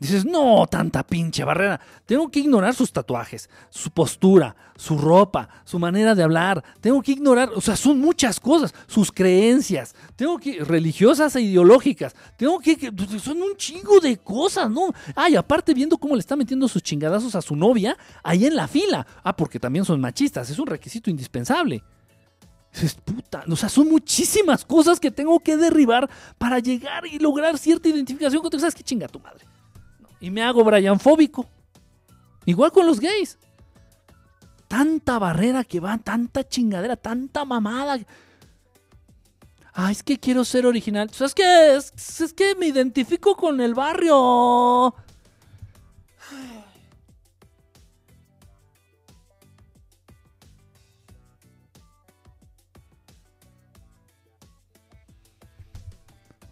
Dices, no, tanta pinche barrera. Tengo que ignorar sus tatuajes, su postura, su ropa, su manera de hablar. Tengo que ignorar, o sea, son muchas cosas, sus creencias. Tengo que, religiosas e ideológicas. Tengo que, pues, son un chingo de cosas, ¿no? Ay, aparte viendo cómo le está metiendo sus chingadazos a su novia ahí en la fila. Ah, porque también son machistas, es un requisito indispensable. Dices, puta, o sea, son muchísimas cosas que tengo que derribar para llegar y lograr cierta identificación contigo. ¿Sabes qué chinga tu madre? Y me hago Brianfóbico. Igual con los gays. Tanta barrera que va, tanta chingadera, tanta mamada. Ah, es que quiero ser original. ¿Sabes qué? Es, es que me identifico con el barrio.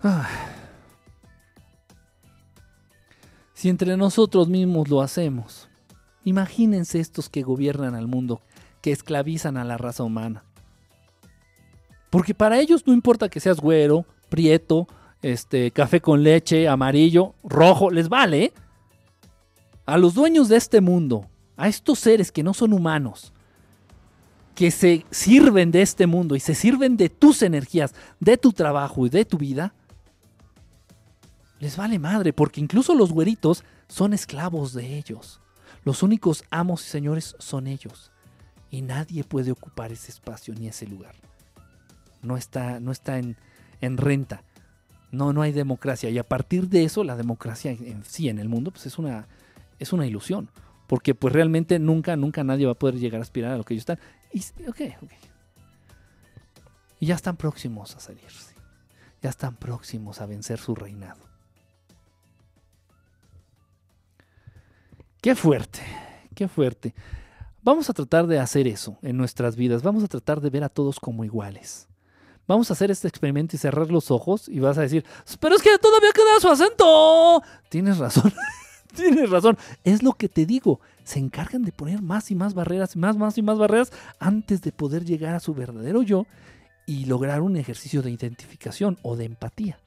Ah. Si entre nosotros mismos lo hacemos, imagínense estos que gobiernan al mundo, que esclavizan a la raza humana. Porque para ellos no importa que seas güero, prieto, este, café con leche, amarillo, rojo, les vale. A los dueños de este mundo, a estos seres que no son humanos, que se sirven de este mundo y se sirven de tus energías, de tu trabajo y de tu vida, les vale madre, porque incluso los güeritos son esclavos de ellos. Los únicos amos y señores son ellos. Y nadie puede ocupar ese espacio ni ese lugar. No está, no está en, en renta. No, no hay democracia. Y a partir de eso, la democracia en sí en el mundo, pues es una, es una ilusión. Porque pues realmente nunca, nunca nadie va a poder llegar a aspirar a lo que ellos están. Y, ok, ok. Y ya están próximos a salirse. Ya están próximos a vencer su reinado. Qué fuerte, qué fuerte. Vamos a tratar de hacer eso en nuestras vidas. Vamos a tratar de ver a todos como iguales. Vamos a hacer este experimento y cerrar los ojos y vas a decir, pero es que todavía queda su acento. Tienes razón, tienes razón. Es lo que te digo. Se encargan de poner más y más barreras, más, más y más barreras antes de poder llegar a su verdadero yo y lograr un ejercicio de identificación o de empatía.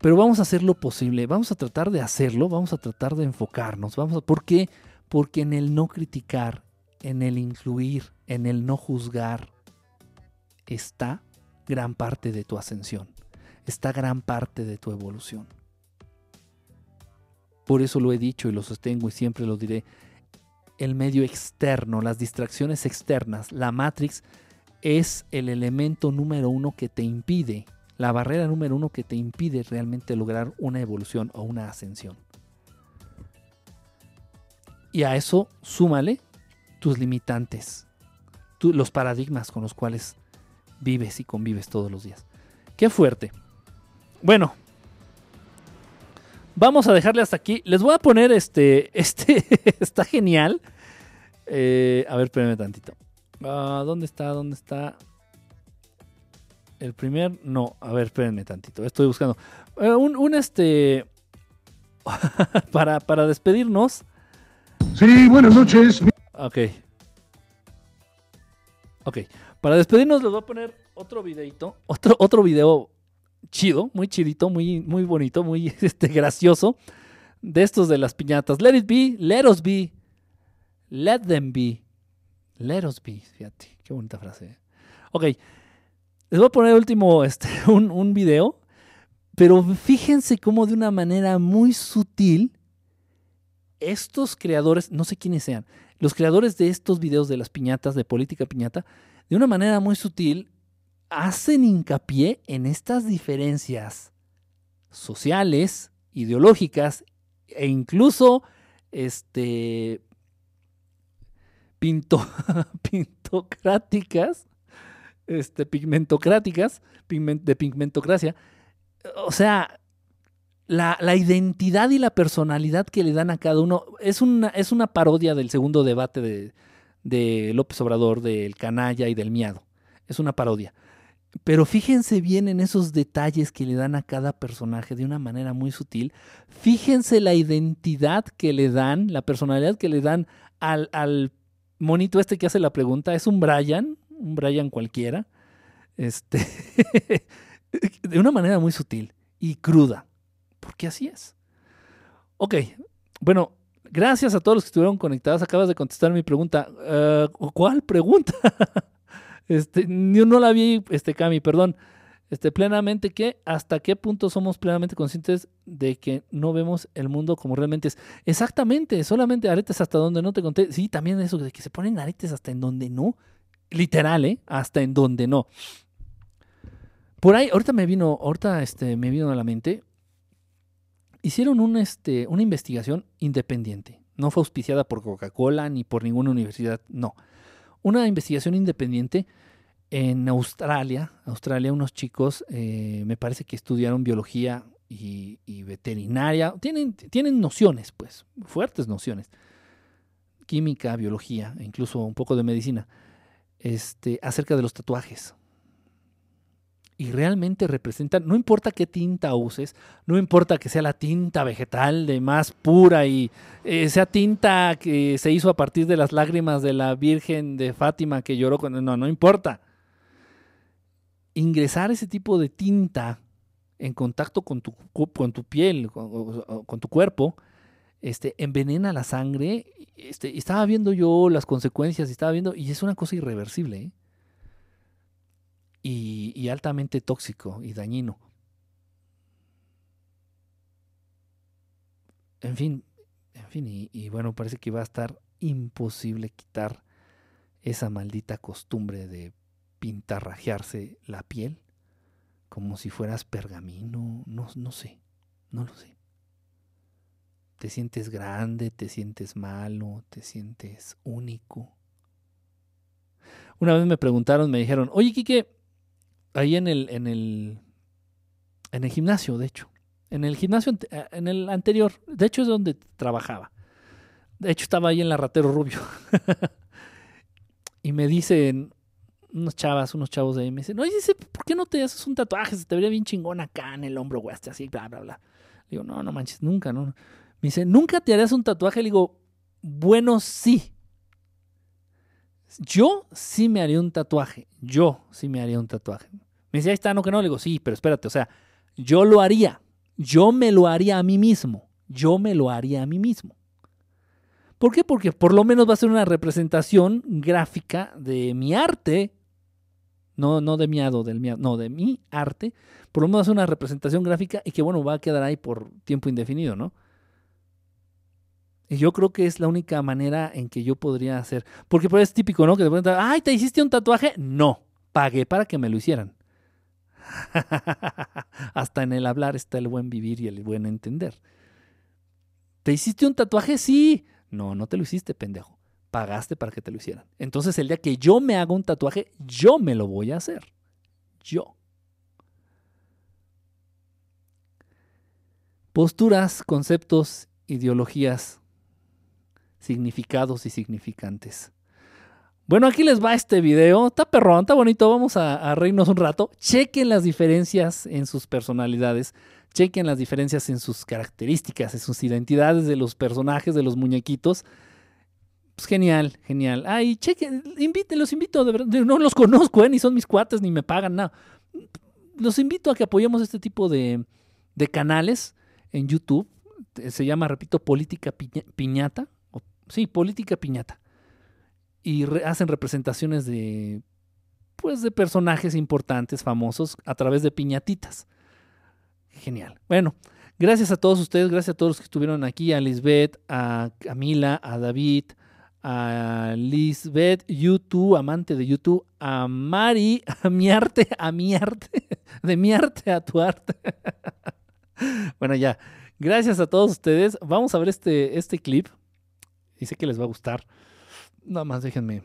Pero vamos a hacer lo posible, vamos a tratar de hacerlo, vamos a tratar de enfocarnos. Vamos a, ¿Por qué? Porque en el no criticar, en el incluir, en el no juzgar, está gran parte de tu ascensión, está gran parte de tu evolución. Por eso lo he dicho y lo sostengo y siempre lo diré. El medio externo, las distracciones externas, la Matrix es el elemento número uno que te impide la barrera número uno que te impide realmente lograr una evolución o una ascensión. Y a eso súmale tus limitantes, los paradigmas con los cuales vives y convives todos los días. Qué fuerte. Bueno, vamos a dejarle hasta aquí. Les voy a poner este, este, está genial. Eh, a ver, espérenme tantito. Ah, ¿Dónde está? ¿Dónde está? El primer, no, a ver, espérenme tantito, estoy buscando. Eh, un, este, para, para despedirnos. Sí, buenas noches. Ok. Ok, para despedirnos les voy a poner otro videito, otro, otro video chido, muy chidito, muy, muy bonito, muy este, gracioso, de estos de las piñatas. Let it be, let us be, let them be, let us be. Fíjate, qué bonita frase. ¿eh? Ok, les voy a poner último este, un, un video, pero fíjense cómo de una manera muy sutil estos creadores, no sé quiénes sean, los creadores de estos videos de las piñatas, de política piñata, de una manera muy sutil, hacen hincapié en estas diferencias sociales, ideológicas e incluso este, pinto, pintocráticas este, pigmentocráticas, de pigmentocracia. O sea, la, identidad y la personalidad que le dan a cada uno es una, es una parodia del segundo debate de, de López Obrador, del canalla y del miado. Es una parodia. Pero fíjense bien en esos detalles que le dan a cada personaje de una manera muy sutil. Fíjense la identidad que le dan, la personalidad que le dan al, al monito este que hace la pregunta. Es un Brian, un Brian cualquiera, este, de una manera muy sutil y cruda, porque así es. Ok, bueno, gracias a todos los que estuvieron conectados. Acabas de contestar mi pregunta. Eh, ¿Cuál pregunta? este, yo no la vi, este, Cami, perdón. Este, plenamente que hasta qué punto somos plenamente conscientes de que no vemos el mundo como realmente es. Exactamente, solamente aretes hasta donde no te conté. Sí, también eso de que se ponen aretes hasta en donde no. Literal, ¿eh? Hasta en donde no. Por ahí, ahorita me vino, ahorita este, me vino a la mente. Hicieron un, este, una investigación independiente. No fue auspiciada por Coca-Cola ni por ninguna universidad, no. Una investigación independiente en Australia. Australia, unos chicos, eh, me parece que estudiaron biología y, y, veterinaria. Tienen, tienen nociones, pues, fuertes nociones. Química, biología, incluso un poco de medicina este, acerca de los tatuajes. y realmente representan, no importa qué tinta uses, no importa que sea la tinta vegetal de más pura y eh, sea tinta que se hizo a partir de las lágrimas de la Virgen de Fátima que lloró con... No, no importa. Ingresar ese tipo de tinta en contacto con tu, con tu piel, con, tu cuerpo, este, envenena la sangre. Este, estaba viendo yo las consecuencias, estaba viendo, y es una cosa irreversible. ¿eh? y, altamente tóxico y dañino. En fin, en fin, y, bueno, parece que va a estar imposible quitar esa maldita costumbre de pintarrajearse la piel como si fueras pergamino, no, no sé, no lo sé. Te sientes grande, te sientes malo, te sientes único. Una vez me preguntaron, me dijeron, oye, Quique, ahí en el, en el, en el gimnasio, de hecho. En el gimnasio, eh, en el anterior, de hecho es donde trabajaba. De hecho estaba ahí en la Ratero Rubio. y me dicen unos chavas, unos chavos de ahí, me dicen, oye, ¿por qué no te haces un tatuaje? Se te vería bien chingón acá en el hombro, güey, así, bla, bla, bla. Digo, no, no manches, nunca, no. Me dice, ¿nunca te harías un tatuaje? Le digo, bueno, sí. Yo sí me haría un tatuaje. Yo sí me haría un tatuaje. Me dice, ahí está, no que no. Le digo, sí, pero espérate, o sea, yo lo haría. Yo me lo haría a mí mismo. Yo me lo haría a mí mismo. ¿Por qué? Porque por lo menos va a ser una representación gráfica de mi arte. No, no de miado, del miado, no, de mi arte. Por lo menos va a ser una representación gráfica y que, bueno, va a quedar ahí por tiempo indefinido, ¿no? Y yo creo que es la única manera en que yo podría hacer. Porque pues es típico, ¿no? Que te preguntan, ay, ¿te hiciste un tatuaje? No, pagué para que me lo hicieran. Hasta en el hablar está el buen vivir y el buen entender. ¿Te hiciste un tatuaje? Sí. No, no te lo hiciste, pendejo. Pagaste para que te lo hicieran. Entonces el día que yo me haga un tatuaje, yo me lo voy a hacer. Yo. Posturas, conceptos, ideologías significados y significantes. Bueno, aquí les va este video. Está perrón, está bonito. Vamos a, reírnos un rato. Chequen las diferencias en sus personalidades. Chequen las diferencias en sus características, en sus identidades de los personajes, de los muñequitos. Pues genial, genial. Ay, chequen, inviten, los invito, de verdad. No los conozco, ¿eh? ni son mis cuates, ni me pagan nada. Los invito a que apoyemos este tipo de canales en YouTube. Se llama, repito, Política Piñata sí, política piñata. Y hacen representaciones de, pues, de personajes importantes, famosos, a través de piñatitas. Genial. Bueno, gracias a todos ustedes, gracias a todos los que estuvieron aquí, a Lisbeth, a Camila, a David, a Lisbeth, YouTube, amante de YouTube, a Mari, a mi arte, a mi arte, de mi arte a tu arte. bueno, ya. Gracias a todos ustedes. Vamos a ver este, este clip y sé que les va a gustar. Nada más déjenme.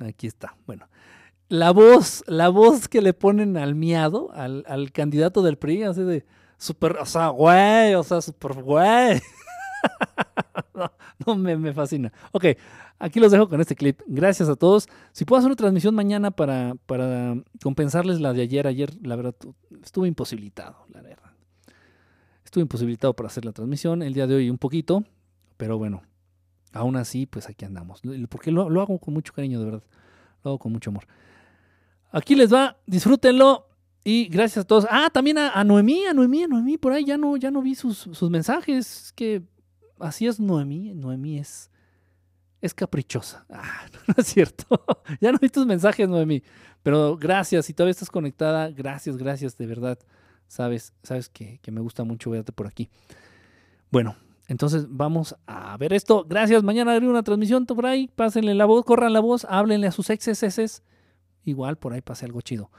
Aquí está. Bueno. La voz, la voz que le ponen al miado, al, candidato del PRI, así de super, o sea, güey, o sea, super güey. no, me, me, fascina. Ok, aquí los dejo con este clip. Gracias a todos. Si puedo hacer una transmisión mañana para, para compensarles la de ayer, ayer, la verdad, estuve imposibilitado, la verdad. Estuve imposibilitado para hacer la transmisión. El día de hoy un poquito, pero bueno, aún así, pues aquí andamos. Porque lo, hago con mucho cariño, de verdad. Lo hago con mucho amor. Aquí les va, disfrútenlo. Y gracias a todos. Ah, también a, Noemí, a Noemí, a Noemí, por ahí ya no, ya no vi sus, sus mensajes. que así es Noemí. Noemí es, es caprichosa. Ah, no, es cierto. ya no vi tus mensajes, Noemí. Pero gracias, si todavía estás conectada, gracias, gracias, de verdad. Sabes, sabes que, que me gusta mucho verte por aquí. Bueno, entonces vamos a ver esto. Gracias. Mañana haré una transmisión por ahí. Pásenle la voz, corran la voz, háblenle a sus exes. Igual por ahí pase algo chido.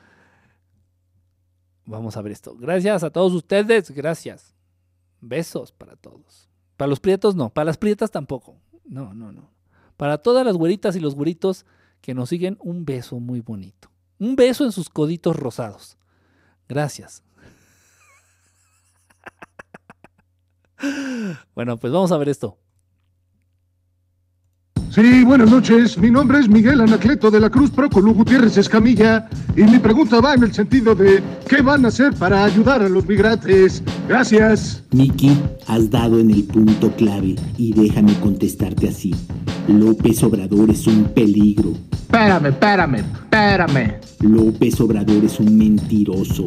Vamos a ver esto. Gracias a todos ustedes. Gracias. Besos para todos. Para los prietos no. Para las prietas tampoco. No, no, no. Para todas las güeritas y los güeritos que nos siguen, un beso muy bonito. Un beso en sus coditos rosados. Gracias. Bueno, pues vamos a ver esto. Sí, buenas noches. Mi nombre es Miguel Anacleto de la Cruz Prócolo Gutiérrez Escamilla y mi pregunta va en el sentido de ¿qué van a hacer para ayudar a los migrantes? Gracias. Miki, has dado en el punto clave y déjame contestarte así. López Obrador es un peligro. Espérame, espérame, espérame. López Obrador es un mentiroso.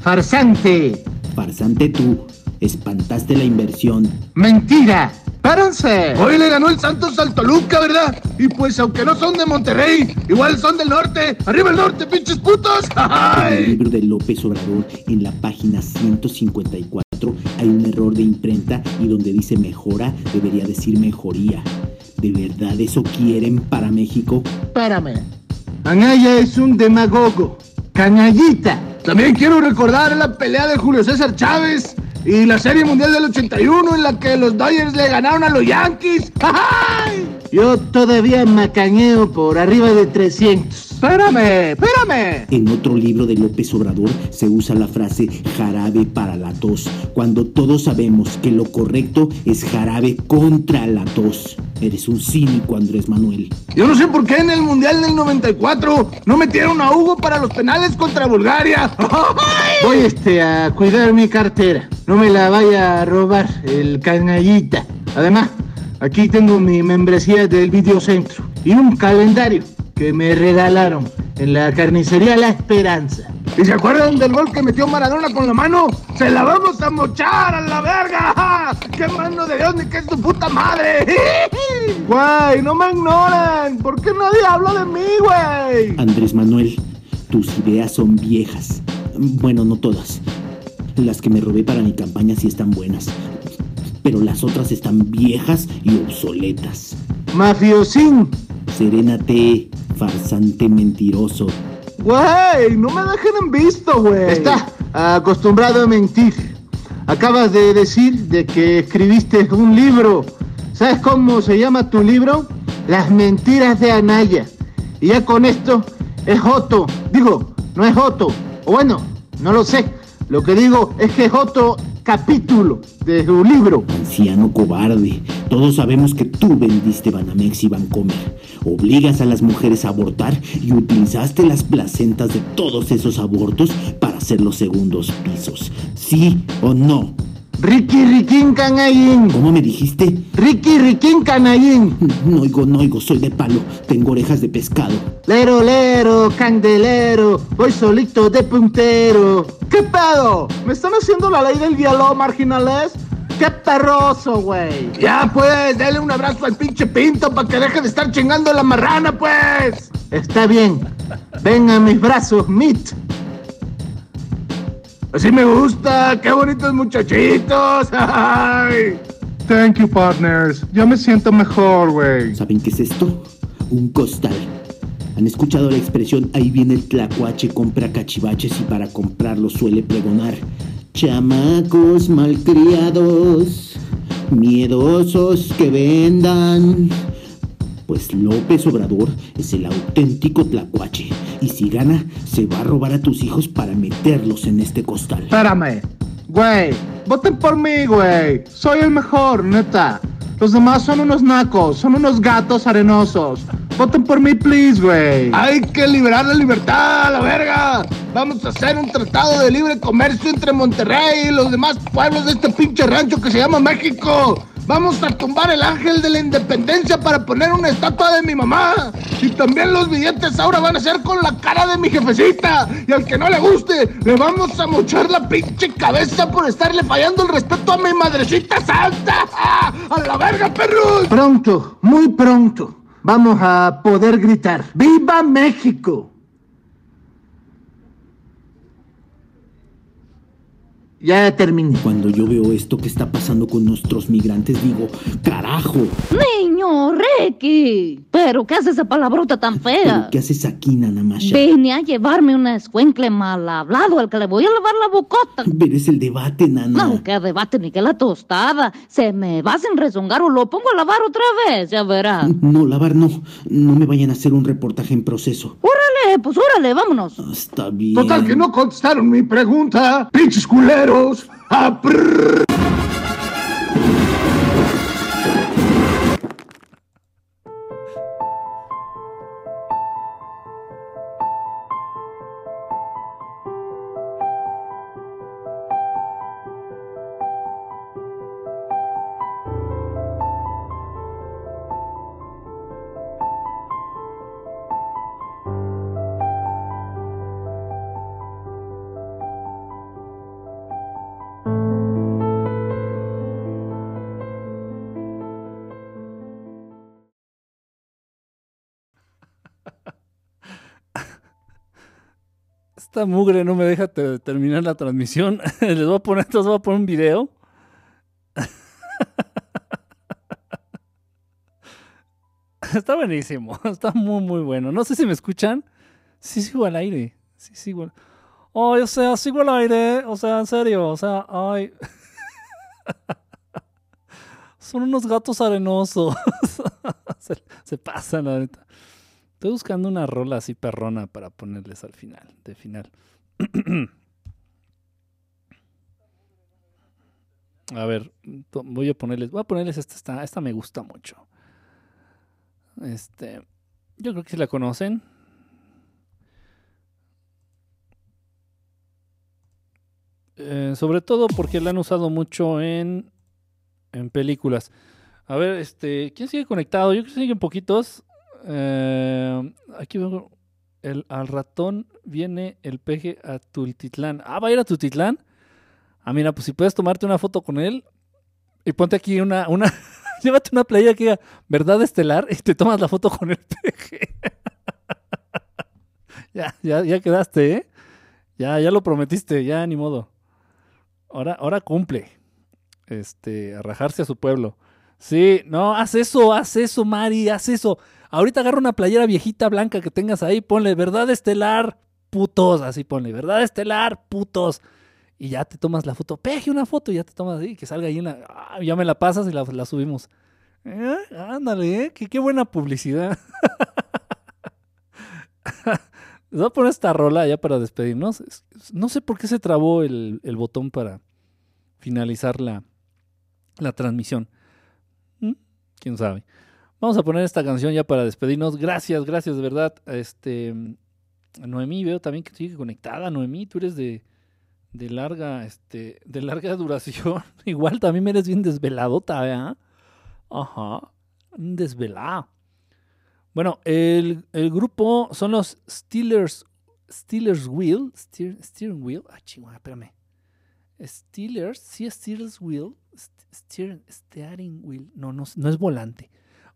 Farsante. Farsante tú, espantaste la inversión. Mentira. ¡Párense! Hoy le ganó el Santos al Toluca, ¿verdad? Y pues aunque no son de Monterrey, igual son del norte. ¡Arriba el norte, pinches putos! En el libro de López Obrador, en la página 154, hay un error de imprenta y donde dice mejora, debería decir mejoría. ¿De verdad eso quieren para México? Espérame. Anaya es un demagogo. Cañallita. También quiero recordar la pelea de Julio César Chávez y la Serie Mundial del 81 en la que los Dodgers le ganaron a los Yankees. ¡Ay! Yo todavía macañeo por arriba de 300. Espérame, espérame. En otro libro de López Obrador se usa la frase jarabe para la tos, cuando todos sabemos que lo correcto es jarabe contra la tos. Eres un cínico, Andrés Manuel. Yo no sé por qué en el Mundial del 94 no metieron a Hugo para los penales contra Bulgaria. ¡Ay! Voy este a cuidar mi cartera. No me la vaya a robar el canallita. Además, aquí tengo mi membresía del videocentro y un calendario que me regalaron en la carnicería La Esperanza. ¿Y se acuerdan del gol que metió Maradona con la mano? ¡Se la vamos a mochar a la verga! ¡Qué mano de Dios ni que es tu puta madre! ¡Güey, no me ignoran! ¿Por qué nadie habla de mí, güey? Andrés Manuel, tus ideas son viejas. Bueno, no todas. Las que me robé para mi campaña sí están buenas. Pero las otras están viejas y obsoletas. Mafiosín. Serénate, farsante mentiroso. Güey, no me dejen en visto, güey. Está acostumbrado a mentir. Acabas de decir de que escribiste un libro. ¿Sabes cómo se llama tu libro? Las mentiras de Anaya. Y ya con esto es Joto. Digo, no es Joto. O bueno, no lo sé. Lo que digo es que es otro capítulo de su libro. Anciano cobarde, todos sabemos que tú vendiste Banamex y Bancomer. Obligas a las mujeres a abortar y utilizaste las placentas de todos esos abortos para hacer los segundos pisos. ¿Sí o no? Ricky Riquín Canallín. ¿Cómo me dijiste? Ricky Riquín Canallín. No oigo, no oigo, soy de palo. Tengo orejas de pescado. Lero, lero, candelero. Voy solito de puntero. ¿Qué pedo? ¿Me están haciendo la ley del diálogo, marginales? ¡Qué perroso, güey! Ya, pues, dale un abrazo al pinche pinto para que deje de estar chingando la marrana, pues. Está bien. Ven a mis brazos, Mit. Así me gusta, qué bonitos muchachitos. Ay. Thank you, partners. Ya me siento mejor, güey. ¿Saben qué es esto? Un costal. ¿Han escuchado la expresión ahí viene el tlacuache, compra cachivaches y para comprarlo suele pregonar? Chamacos malcriados, miedosos que vendan. Pues López Obrador es el auténtico tlacuache. Y si gana, se va a robar a tus hijos para meterlos en este costal. Espérame. Güey, voten por mí, güey. Soy el mejor, neta. Los demás son unos nacos, son unos gatos arenosos. Voten por mí, please, güey. Hay que liberar la libertad, la verga. Vamos a hacer un tratado de libre comercio entre Monterrey y los demás pueblos de este pinche rancho que se llama México. Vamos a tumbar el ángel de la independencia para poner una estatua de mi mamá. Y también los billetes ahora van a ser con la cara de mi jefecita. Y al que no le guste, le vamos a mochar la pinche cabeza por estarle fallando el respeto a mi madrecita santa. ¡A la verga, perros! Pronto, muy pronto, vamos a poder gritar: ¡Viva México! Ya terminé. Cuando yo veo esto que está pasando con nuestros migrantes, digo, carajo. Niño, Ricky. ¿Pero qué hace esa palabrota tan ¿Pero fea? qué haces aquí, Nanamasha? Vine a llevarme un escuencle mal hablado al que le voy a lavar la bocota. Eres el debate, Nana. No, que debate ni que la tostada. Se me va sin rezongar o lo pongo a lavar otra vez, ya verá. No, lavar no. No me vayan a hacer un reportaje en proceso. Órale, pues órale, vámonos. Ah, Está bien. Total que no contestaron mi pregunta. Pinches culeros. Ah, Esta mugre no me deja te- terminar la transmisión. Les voy a poner, les voy a poner un video. Está buenísimo. Está muy, muy bueno. No sé si me escuchan. Sí sigo al aire. Sí sigo al... Ay, o sea, sigo al aire. O sea, en serio. O sea, ay. Son unos gatos arenosos. se, se pasan, la neta. Estoy buscando una rola así perrona para ponerles al final, de final. a ver, voy a ponerles, voy a ponerles esta, esta, esta me gusta mucho. Este, yo creo que si la conocen. Eh, sobre todo porque la han usado mucho en, en películas. A ver, este, ¿quién sigue conectado? Yo creo que siguen poquitos. Eh, aquí veo el, al ratón viene el peje a Tultitlán. Ah, va a ir a Tultitlán. Ah, mira, pues si puedes tomarte una foto con él y ponte aquí una, una, llévate una playa que diga verdad estelar y te tomas la foto con el peje. ya, ya, ya quedaste, ¿eh? Ya, ya lo prometiste, ya ni modo. Ahora, ahora cumple. Este, a rajarse a su pueblo. Sí, no, haz eso, haz eso, Mari, haz eso. Ahorita agarra una playera viejita blanca que tengas ahí, ponle verdad estelar, putos, así ponle, verdad estelar, putos. Y ya te tomas la foto, peje una foto y ya te tomas ahí, que salga ahí en la. ah, ya me la pasas y la, la subimos. Eh, ándale, eh, qué, buena publicidad. Les voy a poner esta rola ya para despedirnos. Es- No sé por qué se trabó el, el botón para finalizar la, la transmisión. ¿Mm? ¿Quién sabe? Vamos a poner esta canción ya para despedirnos. Gracias, gracias de verdad. Este, Noemí, veo también que sigue conectada. Noemí, tú eres de, de larga, este, de larga duración. Igual también eres bien desveladota, ¿verdad? Ajá, un desvelado. Bueno, el, el grupo son los Steelers, Steelers Wheel, Steer- Steering Wheel. Ah, chihuahua, espérame. Steelers, sí, Steelers Wheel, St- Steer- Steering Wheel. No, no, no es volante.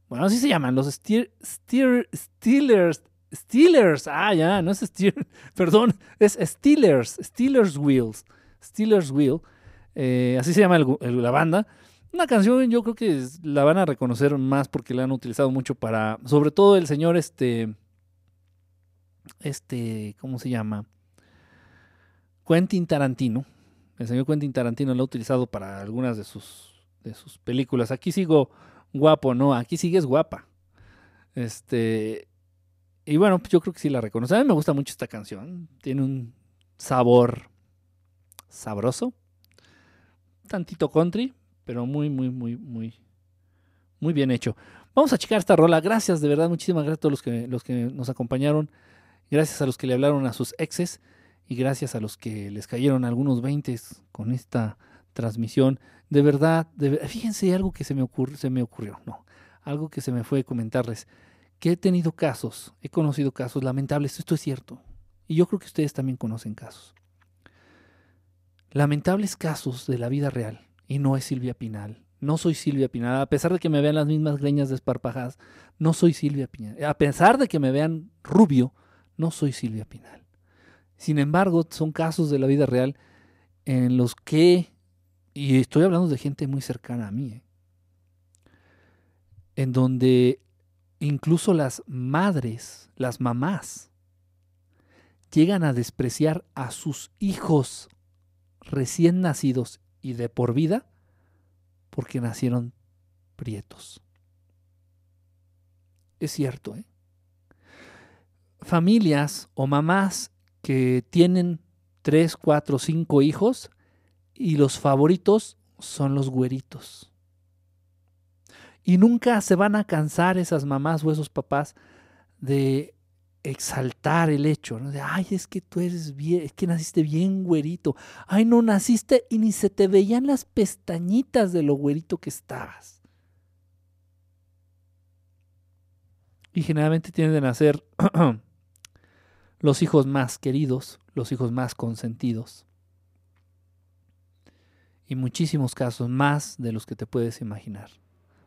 Bueno, así se llaman, los Steer, Steer, Steelers, Steelers. Ah, ya, no es Steer, perdón, es Steelers, Steelers Wheels, Steelers Wheel. eh, así se llama el la banda. Una canción yo creo que la van a reconocer más porque la han utilizado mucho para, sobre todo el señor este, este, ¿cómo se llama? Quentin Tarantino. El señor Quentin Tarantino lo ha utilizado para algunas de sus, de sus películas. Aquí sigo guapo, no, aquí sigues guapa. Este, y bueno, pues yo creo que sí la reconoce. A mí me gusta mucho esta canción. Tiene un sabor sabroso. Tantito country, pero muy, muy, muy, muy, muy bien hecho. Vamos a checar esta rola. Gracias, de verdad, muchísimas gracias a todos los que, los que nos acompañaron. Gracias a los que le hablaron a sus exes y gracias a los que les cayeron algunos veintes con esta transmisión. De verdad, de fíjense algo que se me, ocurrió, se me ocurrió, no, algo que se me fue comentarles, que he tenido casos, he conocido casos lamentables, esto es cierto, y yo creo que ustedes también conocen casos. Lamentables casos de la vida real, y no es Silvia Pinal. No soy Silvia Pinal, a pesar de que me vean las mismas greñas desparpajadas, no soy Silvia Pinal. A pesar de que me vean rubio, no soy Silvia Pinal. Sin embargo, son casos de la vida real en los que, y estoy hablando de gente muy cercana a mí, ¿eh? en donde incluso las madres, las mamás, llegan a despreciar a sus hijos recién nacidos y de por vida porque nacieron prietos. Es cierto, ¿eh? Familias o mamás que tienen tres, cuatro, cinco hijos y los favoritos son los güeritos. Y nunca se van a cansar esas mamás o esos papás de exaltar el hecho. De, ay, es que tú eres bien, es que naciste bien güerito. Ay, no naciste y ni se te veían las pestañitas de lo güerito que estabas. Y generalmente tienden a ser los hijos más queridos, los hijos más consentidos. Y muchísimos casos más de los que te puedes imaginar.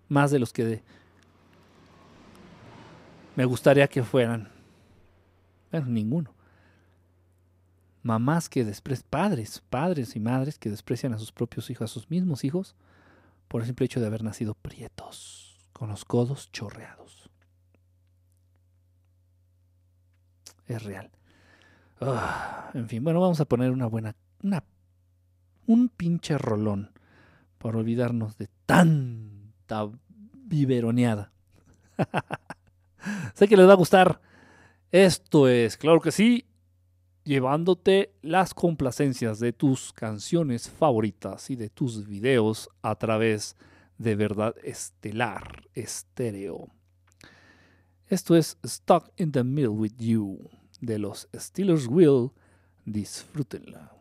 Más de los que de- me gustaría que fueran. Bueno, ninguno. mamás que desprecian, padres, padres y madres que desprecian a sus propios hijos, a sus mismos hijos, por el simple hecho de haber nacido prietos, con los codos chorreados. Es real. Ah, en fin, bueno, vamos a poner una buena, una, un pinche rolón para olvidarnos de tanta biberoneada. sé que les va a gustar. Esto es, claro que sí, llevándote las complacencias de tus canciones favoritas y de tus videos a través de Verdad Estelar Estéreo. Esto es Stuck in the Middle with You de los Steelers Will. Disfrútenla.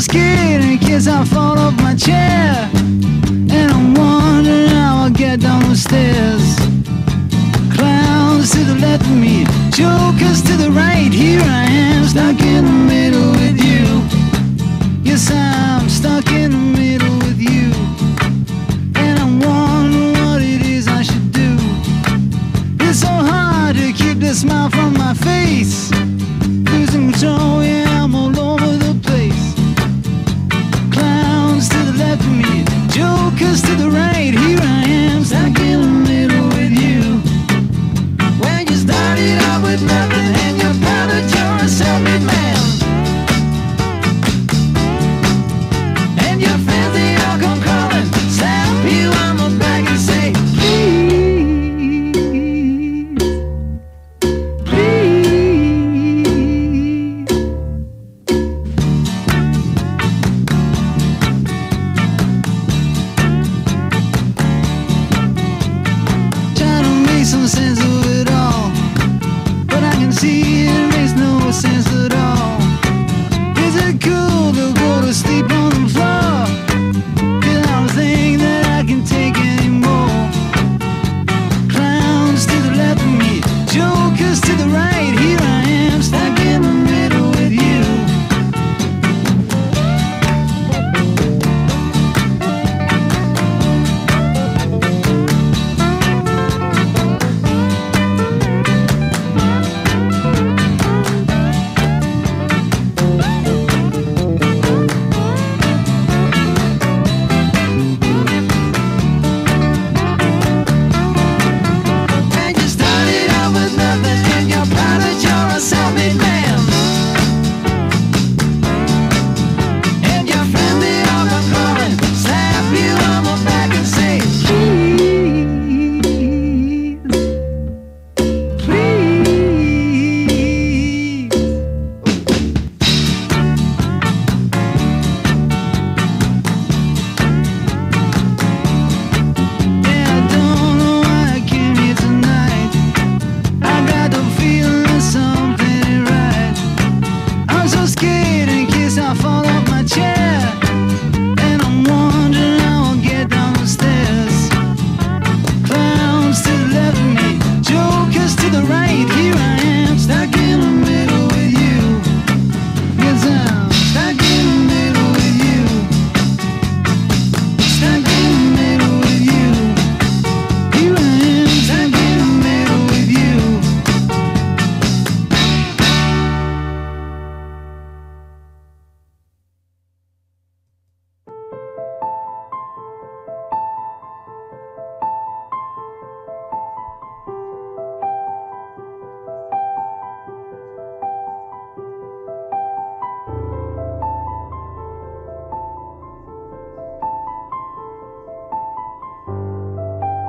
Scared in case I fall off my chair. And I'm wondering how I'll get down the stairs. Clowns to the left of me, jokers to the right. Here I am, stuck in the middle with you. Yes, I'm stuck in the middle with you. And I'm wondering what it is I should do. It's so hard to keep the smile from my face.